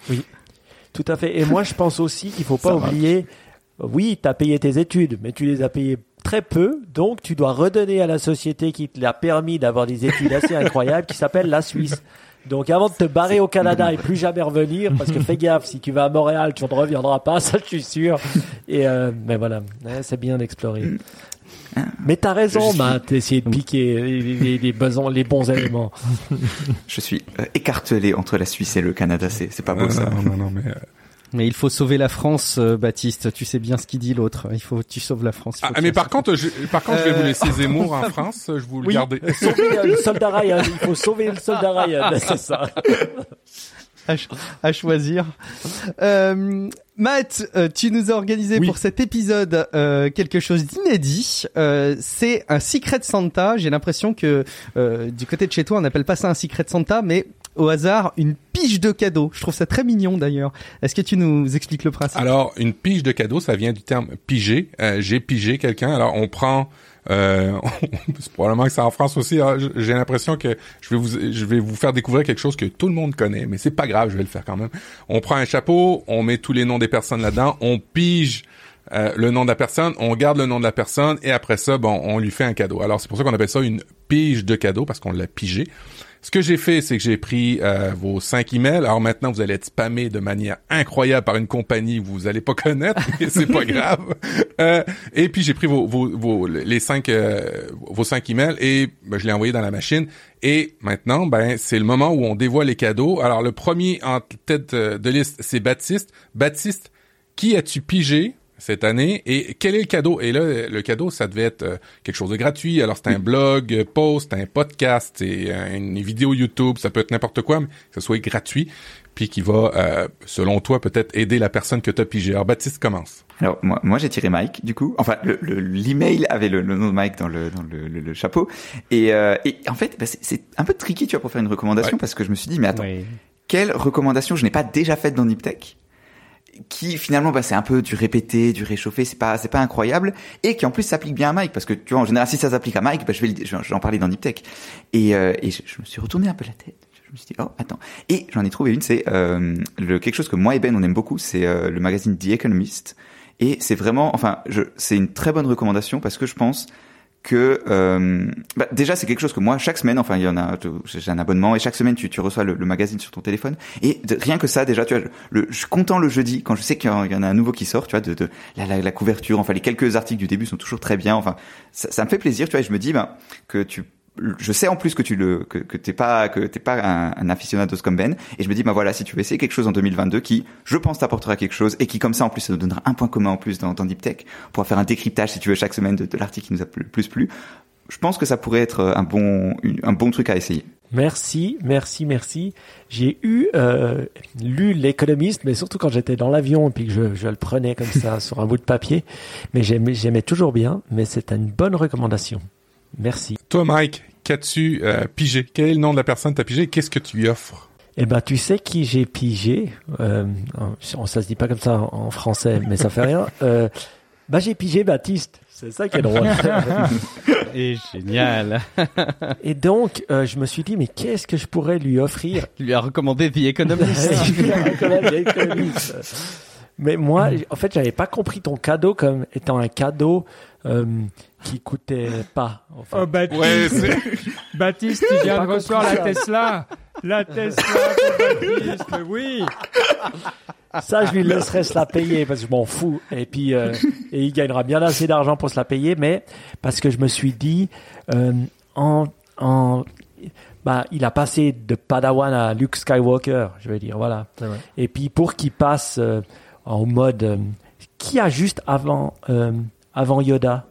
Tout à fait. Et moi, je pense aussi qu'il faut pas oublier, oui, tu as payé tes études, mais tu les as payées très peu, donc tu dois redonner à la société qui te l'a permis d'avoir des études assez <laughs> incroyables, qui s'appelle la Suisse. Donc avant de te barrer au Canada et plus jamais revenir, parce que fais gaffe, si tu vas à Montréal, tu ne reviendras pas, <laughs> ça je suis sûr. Et euh, mais voilà, c'est bien d'explorer. Mais t'as raison, Je suis- Matt, d'essayer de piquer les, les, les bons, les bons éléments. <laughs> je suis euh, écartelé entre la Suisse et le Canada c'est c'est pas beau Non, ça non, non, non, mais, euh, Mais il faut sauver la France, euh, Baptiste. Tu sais bien ce qu'il dit l'autre. Il faut, tu sauves la France. Ah, mais par contre, je, par contre, je vais Euh, vous laisser Zemmour en <laughs> France. Je vous le Oui, garder. sauver euh, le <laughs> soldat Ryan, il faut sauver le soldat Ryan, <laughs> c'est ça. à, ch- à choisir. Euh, Matt, euh, tu nous as organisé Oui. pour cet épisode euh, quelque chose d'inédit. Euh, c'est un Secret Santa. J'ai l'impression que euh, du côté de chez toi, on n'appelle pas ça un Secret Santa, mais au hasard, une pige de cadeaux. Je trouve ça très mignon d'ailleurs. Est-ce que tu nous expliques le principe? Alors, une pige de cadeau, ça vient du terme piger. Euh, j'ai pigé quelqu'un. Alors, on prend... Euh, <laughs> c'est probablement que c'est en France aussi. J- J'ai l'impression que je vais vous je vais vous faire découvrir quelque chose que tout le monde connaît, mais c'est pas grave, je vais le faire quand même. On prend un chapeau, on met tous les noms des personnes là-dedans, on pige euh, le nom de la personne, on garde le nom de la personne et après ça, bon, on lui fait un cadeau. Alors c'est pour ça qu'on appelle ça une pige de cadeau parce qu'on l'a pigé. Ce que j'ai fait, c'est que j'ai pris euh, vos cinq emails. Alors maintenant, vous allez être spammé de manière incroyable par une compagnie que vous allez pas connaître, mais c'est pas <laughs> grave. Euh, et puis j'ai pris vos, vos, vos les cinq euh, vos cinq emails et ben, je l'ai envoyé dans la machine. Et maintenant, ben c'est le moment où on dévoile les cadeaux. Alors le premier en tête de liste, c'est Baptiste. Baptiste, qui as-tu pigé cette année et quel est le cadeau? Et là, le cadeau, ça devait être euh, quelque chose de gratuit. Alors c'est un blog, euh, post, un podcast, c'est euh, une vidéo YouTube, ça peut être n'importe quoi, mais que ce soit gratuit, puis qui va, euh, selon toi, peut-être aider la personne que tu as pigé. Alors Baptiste commence. Alors moi, moi j'ai tiré Mike du coup. Enfin, le le- l'email avait le, le nom de Mike dans le dans le, le- le chapeau. Et, euh, et en fait, bah, c'est- c'est un peu tricky, tu vois, pour faire une recommandation Ouais. parce que je me suis dit, mais attends, quelle recommandation je n'ai pas déjà faite dans Niptech? Qui finalement bah, c'est un peu du répété, du réchauffé, c'est pas c'est pas incroyable et qui en plus s'applique bien à Mike parce que tu vois en général si ça s'applique à Mike, bah, je vais le- je vais en parler dans Niptech. Et, euh, et je, je me suis retourné un peu la tête. Je me suis dit oh attends et j'en ai trouvé une c'est euh, le quelque chose que moi et Ben on aime beaucoup, c'est euh, le magazine The Economist et c'est vraiment enfin je c'est une très bonne recommandation parce que je pense que euh, bah, déjà c'est quelque chose que moi chaque semaine enfin il y en a j'ai un abonnement et chaque semaine tu, tu reçois le, le magazine sur ton téléphone. Et rien que ça déjà tu vois le, je suis content le jeudi quand je sais qu'il y en a un nouveau qui sort tu vois de, de la, la, couverture enfin les quelques articles du début sont toujours très bien enfin ça, ça me fait plaisir tu vois et je me dis ben que tu je sais en plus que tu le que, que t'es pas que t'es pas un, un aficionado comme Ben et je me dis ben voilà si tu veux essayer quelque chose en 2022 qui je pense t'apportera quelque chose et qui comme ça en plus ça nous donnera un point commun en plus dans, dans Deep Tech on pourra faire un décryptage si tu veux chaque semaine de, de l'article qui nous a le plus plu je pense que ça pourrait être un bon un bon truc à essayer Merci, merci, merci. J'ai eu euh, lu l'économiste, mais surtout quand j'étais dans l'avion et puis que je, je le prenais comme ça <laughs> sur un bout de papier. Mais j'aimais, j'aimais toujours bien. Mais c'est une bonne recommandation. Merci. Toi, Mike, qu'as-tu euh, pigé? Quel est le nom de la personne que tu as pigé? Qu'est-ce que tu lui offres? Eh ben, tu sais qui j'ai pigé euh, on, Ça se dit pas comme ça en, français, mais ça fait rien. <laughs> Euh, bah, j'ai pigé Baptiste. C'est ça qui est drôle. <laughs> Et génial. <laughs> et donc, euh, je me suis dit, mais qu'est-ce que je pourrais lui offrir? Tu lui as recommandé The Economist. Y a économiste. Mais moi, en fait, j'avais pas compris ton cadeau comme étant un cadeau euh, qui coûtait pas. Oh, Baptiste, Ouais, <laughs> Baptiste, tu viens de recevoir la. Tesla. La Tesla Baptiste, oui. Ça, je lui laisserai se la payer parce que je m'en fous. Et puis, euh, et il gagnera bien assez d'argent pour se la payer, mais parce que je me suis dit, euh, en, en, bah, il a passé de Padawan à Luke Skywalker, je veux dire, voilà. Et puis pour qu'il passe euh, en mode, euh, qui a juste avant, euh, avant Yoda,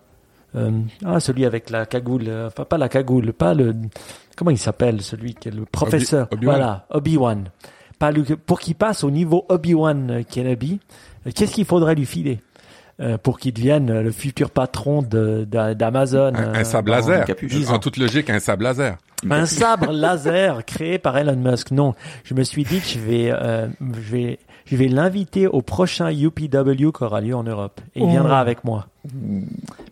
euh, ah, celui avec la cagoule, euh, enfin pas la cagoule, pas le, comment il s'appelle, celui qui est le professeur, Obi-Wan. voilà, Obi-Wan. Pas pour qu'il passe au niveau Obi-Wan euh, Kenobi, qu'est-ce qu'il faudrait lui filer pour qu'il devienne le futur patron d'Amazon un, un sable dans- laser. En toute logique, un sable laser. un sabre laser créé par Elon Musk. Non, je me suis dit que je vais, euh, je vais, je vais l'inviter au prochain UPW qui aura lieu en Europe. Et il Oh. viendra avec moi.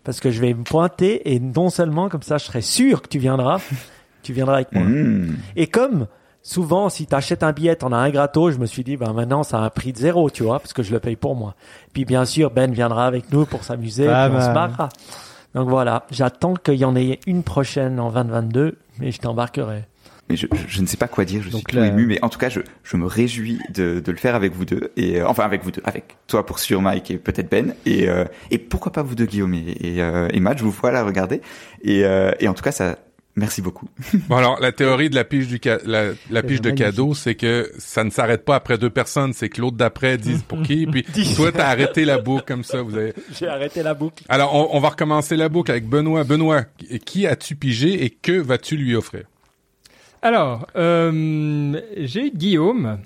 Parce que je vais me pointer et non seulement comme ça, je serai sûr que tu viendras, <laughs> tu viendras avec moi. Mmh. Et comme souvent, si tu achètes un billet, t'en as un gratos, je me suis dit, ben maintenant, ça a un prix de zéro, tu vois, parce que je le paye pour moi. Puis bien sûr, Ben viendra avec nous pour s'amuser, on se marrera. Donc voilà, j'attends qu'il y en ait une prochaine en 2022, mais je t'embarquerai. Mais je, je- ne sais pas quoi dire, je Donc suis tout là- ému, mais en tout cas, je, je me réjouis de, de le faire avec vous deux, et euh, enfin avec vous deux, avec toi pour sûr Mike et peut-être Ben, et, euh, et pourquoi pas vous deux Guillaume et, et, euh, et Matt, je vous vois la regarder, et, euh, et en tout cas, ça, merci beaucoup. <laughs> Bon alors la théorie de la pige du ca- la, la pige de magnifique. cadeau, c'est que ça ne s'arrête pas après deux personnes, c'est que l'autre d'après dise pour qui, puis <laughs> toi t'as arrêté la boucle comme ça. Vous avez. <laughs> J'ai arrêté la boucle. Alors on, on va recommencer la boucle avec Benoît. Benoît, qui as-tu pigé et que vas-tu lui offrir? Alors, euh, j'ai Guillaume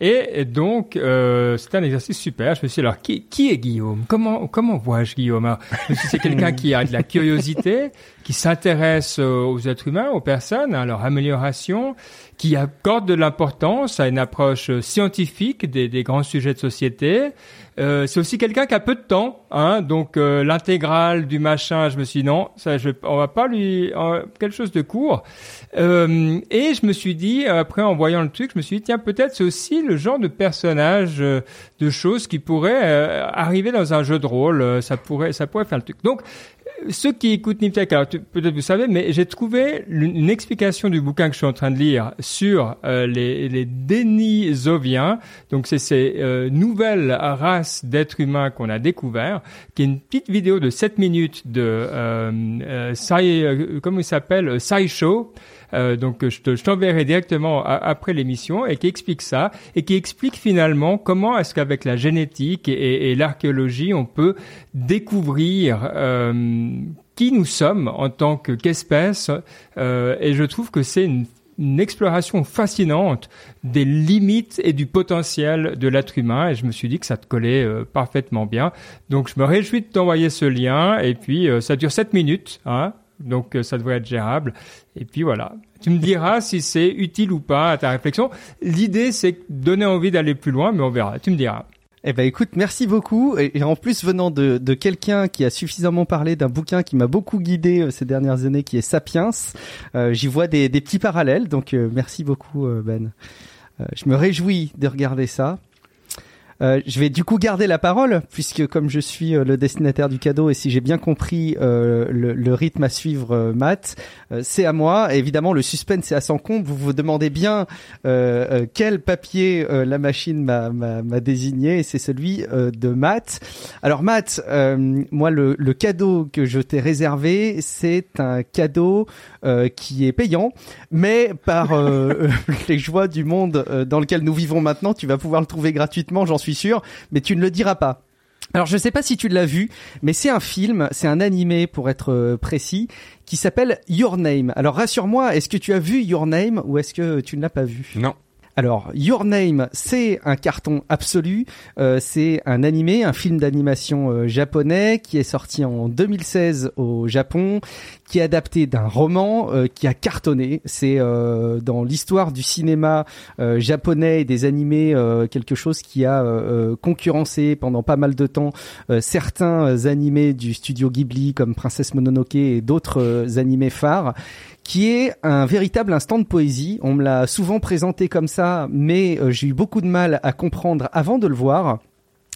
Et donc, euh, c'était un exercice super. Je me suis dit, alors, qui, qui est Guillaume? Comment, comment vois-je Guillaume? Alors, je me suis dit, C'est quelqu'un qui a de la curiosité, qui s'intéresse aux êtres humains, aux personnes, à leur amélioration, qui accorde de l'importance à une approche scientifique des, grands sujets de société. Euh, c'est aussi quelqu'un qui a peu de temps, hein, donc euh, l'intégrale du machin, je me suis dit non, ça, je, on va pas lui euh, quelque chose de court. Euh, et je me suis dit après en voyant le truc, je me suis dit tiens peut-être c'est aussi le genre de personnage, de choses qui pourraient arriver dans un jeu de rôle, ça pourrait ça pourrait faire le truc. Donc ceux qui écoutent Niptech, alors peut-être vous savez, mais j'ai trouvé une explication du bouquin que je suis en train de lire sur euh, les, les Denisoviens. Donc c'est ces euh, nouvelles races d'êtres humains qu'on a découvert, qui est une petite vidéo de 7 minutes de euh, euh, euh comment il s'appelle, SciShow. Euh, donc je, t'enverrai directement après l'émission et qui explique ça et qui explique finalement comment est-ce qu'avec la génétique et, l'archéologie on peut découvrir euh, qui nous sommes en tant qu'espèce euh, et je trouve que c'est une, exploration fascinante des limites et du potentiel de l'être humain et je me suis dit que ça te collait euh, parfaitement bien. Donc je me réjouis de t'envoyer ce lien et puis ça dure 7 minutes hein, donc euh, ça devrait être gérable. Et puis voilà. Tu me diras si c'est utile ou pas à ta réflexion. L'idée, c'est donner envie d'aller plus loin, mais on verra. Tu me diras. Eh ben écoute, merci beaucoup. Et en plus venant de, de quelqu'un qui a suffisamment parlé d'un bouquin qui m'a beaucoup guidé euh, ces dernières années, qui est Sapiens, euh, j'y vois des, des, petits parallèles. Donc merci beaucoup Ben. je me réjouis de regarder ça. Euh, je vais du coup garder la parole puisque comme je suis euh, le destinataire du cadeau et si j'ai bien compris euh, le, rythme à suivre, Matt, c'est à moi. évidemment, le suspense est à son compte. Vous vous demandez bien quel papier la machine m'a désigné et c'est celui de Matt. Alors Matt, moi le, cadeau que je t'ai réservé, c'est un cadeau qui est payant, mais par <laughs> les joies du monde dans lequel nous vivons maintenant, tu vas pouvoir le trouver gratuitement. J'en suis sûr, mais tu ne le diras pas. Alors je ne sais pas si tu l'as vu, mais c'est un film, c'est un animé pour être euh, précis, qui s'appelle Your Name. Alors rassure-moi, est-ce que tu as vu Your Name ou est-ce que tu ne l'as pas vu? Non. Alors, Your Name, c'est un carton absolu. Euh, c'est un animé, un film d'animation euh, japonais qui est sorti en 2016 au Japon, qui est adapté d'un roman euh, qui a cartonné. C'est dans l'histoire du cinéma japonais et des animés quelque chose qui a concurrencé pendant pas mal de temps certains animés du studio Ghibli comme Princesse Mononoke et d'autres animés phares qui est un véritable instant de poésie. On me l'a souvent présenté comme ça, mais j'ai eu beaucoup de mal à comprendre avant de le voir.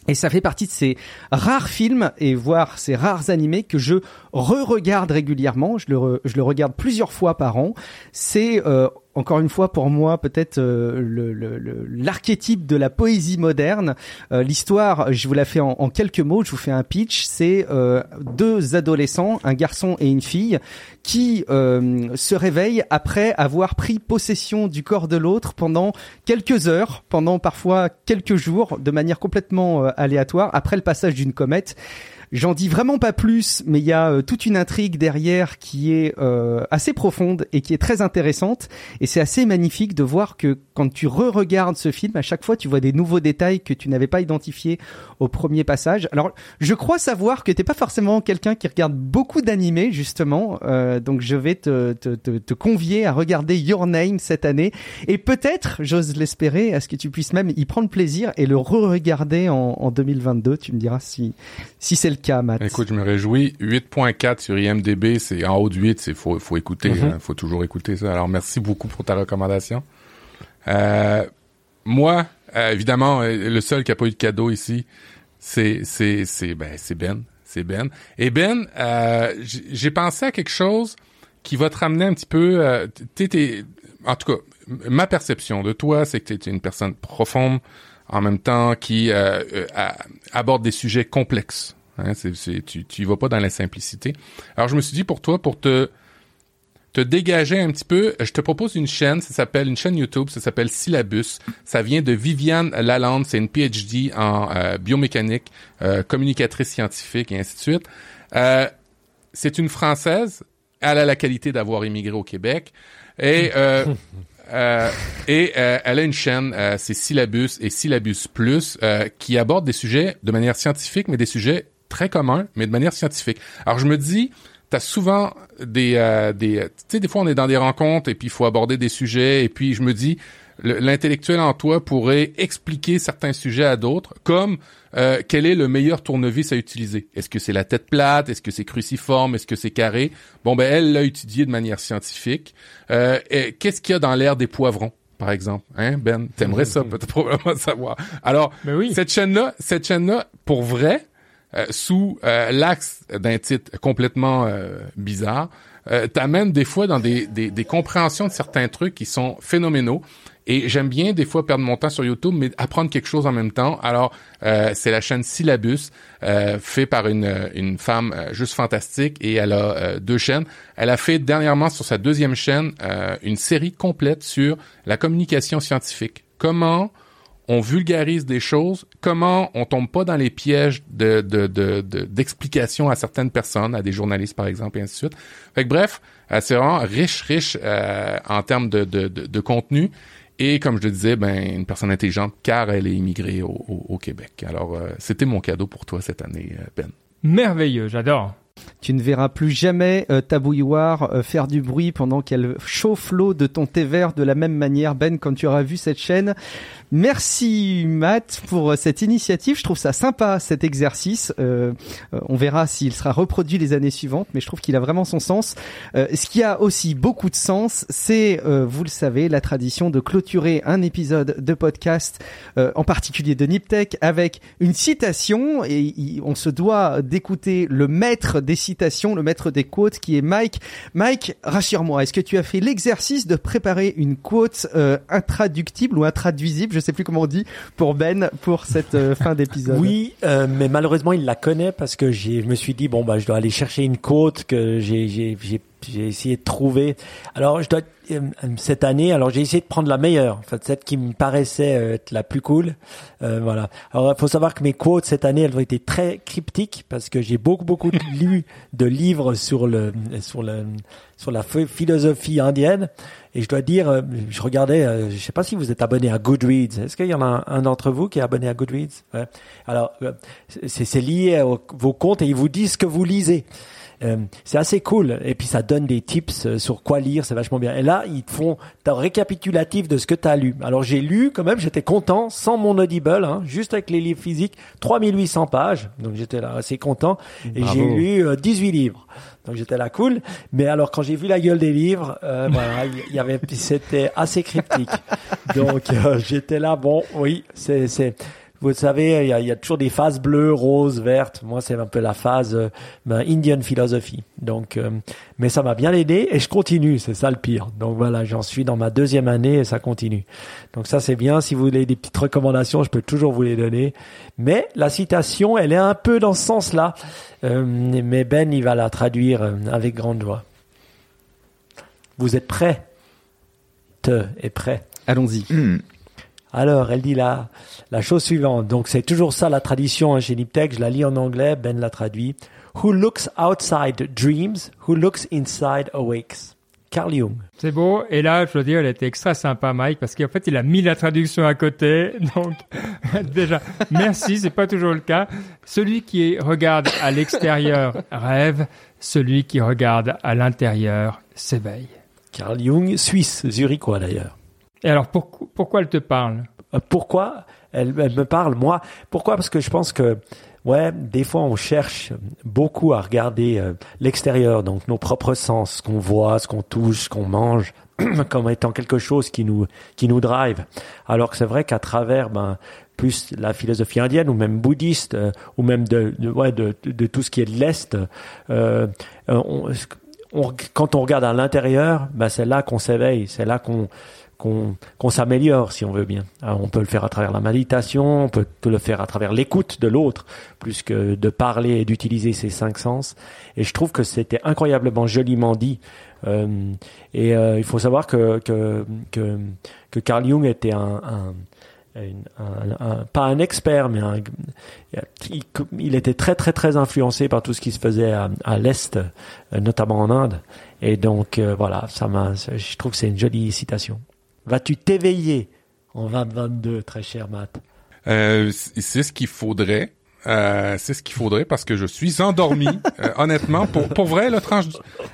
Et ça fait partie de ces rares films et voire ces rares animés que je re-regarde régulièrement. Je le, je le regarde plusieurs fois par an. C'est euh, encore une fois pour moi peut-être euh, l'archétype de la poésie moderne. Euh, l'histoire, je vous la fais en, quelques mots, je vous fais un pitch. C'est euh, deux adolescents, un garçon et une fille, qui euh, se réveillent après avoir pris possession du corps de l'autre pendant quelques heures, pendant parfois quelques jours, de manière complètement aléatoire, après le passage d'une comète. J'en dis vraiment pas plus, mais il y a euh, toute une intrigue derrière qui est euh, assez profonde et qui est très intéressante. Et c'est assez magnifique de voir que quand tu re-regardes ce film, à chaque fois tu vois des nouveaux détails que tu n'avais pas identifiés au premier passage. Alors, je crois savoir que t'es pas forcément quelqu'un qui regarde beaucoup d'animés justement, euh, donc je vais te, te, te, te, convier à regarder Your Name cette année et peut-être, j'ose l'espérer, à ce que tu puisses même y prendre plaisir et le re-regarder en, en 2022. Tu me diras si si c'est le Écoute, je me réjouis. 8.4 sur IMDB, c'est en haut de 8, c'est faut faut écouter, il mm-hmm. hein, faut toujours écouter ça. Alors merci beaucoup pour ta recommandation. Euh, moi, euh, évidemment, euh, le seul qui a pas eu de cadeau ici, c'est c'est c'est ben c'est Ben, c'est Ben. Et Ben, euh, j'ai pensé à quelque chose qui va te ramener un petit peu. En tout cas, ma perception de toi, c'est que tu es une personne profonde en même temps qui aborde des sujets complexes. Hein, tu, tu vas pas dans la simplicité. Alors, je me suis dit pour toi, pour te te dégager un petit peu, je te propose une chaîne, ça s'appelle une chaîne YouTube, ça s'appelle Syllabus. Ça vient de Viviane Lalande, c'est une PhD en euh, biomécanique, euh, communicatrice scientifique et ainsi de suite. Euh, c'est une Française, elle a la qualité d'avoir immigré au Québec et euh, <laughs> et euh, elle a une chaîne, euh, c'est Syllabus et Syllabus Plus, euh, qui aborde des sujets de manière scientifique, mais des sujets très communs, mais de manière scientifique. Alors je me dis, t'as souvent des, euh, des, tu sais, des fois on est dans des rencontres et puis il faut aborder des sujets et puis je me dis, le- l'intellectuel en toi pourrait expliquer certains sujets à d'autres, comme euh, quel est le meilleur tournevis à utiliser? Est-ce que c'est la tête plate? Est-ce que c'est cruciforme? Est-ce que c'est carré? Bon, ben elle l'a étudié de manière scientifique. Euh, Qu'est-ce qu'il y a dans l'air des poivrons par exemple, hein, Ben, t'aimerais ça peut-être <laughs> probablement savoir. Alors, Mais oui. cette chaîne-là, cette chaîne-là, pour vrai, euh, sous euh, l'axe d'un titre complètement euh, bizarre, euh, t'amène des fois dans des, des, des compréhensions de certains trucs qui sont phénoménaux. Et j'aime bien des fois perdre mon temps sur YouTube, mais apprendre quelque chose en même temps. Alors, euh, c'est la chaîne Syllabus, euh, fait par une, une femme euh, juste fantastique, et elle a euh, deux chaînes. Elle a fait dernièrement sur sa deuxième chaîne euh, une série complète sur la communication scientifique. Comment on vulgarise des choses, comment on tombe pas dans les pièges de de- de- de- d'explications à certaines personnes, à des journalistes par exemple, et ainsi de suite. Fait que bref, euh, c'est vraiment riche, riche euh, en termes de, de, de, de contenu. Et comme je le disais, ben une personne intelligente car elle est immigrée au, au, au Québec. Alors euh, c'était mon cadeau pour toi cette année, euh, Ben. Merveilleux, j'adore. Tu ne verras plus jamais euh, ta bouilloire euh, faire du bruit pendant qu'elle chauffe l'eau de ton thé vert de la même manière, Ben, quand tu auras vu cette chaîne. Merci Matt pour euh, cette initiative. Je trouve ça sympa cet exercice. Euh, euh, on verra s'il sera reproduit les années suivantes, mais je trouve qu'il a vraiment son sens. Euh, ce qui a aussi beaucoup de sens, c'est, euh, vous le savez, la tradition de clôturer un épisode de podcast, euh, en particulier de Niptech, avec une citation. Et on se doit d'écouter le maître des citations, le maître des quotes, qui est Mike. Mike, rassure-moi, est-ce que tu as fait l'exercice de préparer une quote intraductible ou intraduisible, je sais plus comment on dit, pour Ben pour cette euh, fin d'épisode. Oui, euh, mais malheureusement, il la connaît parce que je me suis dit bon bah je dois aller chercher une côte que j'ai j'ai j'ai essayé de trouver. Alors je dois euh, cette année, alors j'ai essayé de prendre la meilleure, en fait celle qui me paraissait euh, être la plus cool. Euh, voilà. Alors il faut savoir que mes quotes cette année, elles ont été très cryptiques parce que j'ai beaucoup beaucoup <laughs> lu de livres sur le sur le sur la ph- philosophie indienne. Et je dois dire, euh, je regardais, je sais pas si vous êtes abonné à Goodreads. Est-ce qu'il y en a un, un d'entre vous qui est abonné à Goodreads? Ouais. Alors, c'est c'est lié à vos comptes et ils vous disent ce que vous lisez. Euh, c'est assez cool. Et puis ça donne des tips euh, sur quoi lire, c'est vachement bien. Et là, ils te font un récapitulatif de ce que tu as lu. Alors j'ai lu quand même, j'étais content, sans mon Audible, hein, juste avec les livres physiques, 3800 pages. Donc j'étais là assez content. Et j'ai lu euh, 18 livres. Donc j'étais là cool. Mais alors quand j'ai vu la gueule des livres, euh, <laughs> voilà, il y avait, c'était assez cryptique. <laughs> Donc euh, j'étais là, bon, oui, c'est, c'est, vous savez, il y a, il y a toujours des phases bleues, roses, vertes. Moi, c'est un peu la phase euh, ben, Indian philosophy. Donc, euh, mais ça m'a bien aidé et je continue. C'est ça le pire. Donc voilà, j'en suis dans ma deuxième année et ça continue. Donc ça, c'est bien. Si vous voulez des petites recommandations, je peux toujours vous les donner. Mais la citation, elle est un peu dans ce sens-là. Euh, mais Ben, il va la traduire avec grande joie. Vous êtes prêts? Te est prêt. Allons-y. Hmm. Alors, elle dit la, la chose suivante. Donc, c'est toujours ça la tradition hein, chez Niptech. Je la lis en anglais. Ben l'a traduit. Who looks outside dreams, who looks inside awakes. Carl Jung. C'est beau. Et là, je dois dire, elle était extra sympa, Mike, parce qu'en fait, il a mis la traduction à côté. <laughs> Donc, <laughs> déjà, merci, c'est pas toujours le cas. Celui qui regarde à l'extérieur <laughs> rêve, celui qui regarde à l'intérieur s'éveille. Carl Jung, suisse, zurichois d'ailleurs. Et alors, pour- pourquoi elle te parle? Euh, Pourquoi elle, elle me parle moi? Pourquoi? Parce que je pense que ouais, des fois on cherche beaucoup à regarder euh, l'extérieur, donc nos propres sens, ce qu'on voit, ce qu'on touche, ce qu'on mange, <clears throat> comme étant quelque chose qui nous qui nous drive. Alors que c'est vrai qu'à travers ben plus la philosophie indienne ou même bouddhiste euh, ou même de, ouais, de, de, tout ce qui est de l'est, euh, on, on- quand on regarde à l'intérieur, ben c'est là qu'on s'éveille, c'est là qu'on qu'on s'améliore si on veut bien. On peut le faire à travers la méditation, on peut le faire à travers l'écoute de l'autre, plus que de parler et d'utiliser ses cinq sens. Et je trouve que c'était incroyablement joliment dit. Euh, et euh, il faut savoir que que que, Carl Jung était un, pas un expert, mais il, était très très très influencé par tout ce qui se faisait à, l'est, euh, notamment en Inde. Et donc voilà, ça m'a, je trouve que c'est une jolie citation. Vas-tu t'éveiller? En 2022, très cher Matt Euh, c'est ce qu'il faudrait. Euh, c'est ce qu'il faudrait parce que je suis endormi. <laughs> Euh, honnêtement, pour, pour vrai, la tranche.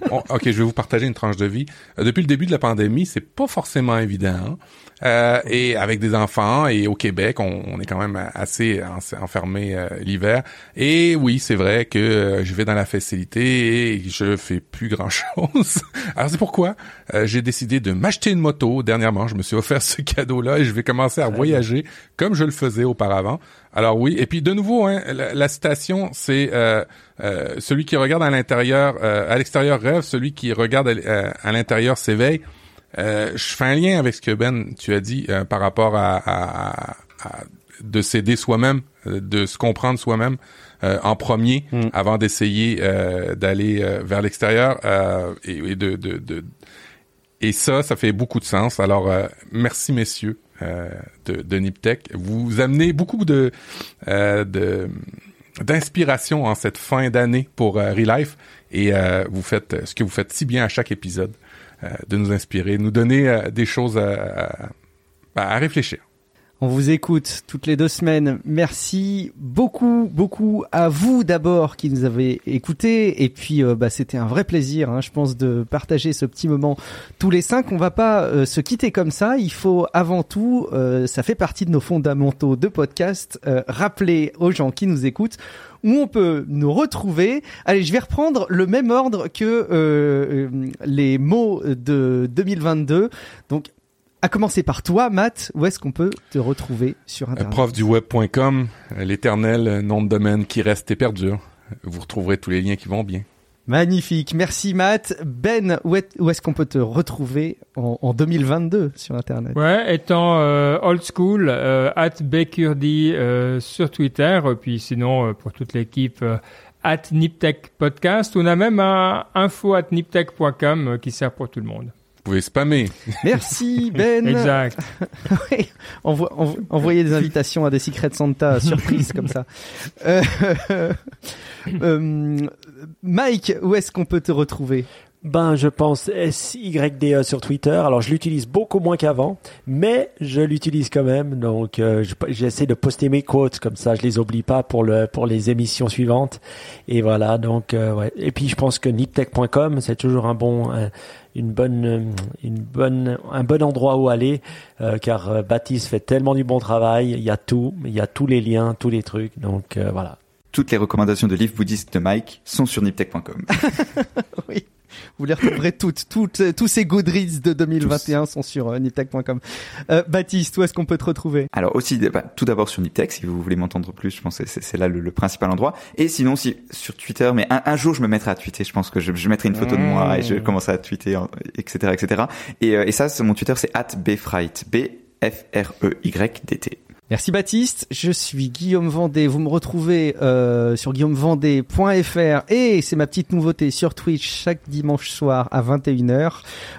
Bon, ok, je vais vous partager une tranche de vie. Euh, depuis le début de la pandémie, c'est pas forcément évident. hein. Euh, et avec des enfants et au Québec, on, on est quand même assez en- enfermé euh, l'hiver. Et oui, c'est vrai que euh, je vais dans la facilité et je fais plus grand chose. <laughs> Alors c'est pourquoi euh, j'ai décidé de m'acheter une moto. Dernièrement, je me suis offert ce cadeau-là et je vais commencer à voyager comme je le faisais auparavant. Alors oui, et puis de nouveau, hein, la, la citation, c'est euh, euh, celui qui regarde à l'intérieur, euh, à l'extérieur rêve, celui qui regarde à l'intérieur s'éveille. Euh, je fais un lien avec ce que Ben tu as dit euh, par rapport à, à- à- à- de s'aider soi-même, euh, de se comprendre soi-même euh, en premier Mm. avant d'essayer euh, d'aller euh, vers l'extérieur euh, et, et de, de, de et ça, ça fait beaucoup de sens. Alors euh, merci messieurs euh, de, de Niptech. Vous amenez beaucoup de euh, de d'inspiration en cette fin d'année pour Relife et euh, vous faites ce que vous faites si bien à chaque épisode de nous inspirer, nous donner euh, des choses à, à réfléchir. On vous écoute toutes les deux semaines. Merci beaucoup, beaucoup à vous d'abord qui nous avez écoutés. Et puis, euh, bah, c'était un vrai plaisir, hein, je pense, de partager ce petit moment tous les cinq. On va pas euh, se quitter comme ça. Il faut avant tout, euh, ça fait partie de nos fondamentaux de podcast, euh, rappeler aux gens qui nous écoutent où on peut nous retrouver. Allez, je vais reprendre le même ordre que les mots de 2022. Donc, à commencer par toi, Matt, où est-ce qu'on peut te retrouver sur Euh, Internet Profduweb.com, euh, l'éternel euh, nom de domaine qui reste et perdure. Vous retrouverez tous les liens qui vont bien. Magnifique, merci Matt. Ben, où est- où est-ce qu'on peut te retrouver en, en 2022 sur Internet? Ouais, étant euh, old school, euh, at Bekurdi euh, sur Twitter, puis sinon euh, pour toute l'équipe, euh, at Niptech Podcast. On a même un info at niptech.com euh, qui sert pour tout le monde. Vous pouvez spammer. Merci <laughs> Ben. Exact. <laughs> Oui, envo- envo- envoyer des invitations à des Secret Santa surprises comme ça. <laughs> Euh, euh, Mike, où est-ce qu'on peut te retrouver? Ben, je pense SYDE sur Twitter. Alors, je l'utilise beaucoup moins qu'avant, mais je l'utilise quand même. Donc, euh, je- j'essaie de poster mes quotes comme ça, je les oublie pas pour le pour les émissions suivantes. Et voilà. Donc, euh, ouais. Et puis, je pense que niptech.com, c'est toujours un bon, euh, une bonne, euh, une bonne, un bon endroit où aller, euh, car euh, Baptiste fait tellement du bon travail. Il y a tout, il y a tous les liens, tous les trucs. Donc, voilà. Toutes les recommandations de livres bouddhistes de Mike sont sur niptech.com. <laughs> Oui. Vous les retrouverez toutes, toutes, tous ces Goodreads de 2021 sont sur euh, niptech.com. Euh, Baptiste, où est-ce qu'on peut te retrouver? Alors aussi, bah, tout d'abord sur Niptech, si vous voulez m'entendre plus, je pense que c'est là le, le principal endroit. Et sinon, si sur Twitter, mais un, un jour je me mettrai à tweeter. Je pense que je, je mettrai une photo de moi et je commencerai à tweeter, etc., etc. Et, euh, et ça, mon Twitter, c'est @bfright, b f r e y d t. Merci Baptiste, je suis Guillaume Vendée. Vous me retrouvez euh, sur guillaumevendée.fr et c'est ma petite nouveauté sur Twitch chaque dimanche soir à 21h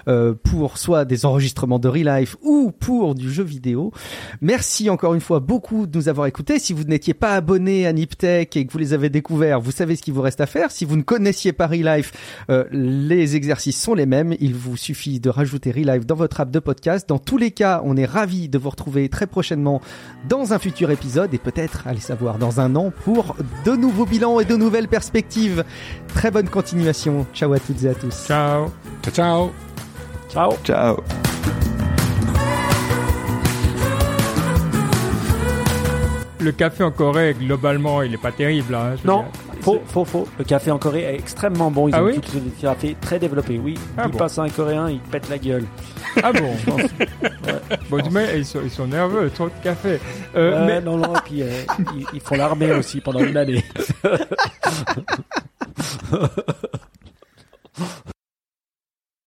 euh, pour soit des enregistrements de Real Life ou pour du jeu vidéo. Merci encore une fois beaucoup de nous avoir écoutés. Si vous n'étiez pas abonné à Niptech et que vous les avez découverts, vous savez ce qu'il vous reste à faire. Si vous ne connaissiez pas Real Life, euh, les exercices sont les mêmes. Il vous suffit de rajouter Real Life dans votre app de podcast. Dans tous les cas, on est ravis de vous retrouver très prochainement dans un futur épisode et peut-être, allez savoir, dans un an pour de nouveaux bilans et de nouvelles perspectives. Très bonne continuation. Ciao à toutes et à tous. Ciao. Ciao, ciao! Ciao. Ciao. Le café en Corée, globalement, il est pas terrible. Hein, je veux Non, dire. Faux, faux, faux. Le café en Corée est extrêmement bon. Ils Ah ont oui tout le café très développé. Oui, Ah il bon. passe à un Coréen, il pète la gueule. Ah bon Je pense. <laughs> Bon, du moins, ils sont, ils sont nerveux, trop de café. Euh, Euh, mais Non, non, et puis euh, <laughs> ils, ils font l'armée aussi pendant une année. <laughs>